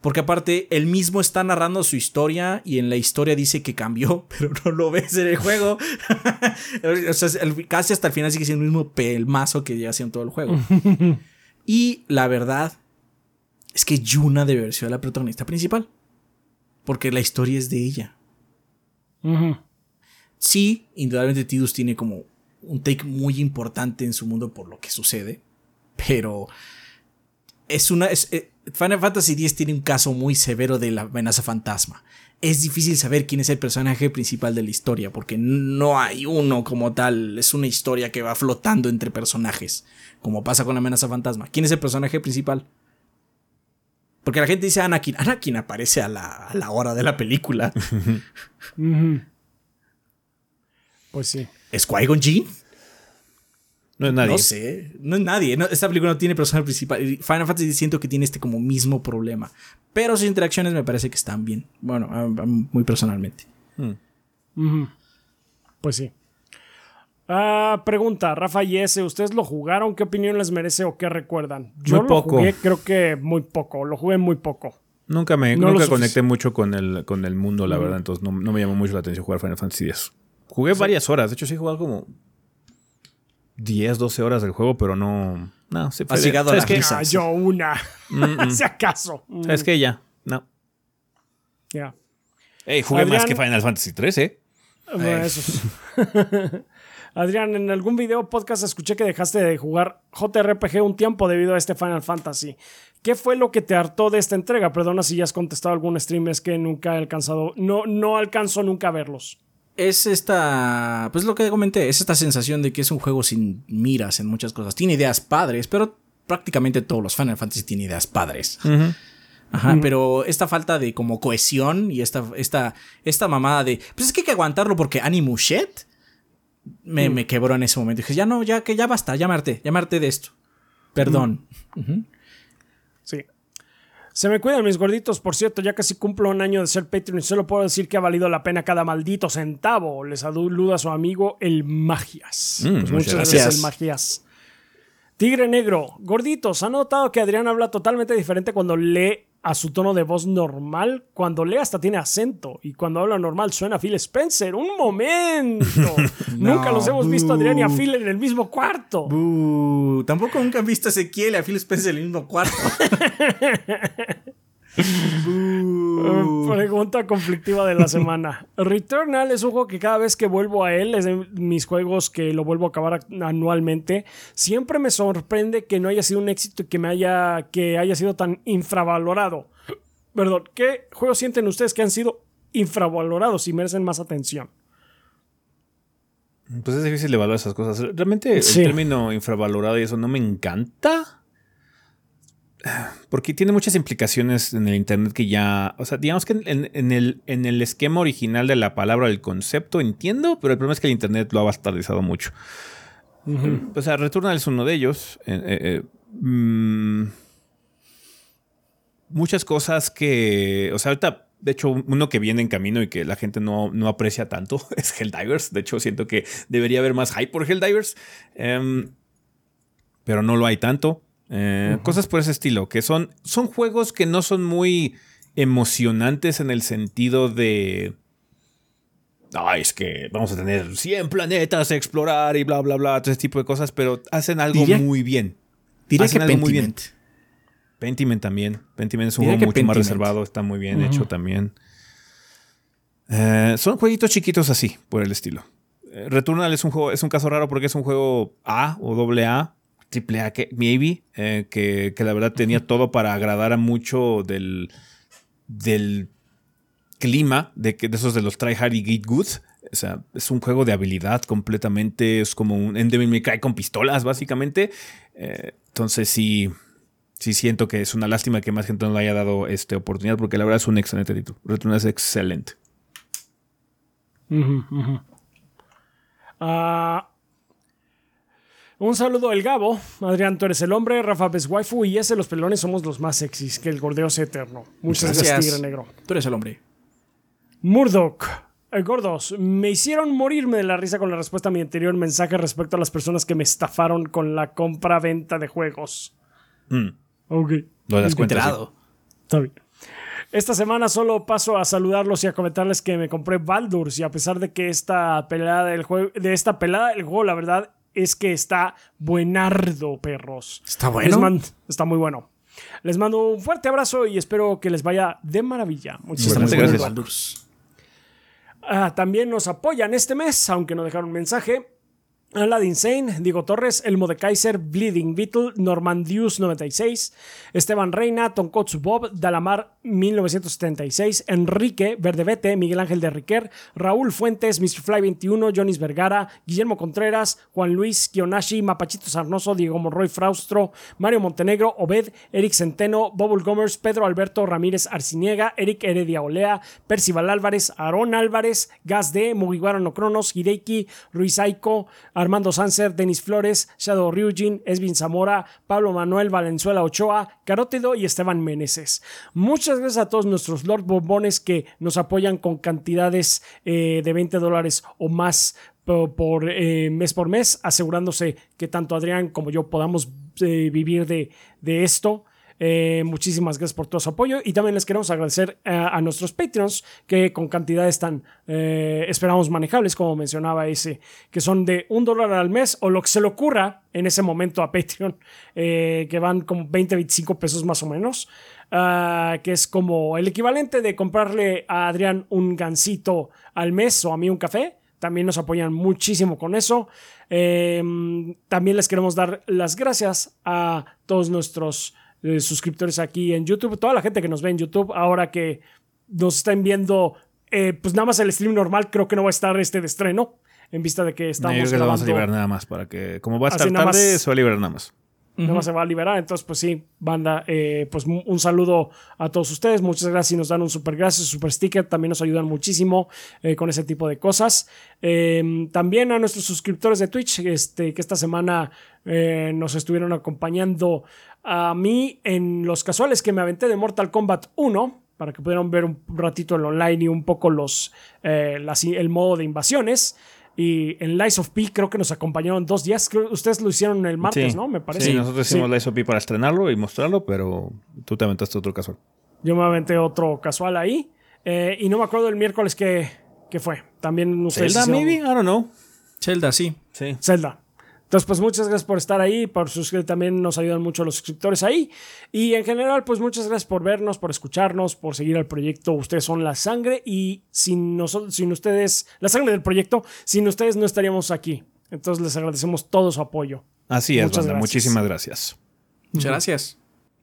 Porque aparte, él mismo está narrando su historia y en la historia dice que cambió, pero no lo ves en el juego. o sea, casi hasta el final sigue siendo el mismo pelmazo que ya hacía en todo el juego. y la verdad es que Yuna debe haber sido la protagonista principal. Porque la historia es de ella. Sí, indudablemente Tidus tiene como un take muy importante en su mundo por lo que sucede. Pero es una. Eh, Final Fantasy X tiene un caso muy severo de la amenaza fantasma. Es difícil saber quién es el personaje principal de la historia, porque no hay uno como tal. Es una historia que va flotando entre personajes, como pasa con la amenaza fantasma. ¿Quién es el personaje principal? Porque la gente dice Anakin. Anakin aparece a la, hora de la película. pues sí. ¿Es Qui-Gon No es nadie. No sé, no es nadie. esta película no tiene personaje principal. Final Fantasy siento que tiene este como mismo problema. Pero sus interacciones me parece que están bien. Bueno, muy personalmente. Pues sí. Ah, pregunta, Rafa y ese, ¿ustedes lo jugaron? ¿Qué opinión les merece o qué recuerdan? Yo lo jugué, creo que muy poco, lo jugué muy poco. Nunca me nunca conecté mucho con el, con el mundo, la verdad, entonces no, me llamó mucho la atención jugar Final Fantasy X. Jugué varias horas, de hecho sí he jugado como 10, 12 horas del juego, pero no... No, se fue. Has llegado a las ah, yo una, si acaso. Es que ya, no. Ya. Ey, jugué más que Final Fantasy 3, ¿eh? Bueno, eso Adrián, en algún video podcast escuché que dejaste de jugar JRPG un tiempo debido a este Final Fantasy. ¿Qué fue lo que te hartó de esta entrega? Perdona si ya has contestado algún stream, es que nunca he alcanzado, no, no alcanzo nunca a verlos. Es esta, pues lo que comenté, es esta sensación de que es un juego sin miras en muchas cosas. Tiene ideas padres, pero prácticamente todos los Final Fantasy tienen ideas padres. Ajá, pero esta falta de como cohesión y esta, esta, esta mamada de, pues es que hay que aguantarlo porque Animu Me, me quebró en ese momento. Dije, ya no, ya que ya basta, ya me de esto. Perdón. Sí. Se me cuidan mis gorditos, por cierto, ya casi cumplo un año de ser Patreon y solo puedo decir que ha valido la pena cada maldito centavo. Les saluda a su amigo el Magias. Mm, Pues muchas muchas gracias, el Magias. Tigre Negro, gorditos, ¿han notado que Adrián habla totalmente diferente cuando lee a su tono de voz normal? Cuando lee hasta tiene acento y cuando habla normal suena a Phil Spencer. ¡Un momento! Nunca los hemos visto a Adrián y a Phil en el mismo cuarto. Buh, Tampoco nunca han visto a Ezequiel y a Phil Spencer en el mismo cuarto. Uh, Pregunta conflictiva de la semana. Returnal es un juego que cada vez que vuelvo a él, es de mis juegos que lo vuelvo a acabar anualmente, siempre me sorprende que no haya sido un éxito y que me haya, que haya sido tan infravalorado. Perdón, ¿qué juegos sienten ustedes que han sido infravalorados y merecen más atención? Pues es difícil evaluar esas cosas. Realmente Sí. el término infravalorado y eso no me encanta. Porque tiene muchas implicaciones en el Internet que ya. O sea, digamos que en, en el, en el esquema original de la palabra, el concepto, entiendo, pero el problema es que el Internet lo ha bastardizado mucho. O sea, Returnal es uno de ellos. Eh, eh, eh, mm, muchas cosas que. O sea, ahorita, de hecho, uno que viene en camino y que la gente no, no aprecia tanto es Helldivers. De hecho, siento que debería haber más hype por Helldivers. Em, pero no lo hay tanto. Eh, Cosas por ese estilo, que son, son juegos que no son muy emocionantes en el sentido de. Ay, es que vamos a tener 100 planetas a explorar y bla, bla, bla, todo ese tipo de cosas, pero hacen algo Diría- muy bien. Hacen que algo muy bien. Pentiment. También. Pentiment es un Diría juego mucho más reservado, está muy bien hecho también. Eh, son jueguitos chiquitos así, por el estilo. Eh, Returnal es un juego, es un caso raro porque es un juego A o doble A, triple A, que, maybe, eh, que, que la verdad tenía todo para agradar a mucho del, del clima de, que, de esos de los try hard y get good. O sea, es un juego de habilidad completamente. Es como un Devil May Cry con pistolas, básicamente. Eh, entonces sí, sí siento que es una lástima que más gente no le haya dado esta oportunidad porque la verdad es un excelente título. Returnal es excelente. Ujú, ujú. Ah, un saludo al Gabo. Adrián, tú eres el hombre. Rafa ves waifu y ese los pelones somos los más sexys. Que el gordeo sea eterno. Muchas gracias, Gracias. Tigre Negro. Tú eres el hombre. Murdoch. Eh, gordos, me hicieron morirme de la risa con la respuesta a mi anterior mensaje respecto a las personas que me estafaron con la compra-venta de juegos. Mm, Ok. lo. Enterado. Está bien. Esta semana solo paso a saludarlos y a comentarles que me compré Baldur's y a pesar de que esta pelada del juego, de esta pelada del juego, la verdad es que está buenardo, perros. Está bueno. está muy bueno. Les mando un fuerte abrazo y espero que les vaya de maravilla. Muchísimas gracias. gracias. Baldur's. Ah, también nos apoyan este mes, aunque no dejaron mensaje. Aladdin Sane, Diego Torres, Elmo de Kaiser, Bleeding Beetle, Normandius 96, Esteban Reina, Tonkotsu Bob, Dalamar 1976, Enrique Verdevete, Miguel Ángel de Riquer, Raúl Fuentes, Mr. Fly 21, Jonis Vergara, Guillermo Contreras, Juan Luis Kionashi, Mapachito Sarnoso, Diego Monroy Fraustro, Mario Montenegro, Obed, Eric Centeno, Bobble Gomers, Pedro Alberto Ramírez Arciniega, Eric Heredia Olea, Percival Álvarez, Aarón Álvarez, Gas D, Mugiwara no Cronos, Hideki, Ruiz Aiko, Armando Sanser, Denis Flores, Shadow Ryujin, Esvin Zamora, Pablo Manuel Valenzuela Ochoa, Carótido y Esteban Meneses. Muchas gracias a todos nuestros Lord Bombones que nos apoyan con cantidades eh, de 20 dólares o más por, por, eh, mes por mes, asegurándose que tanto Adrián como yo podamos eh, vivir de, de esto. Eh, muchísimas gracias por todo su apoyo y también les queremos agradecer eh, a nuestros Patreons que con cantidades tan eh, esperamos manejables como mencionaba ese que son de un dólar al mes o lo que se le ocurra en ese momento a Patreon que van como 20 25 pesos más o menos ah, que es como el equivalente de comprarle a Adrián un gansito al mes o a mí un café también nos apoyan muchísimo con eso. Eh, también les queremos dar las gracias a todos nuestros eh, suscriptores aquí en YouTube, toda la gente que nos ve en YouTube, ahora que nos están viendo, eh, pues nada más el stream normal, creo que no va a estar este de estreno, en vista de que No, estamos yo creo que lo vamos a liberar nada más para que, como va a estar tarde, más. se va a liberar nada más. Nada más se va a liberar. Entonces, pues sí, banda, eh, pues un saludo a todos ustedes. Muchas gracias y nos dan un super gracias, super sticker. También nos ayudan muchísimo eh, con ese tipo de cosas. Em, también a nuestros suscriptores de Twitch, este, que esta semana eh, nos estuvieron acompañando a mí en los casuales que me aventé de Mortal Kombat 1 para que pudieran ver un ratito el online y un poco los, el modo de invasiones. Y en Lies of P creo que nos acompañaron dos días. Creo que ustedes lo hicieron el martes, ¿no? Me parece. Sí, nosotros hicimos Lies of P para estrenarlo y mostrarlo, pero tú te aventaste otro casual. Yo me aventé otro casual ahí. Eh, y no me acuerdo el miércoles que, fue. También ustedes. Zelda, maybe? I don't know. Zelda, sí. Sí. Zelda. Entonces, pues muchas gracias por estar ahí, por suscribir, también nos ayudan mucho los suscriptores ahí. Y en general, pues muchas gracias por vernos, por escucharnos, por seguir al proyecto. Ustedes son la sangre y sin, nosotros, sin ustedes, la sangre del proyecto, sin ustedes no estaríamos aquí. Entonces les agradecemos todo su apoyo. Así es, muchísimas gracias. Muchas gracias.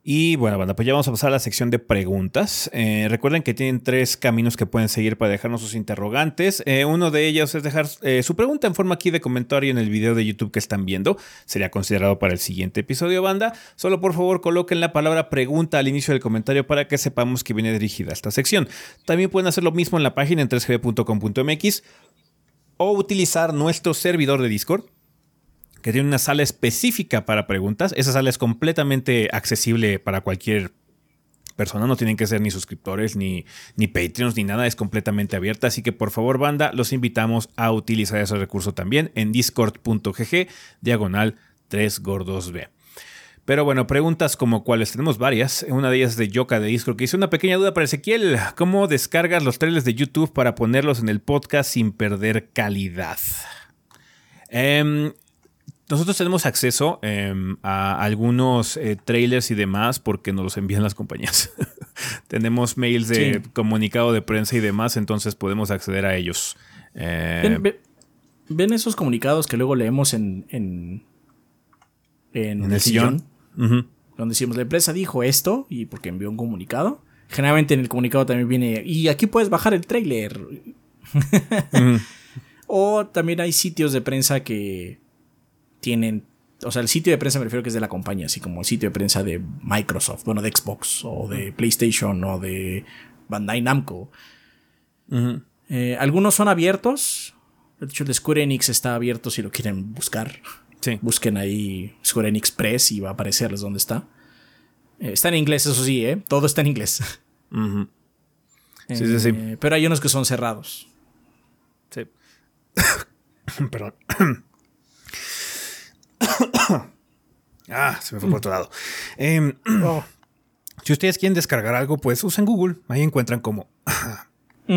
Y bueno, banda, pues ya vamos a pasar a la sección de preguntas. Eh, recuerden que tienen tres caminos que pueden seguir para dejarnos sus interrogantes. Eh, uno de ellos es dejar eh, su pregunta en forma aquí de comentario en el video de YouTube que están viendo. Sería considerado para el siguiente episodio, banda. Solo por favor coloquen la palabra pregunta al inicio del comentario para que sepamos que viene dirigida a esta sección. También pueden hacer lo mismo en la página en 3gb.com.mx o utilizar nuestro servidor de Discord que tiene una sala específica para preguntas. Esa sala es completamente accesible para cualquier persona, no tienen que ser ni suscriptores, ni, ni Patreons, ni nada, es completamente abierta. Así que por favor, banda, los invitamos a utilizar ese recurso también en discord.gg, diagonal 3 gordos B. Pero bueno, preguntas como cuáles, tenemos varias. Una de ellas de Yoka de Discord que hizo una pequeña duda para Ezequiel. ¿Cómo descargas los trailers de YouTube para ponerlos en el podcast sin perder calidad? Eh, nosotros tenemos acceso em, a algunos eh, trailers y demás porque nos los envían las compañías. tenemos mails de comunicado de prensa y demás, entonces podemos acceder a ellos. Eh, ¿Ven, esos comunicados que luego leemos en, en, el sillón? Donde decimos, la empresa dijo esto y porque envió un comunicado. Generalmente en el comunicado también viene, y aquí puedes bajar el trailer. o también hay sitios de prensa que tienen, o sea, el sitio de prensa me refiero que es de la compañía, así como el sitio de prensa de Microsoft, bueno, de Xbox o de PlayStation o de Bandai Namco. Eh, algunos son abiertos. De hecho, el de Square Enix está abierto si lo quieren buscar. Busquen ahí Square Enix Press y va a aparecerles dónde está. Eh, está en inglés, eso sí, ¿eh? Todo está en inglés. sí, sí, sí. Eh, pero hay unos que son cerrados. Sí. Perdón. ah, se me fue por otro lado. Em, si ustedes quieren descargar algo, pues usen Google. Ahí encuentran como.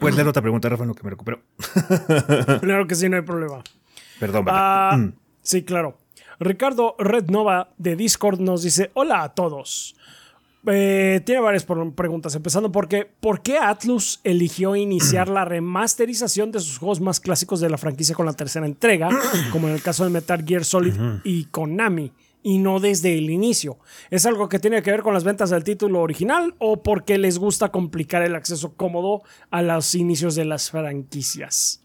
Puedes leer otra pregunta, Rafa, no que me recupero. claro que sí, no hay problema. Perdón, mm. Sí, claro. Ricardo Rednova de Discord nos dice: Hola a todos. Eh, tiene varias preguntas, empezando porque ¿por qué Atlus eligió iniciar la remasterización de sus juegos más clásicos de la franquicia con la tercera entrega, como en el caso de Metal Gear Solid y Konami, y no desde el inicio? ¿Es algo que tiene que ver con las ventas del título original o porque les gusta complicar el acceso cómodo a los inicios de las franquicias?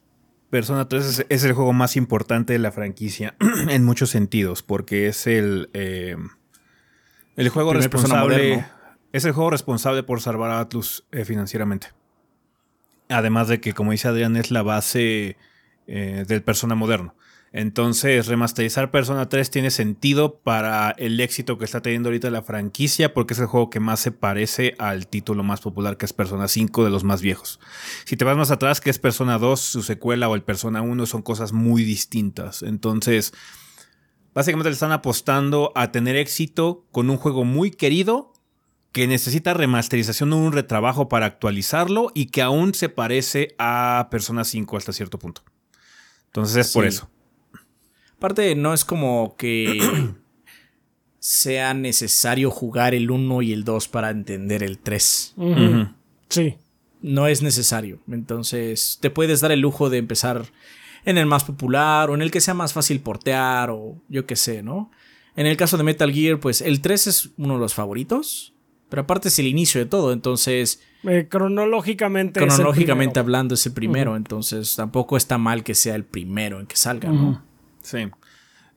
Persona 3 es, el juego más importante de la franquicia en muchos sentidos, porque es el... Eh, el juego responsable. Es el juego responsable por salvar a Atlus eh, financieramente. Además de que, como dice Adrián, es la base eh, del Persona moderno. Entonces, remasterizar Persona 3 tiene sentido para el éxito que está teniendo ahorita la franquicia, porque es el juego que más se parece al título más popular, que es Persona 5 de los más viejos. Si te vas más atrás, que es Persona 2, su secuela o el Persona 1, son cosas muy distintas. Entonces, Básicamente le están apostando a tener éxito con un juego muy querido que necesita remasterización o un retrabajo para actualizarlo y que aún se parece a Persona 5 hasta cierto punto. Entonces es por eso. Aparte, no es como que sea necesario jugar el 1 y el 2 para entender el 3. Sí. No es necesario. Entonces, te puedes dar el lujo de empezar en el más popular o en el que sea más fácil portear o yo qué sé, ¿no? En el caso de Metal Gear, pues el 3 es uno de los favoritos, pero aparte es el inicio de todo, entonces... Eh, cronológicamente... Cronológicamente hablando es el primero, entonces tampoco está mal que sea el primero en que salga, ¿no? Sí.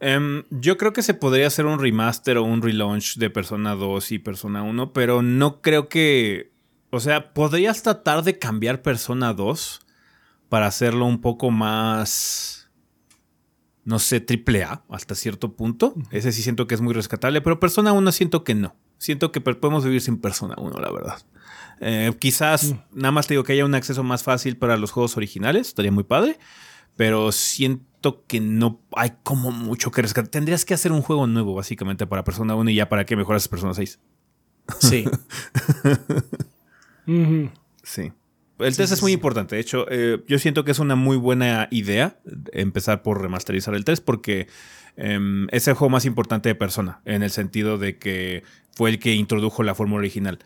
Em, yo creo que se podría hacer un remaster o un relaunch de Persona 2 y Persona 1, pero no creo que. O sea, podrías tratar de cambiar Persona 2 para hacerlo un poco más. No sé, triple A hasta cierto punto. Ese sí siento que es muy rescatable, pero Persona 1 siento que no. Siento que podemos vivir sin Persona 1, la verdad. Eh, quizás nada más te digo que haya un acceso más fácil para los juegos originales, estaría muy padre, pero siento que no hay como mucho que rescatar. Tendrías que hacer un juego nuevo, básicamente, para Persona 1 y ya para que mejoras Persona 6. Sí. sí. El test es muy importante. De hecho, eh, yo siento que es una muy buena idea empezar por remasterizar el 3 porque em, es el juego más importante de Persona, en el sentido de que fue el que introdujo la fórmula original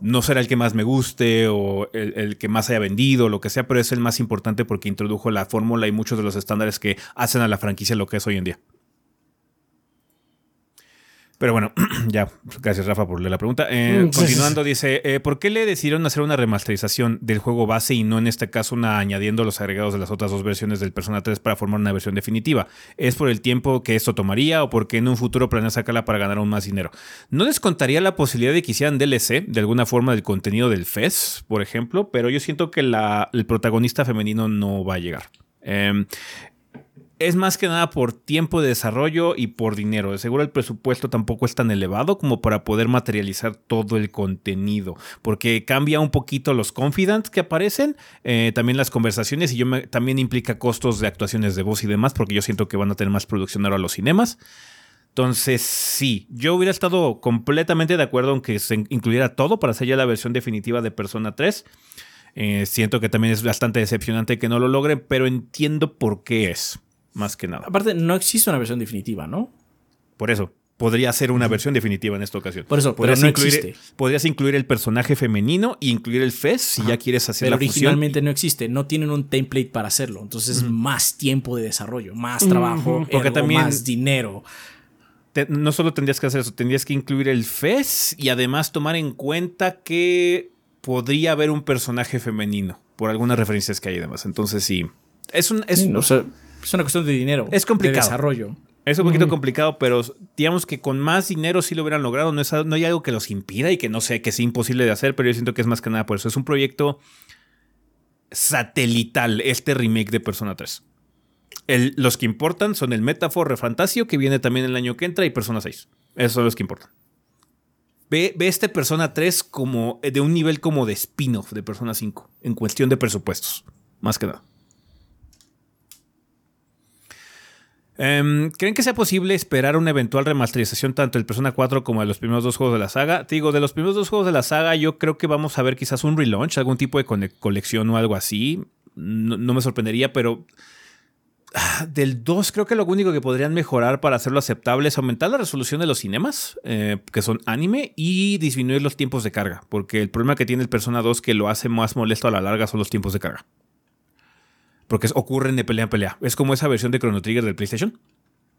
no será el que más me guste o el, que más haya vendido, lo que sea, pero es el más importante porque introdujo la fórmula y muchos de los estándares que hacen a la franquicia lo que es hoy en día. Pero bueno, ya, gracias Rafa por leer la pregunta. Eh, mm, continuando, dice, eh, ¿por qué le decidieron hacer una remasterización del juego base y no en este caso una añadiendo los agregados de las otras dos versiones del Persona 3 para formar una versión definitiva? ¿Es por el tiempo que esto tomaría o porque en un futuro planean sacarla para ganar aún más dinero? ¿No les contaría la posibilidad de que hicieran DLC de alguna forma del contenido del FES, por ejemplo? Pero yo siento que la, el protagonista femenino no va a llegar. Eh, es más que nada por tiempo de desarrollo y por dinero. De seguro el presupuesto tampoco es tan elevado como para poder materializar todo el contenido, porque cambia un poquito los confidants que aparecen, eh, también las conversaciones y yo también implica costos de actuaciones de voz y demás, porque yo siento que van a tener más producción ahora los cinemas. Entonces, sí, yo hubiera estado completamente de acuerdo en que se incluyera todo para hacer ya la versión definitiva de Persona 3. Eh, siento que también es bastante decepcionante que no lo logren, pero entiendo por qué es más que nada. Aparte, no existe una versión definitiva, ¿no? Por eso, podría ser una versión definitiva en esta ocasión. Por eso, podrías pero no incluir, existe. Podrías incluir el personaje femenino y incluir el FES si ya quieres hacer pero originalmente no existe, no tienen un template para hacerlo, entonces más tiempo de desarrollo, más trabajo, Porque también más dinero. no solo tendrías que hacer eso, tendrías que incluir el FES y además tomar en cuenta que podría haber un personaje femenino por algunas referencias que hay y demás. Entonces sí, es un... Es, no sé es una cuestión de dinero. Es complicado. De desarrollo. Es un poquito complicado, pero digamos que con más dinero sí lo hubieran logrado. No, es, no hay algo que los impida y que no sé, que sea imposible de hacer, pero yo siento que es más que nada por eso. Es un proyecto satelital, este remake de Persona 3. los que importan son el Metafor Refantasio, que viene también el año que entra, y Persona 6. Esos son los que importan. Ve, ve este Persona 3 como de un nivel como de spin-off de Persona 5, en cuestión de presupuestos, más que nada. Em, ¿Creen que sea posible esperar una eventual remasterización tanto del Persona 4 como de los primeros dos juegos de la saga? Te digo, de los primeros dos juegos de la saga, yo creo que vamos a ver quizás un relaunch, algún tipo de colección o algo así. No, me sorprendería, pero. Ah, del 2 creo que lo único que podrían mejorar para hacerlo aceptable es aumentar la resolución de los cinemas, eh, que son anime, y disminuir los tiempos de carga, porque el problema que tiene el Persona 2 que lo hace más molesto a la larga son los tiempos de carga. Porque ocurren de pelea en pelea. Es como esa versión de Chrono Trigger del PlayStation.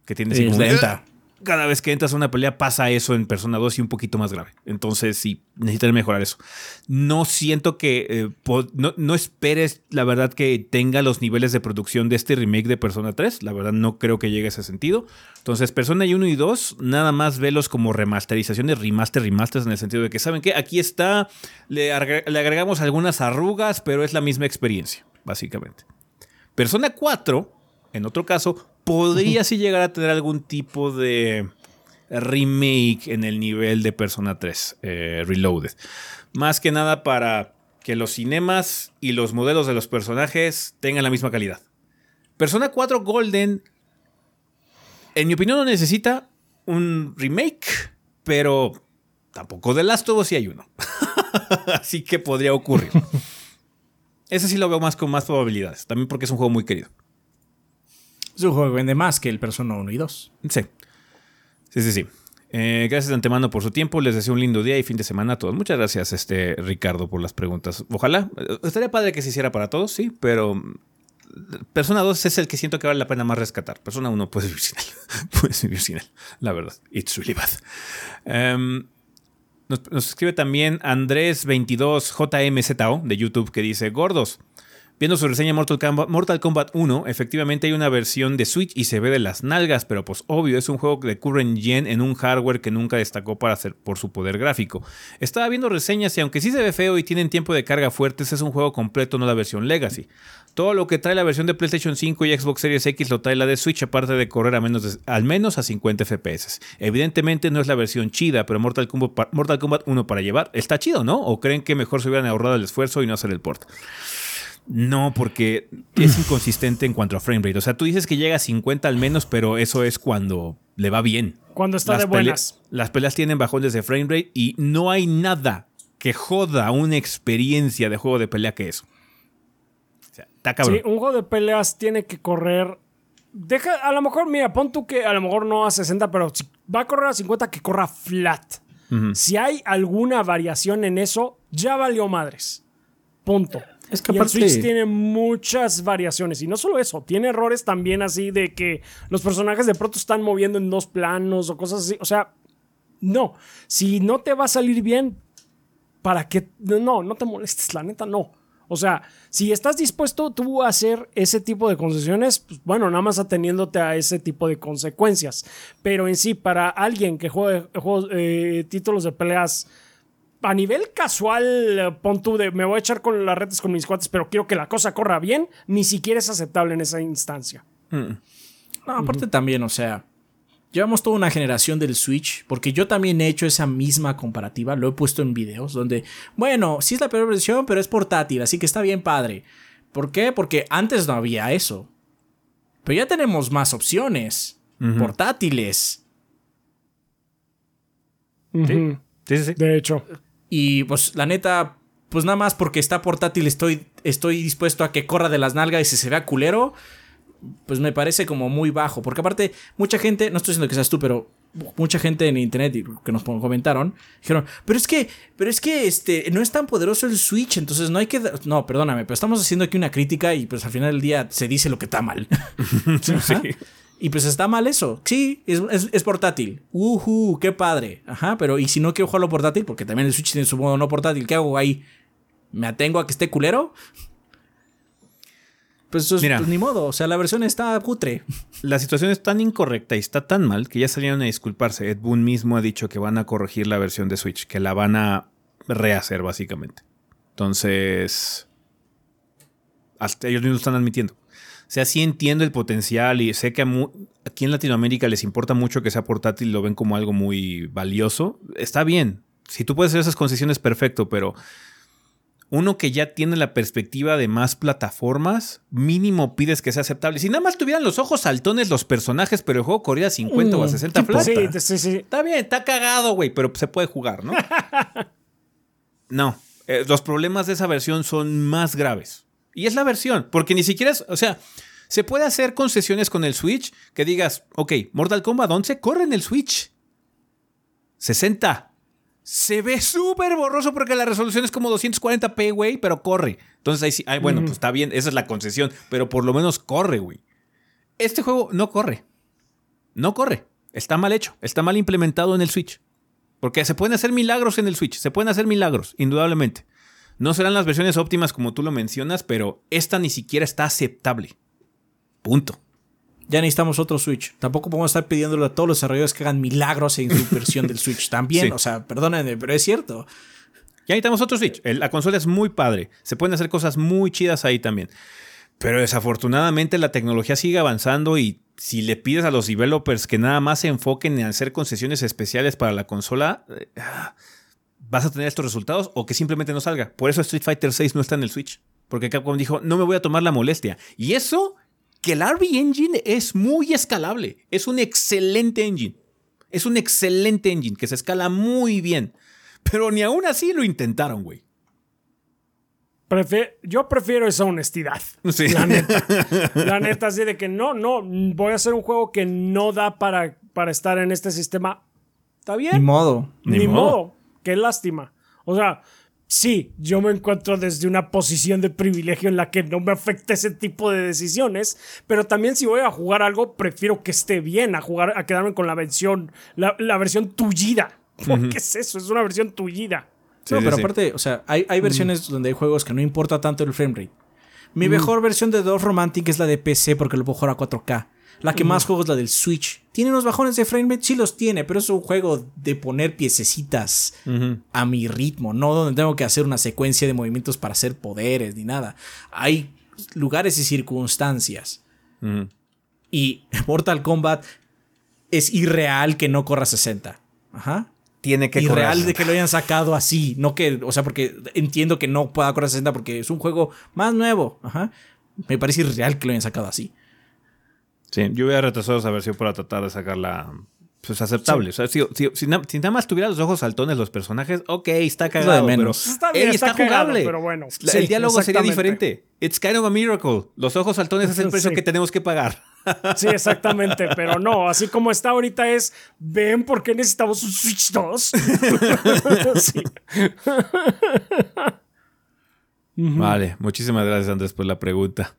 Que tiene sí, lenta. Cada vez que entras a una pelea pasa eso en Persona 2 y un poquito más grave. Entonces sí, necesitan mejorar eso. No siento que... Eh, no, esperes, la verdad, que tenga los niveles de producción de este remake de Persona 3. La verdad no creo que llegue a ese sentido. Entonces Persona 1 y 2, nada más velos como remasterizaciones, remaster, remasters, en el sentido de que, ¿saben qué? Aquí está, le agregamos algunas arrugas, pero es la misma experiencia, básicamente. Persona 4, en otro caso, podría sí llegar a tener algún tipo de remake en el nivel de Persona 3 eh, Reloaded. Más que nada para que los cinemas y los modelos de los personajes tengan la misma calidad. Persona 4 Golden, en mi opinión, no necesita un remake, pero tampoco de Last of Us si hay uno. Así que podría ocurrir. Ese sí lo veo más con más probabilidades. También porque es un juego muy querido. Es un juego que vende más que el Persona 1 y 2. Sí. Sí, sí, sí. Eh, gracias de antemano por su tiempo. Les deseo un lindo día y fin de semana a todos. Muchas gracias, este, Ricardo, por las preguntas. Ojalá. Eh, estaría padre que se hiciera para todos, sí, pero mm, Persona 2 es el que siento que vale la pena más rescatar. Persona 1 puedes vivir sin él. puedes vivir sin él. La verdad. It's really bad. Um, nos, escribe también Andrés22JMZO de YouTube que dice: Gordos, Viendo su reseña Mortal Kombat, Mortal Kombat 1, efectivamente hay una versión de Switch y se ve de las nalgas, pero pues obvio, es un juego de current gen en un hardware que nunca destacó para hacer, por su poder gráfico. Estaba viendo reseñas y aunque sí se ve feo y tienen tiempo de carga fuertes, es un juego completo, no la versión Legacy. Todo lo que trae la versión de PlayStation 5 y Xbox Series X lo trae la de Switch, aparte de correr a menos al menos a 50 FPS. Evidentemente no es la versión chida, pero Mortal Kombat, Mortal Kombat 1 para llevar está chido, ¿no? ¿O creen que mejor se hubieran ahorrado el esfuerzo y no hacer el port? No, porque es inconsistente en cuanto a frame rate. O sea, tú dices que llega a 50 al menos, pero eso es cuando le va bien. Cuando está de buenas. las peleas tienen bajones de frame rate y no hay nada que joda una experiencia de juego de pelea que eso. O sea, está cabrón. Sí, un juego de peleas tiene que correr. Deja, a lo mejor, mira, pon tú que a lo mejor no a 60, pero si va a correr a 50, que corra flat. Si hay alguna variación en eso, ya valió madres. Punto. Es que y el Switch tiene muchas variaciones. Y no solo eso, tiene errores también así de que los personajes de pronto están moviendo en dos planos o cosas así. O sea, no. Si no te va a salir bien, ¿para qué? No, no te molestes, la neta, no. O sea, si estás dispuesto tú a hacer ese tipo de concesiones, pues bueno, nada más ateniéndote a ese tipo de consecuencias. Pero en sí, para alguien que juegue, eh, títulos de peleas a nivel casual, eh, pon tú de me voy a echar con las redes con mis cuates, pero quiero que la cosa corra bien, ni siquiera es aceptable en esa instancia. Mm. No, aparte también, o sea, llevamos toda una generación del Switch, porque yo también he hecho esa misma comparativa, lo he puesto en videos, donde, bueno, sí es la peor versión, pero es portátil, así que está bien padre. ¿Por qué? Porque antes no había eso. Pero ya tenemos más opciones portátiles. Sí, sí, sí. De hecho. Y pues la neta, pues nada más porque está portátil estoy, estoy dispuesto a que corra de las nalgas y se, se vea culero. Pues me parece como muy bajo. Porque aparte, mucha gente, no estoy diciendo que seas tú, pero mucha gente en internet que nos comentaron dijeron, pero es que, pero es que este no es tan poderoso el Switch, entonces no hay que no, perdóname, pero estamos haciendo aquí una crítica y pues al final del día se dice lo que está mal. sí. Y pues está mal eso. Sí, es, portátil. Uh, qué padre. Ajá, pero ¿y si no quiero jugarlo portátil? Porque también el Switch tiene su modo no portátil. ¿Qué hago ahí? ¿Me atengo a que esté culero? Pues, eso pues ni modo. O sea, la versión está cutre. La situación es tan incorrecta y está tan mal que ya salieron a disculparse. Ed Boon mismo ha dicho que van a corregir la versión de Switch, que la van a rehacer básicamente. Entonces, hasta ellos mismos están admitiendo. O sea, sí entiendo el potencial y sé que aquí en Latinoamérica les importa mucho que sea portátil y lo ven como algo muy valioso. Está bien. Si tú puedes hacer esas concesiones, perfecto, pero uno que ya tiene la perspectiva de más plataformas, mínimo pides que sea aceptable. Si nada más tuvieran los ojos saltones los personajes, pero el juego corría a 50 o a 60 mm, Sí, sí, sí. Está bien, está cagado, güey, pero se puede jugar, ¿no? no. Eh, los problemas de esa versión son más graves. Y es la versión, porque ni siquiera es, o sea, se puede hacer concesiones con el Switch que digas, ok, Mortal Kombat 11 corre en el Switch. 60. Se ve súper borroso porque la resolución es como 240p, güey, pero corre. Entonces ahí sí, ay, bueno, pues está bien, esa es la concesión, pero por lo menos corre, güey. Este juego no corre. No corre. Está mal hecho, está mal implementado en el Switch. Porque se pueden hacer milagros en el Switch, se pueden hacer milagros, indudablemente. No serán las versiones óptimas como tú lo mencionas, pero esta ni siquiera está aceptable. Punto. Ya necesitamos otro Switch. Tampoco podemos estar pidiéndole a todos los desarrolladores que hagan milagros en su versión del Switch. También, o sea, perdónenme, pero es cierto. Ya necesitamos otro Switch. La consola es muy padre. Se pueden hacer cosas muy chidas ahí también. Pero desafortunadamente la tecnología sigue avanzando y si le pides a los developers que nada más se enfoquen en hacer concesiones especiales para la consola, eh, vas a tener estos resultados o que simplemente no salga. Por eso Street Fighter 6 no está en el Switch. Porque Capcom dijo, no me voy a tomar la molestia. Y eso, que el RB Engine es muy escalable. Es un excelente engine. Es un excelente engine que se escala muy bien. Pero ni aún así lo intentaron, güey. yo prefiero esa honestidad. Sí. La neta. La neta, así de que no, no, voy a hacer un juego que no da para, para estar en este sistema. ¿Está bien? Ni modo. Ni, modo. Qué lástima. O sea, sí, yo me encuentro desde una posición de privilegio en la que no me afecta ese tipo de decisiones, pero también si voy a jugar algo, prefiero que esté bien a jugar, a quedarme con la versión, la, versión tullida. ¿Qué es eso? Es una versión tullida. no, pero aparte, o sea, hay, versiones donde hay juegos que no importa tanto el frame rate. Mi mejor versión de Dove Romantic es la de PC porque lo puedo jugar a 4K. La que más juego es la del Switch. ¿Tiene unos bajones de frame rate? Sí los tiene, pero es un juego de poner piececitas a mi ritmo, no donde tengo que hacer una secuencia de movimientos para hacer poderes ni nada. Hay lugares y circunstancias. Y Mortal Kombat es irreal que no corra 60. Ajá. Tiene que Irreal de que lo hayan sacado así. No que, o sea, porque entiendo que no pueda correr 60 porque es un juego más nuevo. Ajá. Me parece irreal que lo hayan sacado así. Sí, yo hubiera retrasado esa versión para tratar de sacarla pues aceptable. O sea, si, nada más tuviera los ojos saltones los personajes, ok, está cagado, pero está, bien, está, jugable. pero bueno. el diálogo sería diferente. It's kind of a miracle. Los ojos saltones es el precio que tenemos que pagar. Sí, exactamente, pero no, así como está ahorita es, ven por qué necesitamos un Switch 2. Vale, muchísimas gracias Andrés por la pregunta.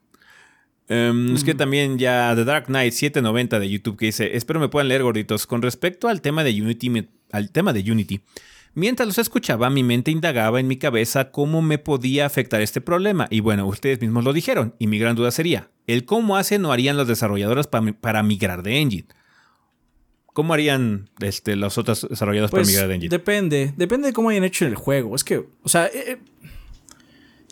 Em, es que también ya The Dark Knight 790 de YouTube que dice, espero me puedan leer gorditos, con respecto al tema de Unity, al tema de Unity. Mientras los escuchaba, mi mente indagaba en mi cabeza cómo me podía afectar este problema. Y bueno, ustedes mismos lo dijeron, y mi gran duda sería, el cómo hacen o harían los desarrolladores para, migrar de engine. ¿Cómo harían este, los otros desarrolladores para pues, migrar de engine? Depende, depende de cómo hayan hecho el juego. Es que, o sea, eh,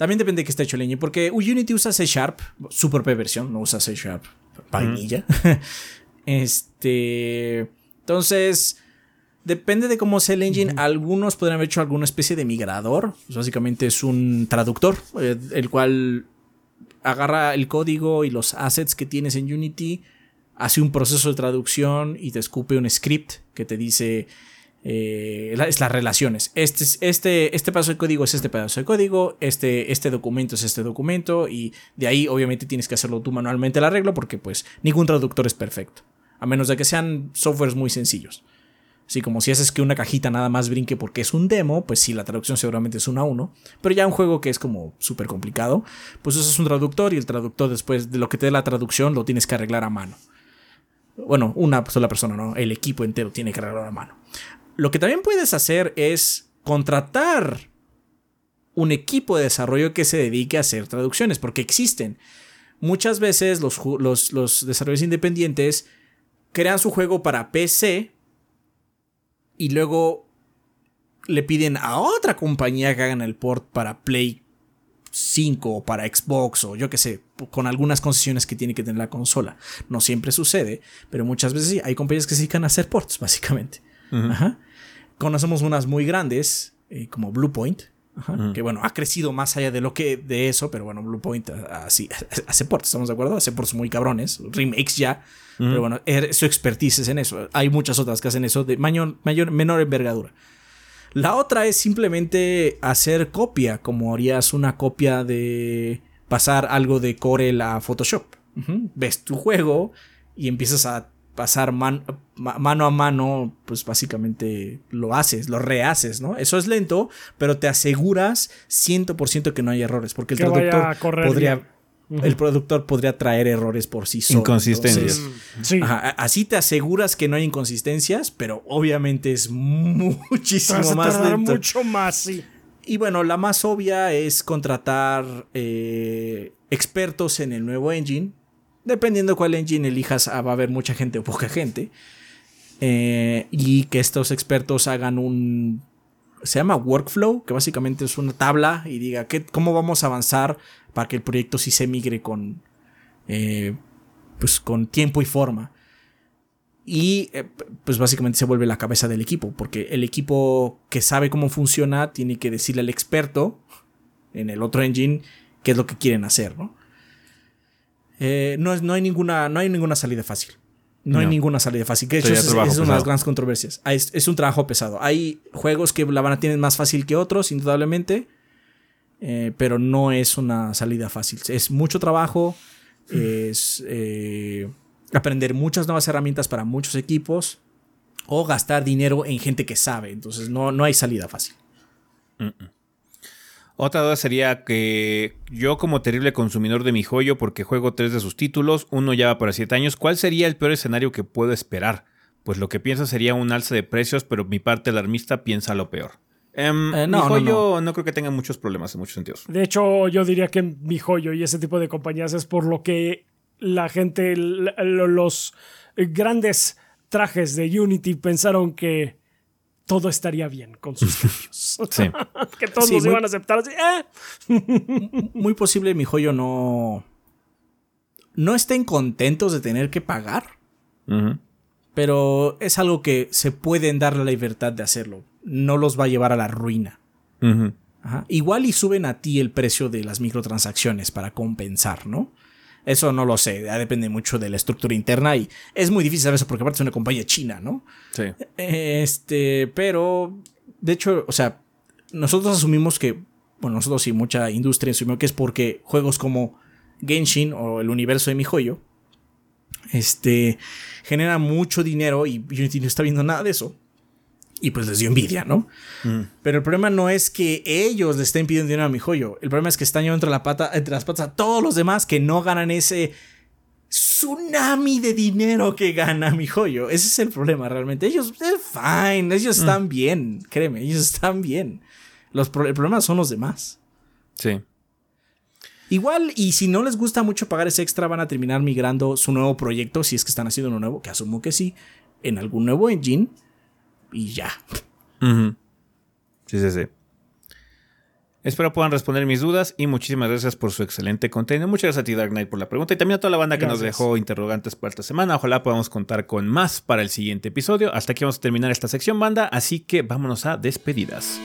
también depende de qué está hecho el engine, porque Unity usa C Sharp, su propia versión, no usa C Sharp vainilla. este. Entonces. Depende de cómo sea el engine. Algunos podrían haber hecho alguna especie de migrador. Pues básicamente es un traductor, eh, el cual agarra el código y los assets que tienes en Unity, hace un proceso de traducción y te escupe un script que te dice eh, es las relaciones. Este, este, este pedazo de código es este pedazo de código, este, este documento es este documento y de ahí obviamente tienes que hacerlo tú manualmente el arreglo porque pues ningún traductor es perfecto, a menos de que sean softwares muy sencillos. Así como si haces que una cajita nada más brinque porque es un demo, pues sí, la traducción seguramente es uno a uno. Pero ya un juego que es como súper complicado, pues eso es un traductor y el traductor después de lo que te dé la traducción lo tienes que arreglar a mano. Bueno, una sola persona, ¿no? El equipo entero tiene que arreglar a mano. Lo que también puedes hacer es contratar un equipo de desarrollo que se dedique a hacer traducciones, porque existen. Muchas veces los, los, desarrolladores independientes crean su juego para PC y luego le piden a otra compañía que hagan el port para Play 5 o para Xbox o yo que sé, con algunas concesiones que tiene que tener la consola. No siempre sucede, pero muchas veces sí, hay compañías que se dedican a hacer ports, básicamente. Ajá conocemos unas muy grandes, eh, como Bluepoint, que bueno, ha crecido más allá de lo que de eso, pero bueno, Bluepoint así hace ports, ¿estamos de acuerdo? Hace ports muy cabrones, remakes ya, pero bueno, er, su expertise es en eso. Hay muchas otras que hacen eso de mayor, mayor, menor envergadura. La otra es simplemente hacer copia, como harías una copia de pasar algo de Corel a Photoshop. Ves tu juego y empiezas a pasar mano a mano, pues básicamente lo haces, lo rehaces, ¿no? Eso es lento, pero te aseguras 100% que no hay errores, porque el traductor podría... El productor podría traer errores por sí solo. Inconsistencias. así te aseguras que no hay inconsistencias, pero obviamente es muchísimo más lento. mucho más, sí. Y bueno, la más obvia es contratar eh, expertos en el nuevo engine dependiendo cuál engine elijas, ah, va a haber mucha gente o poca gente. Eh, y que estos expertos hagan un. Se llama workflow, que básicamente es una tabla y diga qué, cómo vamos a avanzar para que el proyecto sí se migre con. Eh, pues con tiempo y forma. Y eh, pues básicamente se vuelve la cabeza del equipo, porque el equipo que sabe cómo funciona tiene que decirle al experto en el otro engine qué es lo que quieren hacer, ¿no? Eh, no, no, hay ninguna, no hay ninguna salida fácil. No, hay ninguna salida fácil. De hecho, es, una de las grandes controversias. Es, un trabajo pesado. Hay juegos que la van a tener más fácil que otros, indudablemente. Eh, pero no es una salida fácil. Es mucho trabajo. Es eh, aprender muchas nuevas herramientas para muchos equipos. O gastar dinero en gente que sabe. Entonces no, no hay salida fácil. Otra duda sería que yo como terrible consumidor de mi joyo porque juego tres de sus títulos, uno ya va para siete años, ¿cuál sería el peor escenario que puedo esperar? Pues lo que pienso sería un alza de precios, pero mi parte alarmista piensa lo peor. Em, Eh, mi no, no, joyo no, creo que tenga muchos problemas en muchos sentidos. De hecho, yo diría que mi joyo y ese tipo de compañías es por lo que la gente, los grandes trajes de Unity pensaron que todo estaría bien con sus cambios. Sí. que todos Sí, los muy- iban a aceptar así. "Eh". Muy posible mi joyo no. No estén contentos de tener que pagar. Pero es algo que se pueden dar la libertad de hacerlo. No los va a llevar a la ruina. Ajá. Igual y suben a ti el precio de las microtransacciones para compensar, ¿no? Eso no lo sé, ya depende mucho de la estructura interna y es muy difícil saber eso porque aparte es una compañía china, ¿no? Sí. Este, pero de hecho, o sea, nosotros asumimos que, bueno, nosotros y mucha industria asumió que es porque juegos como Genshin o el universo de mi joyo, este, generan mucho dinero y Unity no está viendo nada de eso. Y pues les dio envidia, ¿no? Pero el problema no es que ellos le estén pidiendo dinero a mi joyo. El problema es que están llevando entre, la pata, entre las patas a todos los demás que no ganan ese tsunami de dinero que gana mi joyo. Ese es el problema realmente. Ellos, es fine, ellos están bien, créeme, ellos están bien. Los pro- el problema son los demás. Sí. Igual, y si no les gusta mucho pagar ese extra, van a terminar migrando su nuevo proyecto, si es que están haciendo uno nuevo, que asumo que sí, en algún nuevo engine. Y ya. Sí, sí, sí. Espero puedan responder mis dudas y muchísimas gracias por su excelente contenido. Muchas gracias a ti, Dark Knight, por la pregunta y también a toda la banda que nos dejó interrogantes para esta semana. Ojalá podamos contar con más para el siguiente episodio. Hasta aquí vamos a terminar esta sección, banda, así que vámonos a despedidas.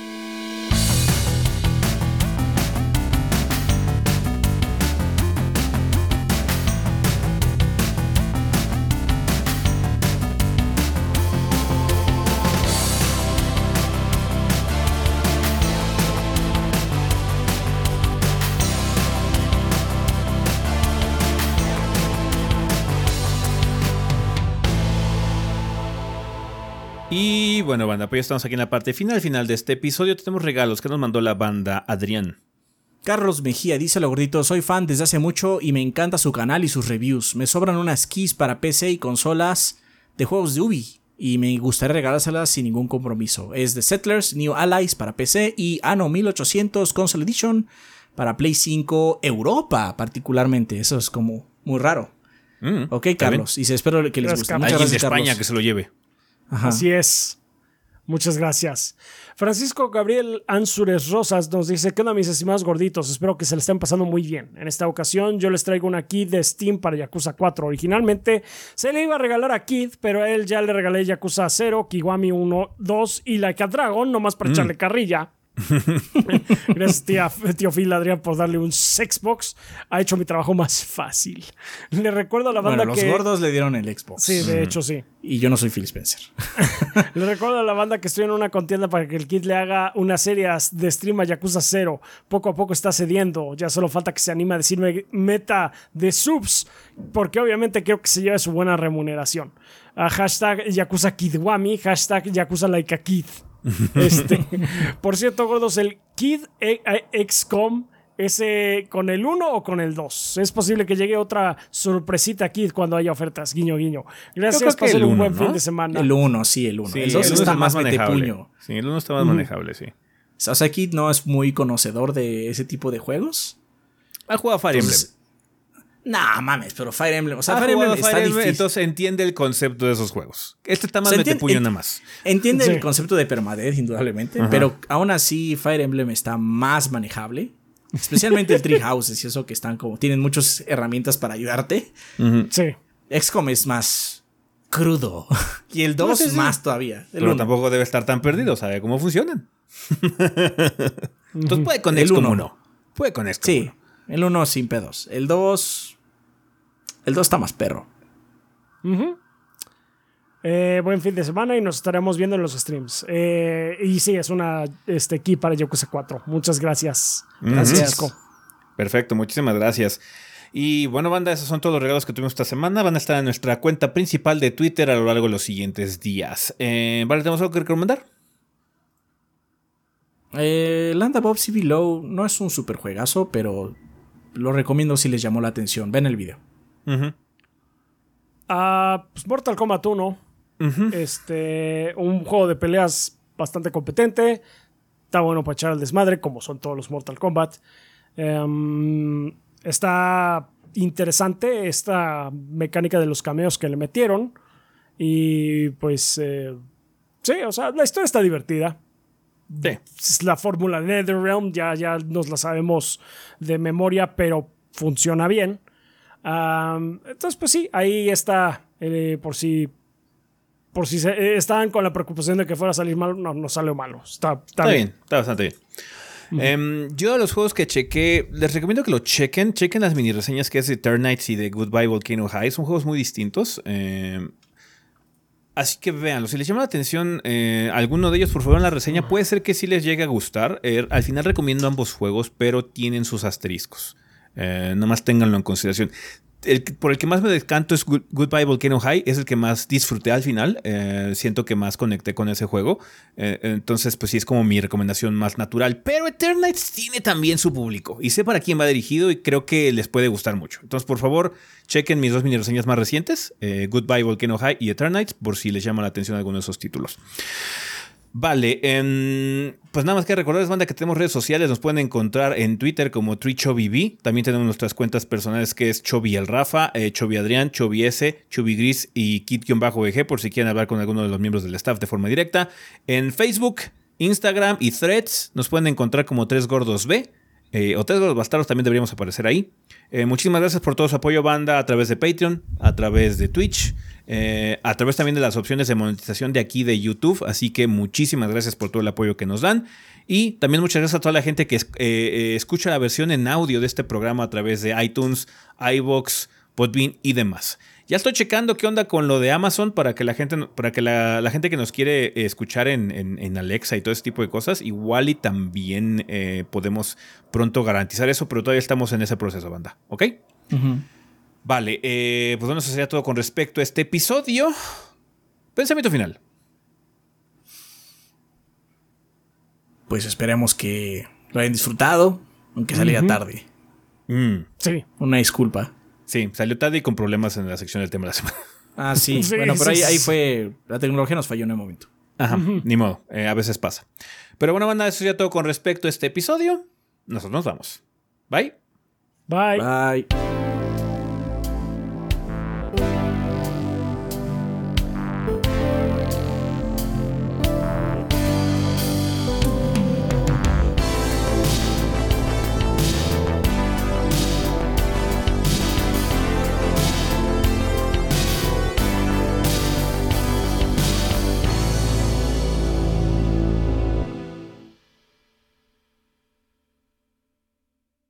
Bueno, banda, pues ya estamos aquí en la parte final, final de este episodio. Tenemos regalos que nos mandó la banda Adrián. Carlos Mejía dice lo gordito, soy fan desde hace mucho y me encanta su canal y sus reviews. Me sobran unas keys para PC y consolas de juegos de Ubi y me gustaría regalárselas sin ningún compromiso. Es de Settlers, New Allies para PC y Anno 1800 Console Edition para Play 5 Europa particularmente. Eso es como muy raro. Mm, Ok. Carlos. Y se espero que les guste. Muchas Alguien de España Carlos. que se lo lleve. Ajá. Así es. Muchas gracias. Francisco Gabriel Ansures Rosas nos dice, ¿qué onda mis estimados gorditos? Espero que se le estén pasando muy bien. En esta ocasión yo les traigo una kit de Steam para Yakuza 4. Originalmente se le iba a regalar a Kid, pero a él ya le regalé Yakuza 0, Kiwami 1, 2 y Like a Dragon, nomás para echarle carrilla. Gracias, tía, tío Phil Adrián, por darle un Xbox. Ha hecho mi trabajo más fácil. Le recuerdo a la banda Bueno, los que... gordos le dieron el Xbox. Sí, de hecho sí. Y yo no soy Phil Spencer. Le recuerdo a la banda que estoy en una contienda para que el kit le haga una serie de stream a Yakuza 0. Poco a poco está cediendo. Ya solo falta que se anime a decirme meta de subs. Porque obviamente quiero que se lleve su buena remuneración. A hashtag Yakuza Kidwami, hashtag Yakuza Like a Kid. Este, por cierto, gordos, el Kid E- E- XCOM. ¿Ese con el 1 o con el 2? Es posible que llegue otra sorpresita Kid cuando haya ofertas. Guiño, guiño. Gracias, pasen el un buen ¿no? fin de semana. El 1, sí, el 1. Sí, el 2 uno está más manejable. puño. Sí, el uno está más manejable, sí. Sasaki no es muy conocedor de ese tipo de juegos. Ha jugado Fire Emblem. Nah, mames, pero Fire Emblem. O sea, Fire Emblem Fire está Emblem, difícil. entonces entiende el concepto de esos juegos. Este está más Se mete entiende- puño nada más. Entiende Sí. el concepto de permadeath, indudablemente. Pero aún así, Fire Emblem está más manejable. Especialmente el Tree Houses y eso que están como. Tienen muchas herramientas para ayudarte. Sí. XCOM es más crudo. Y el 2 sí, sí. más todavía. El Pero uno. tampoco debe estar tan perdido, sabe cómo funcionan. Entonces puede con El XCOM uno. 1. Puede con XCOM Sí, 1. el 1 sin pedos. El 2. El 2 está más perro. Eh, buen fin de semana y nos estaremos viendo en los streams. Eh, y sí, es una este, key para Yakuza 4. Muchas gracias. Gracias. Perfecto, muchísimas gracias. Y bueno, banda, esos son todos los regalos que tuvimos esta semana. Van a estar en nuestra cuenta principal de Twitter a lo largo de los siguientes días. Eh, vale, ¿tenemos algo que recomendar? Eh, Land Above Sea Below no es un super juegazo, pero lo recomiendo si les llamó la atención. Ven el video. Ujú. Ah, pues Mortal Kombat 1. Este, un juego de peleas bastante competente. está bueno para echar el desmadre, como son todos los Mortal Kombat. Em, está interesante esta mecánica de los cameos que le metieron. Y pues, eh, sí, o sea, la historia está divertida. Sí. La fórmula NetherRealm ya, ya nos la sabemos de memoria, pero funciona bien. Entonces, pues sí, ahí está. eh, por si. Por si se, eh, estaban con la preocupación de que fuera a salir mal, no, no salió malo. Está, está Está bien. bien, está bastante bien. Em, yo de los juegos que chequé, les recomiendo que lo chequen. Chequen las mini reseñas que es de Eternites y de Goodbye Volcano High. Son juegos muy distintos. em, así que véanlo. Si les llama la atención eh, alguno de ellos, por favor, en la reseña, puede ser que sí les llegue a gustar. Eh, al final recomiendo ambos juegos, pero tienen sus asteriscos. Eh, nomás ténganlo en consideración. Por el que más me descanto es Good- Goodbye Volcano High, es el que más disfruté al final. Eh, siento que más conecté con ese juego. Eh, entonces, pues sí, es como mi recomendación más natural. Pero Eternites tiene también su público. Y sé para quién va dirigido y creo que les puede gustar mucho. Entonces, por favor, chequen mis dos mini reseñas más recientes: eh, Goodbye Volcano High y Eternites, por si les llama la atención alguno de esos títulos. Vale, em, pues nada más que recordarles, banda, que tenemos redes sociales. Nos pueden encontrar en Twitter como TreeChobiV. También tenemos nuestras cuentas personales que es Chobi el Rafa, eh, Adrián, S, Chobi Gris y Kit-BG por si quieren hablar con alguno de los miembros del staff de forma directa. En Facebook, Instagram y Threads nos pueden encontrar como Tres Gordos B. eh, o Tres Gordos Bastardos también deberíamos aparecer ahí. Eh, muchísimas gracias por todo su apoyo, banda, a través de Patreon, a través de Twitch, eh, a través también de las opciones de monetización de aquí de YouTube. Así que muchísimas gracias por todo el apoyo que nos dan. Y también muchas gracias a toda la gente que eh, eh, escucha la versión en audio de este programa a través de iTunes, iBox, Podbean y demás. Ya estoy checando qué onda con lo de Amazon para que la gente, para que la, gente que nos quiere escuchar en, en- en Alexa y todo ese tipo de cosas, igual y también podemos pronto garantizar eso, pero todavía estamos en ese proceso, banda. ¿Ok? Vale, eh, pues bueno, eso sería todo con respecto a este episodio. Pensamiento final. Pues esperemos que lo hayan disfrutado, aunque saliera tarde. Mm, Sí. Una disculpa. sí, salió tarde y con problemas en la sección del tema de la semana. Ah, sí. Sí, bueno, pero ahí, ahí fue. La tecnología nos falló en el momento. Ajá, ni modo, eh, a veces pasa. Pero bueno, banda, eso sería todo con respecto a este episodio. Nosotros nos vamos. Bye. Bye. Bye.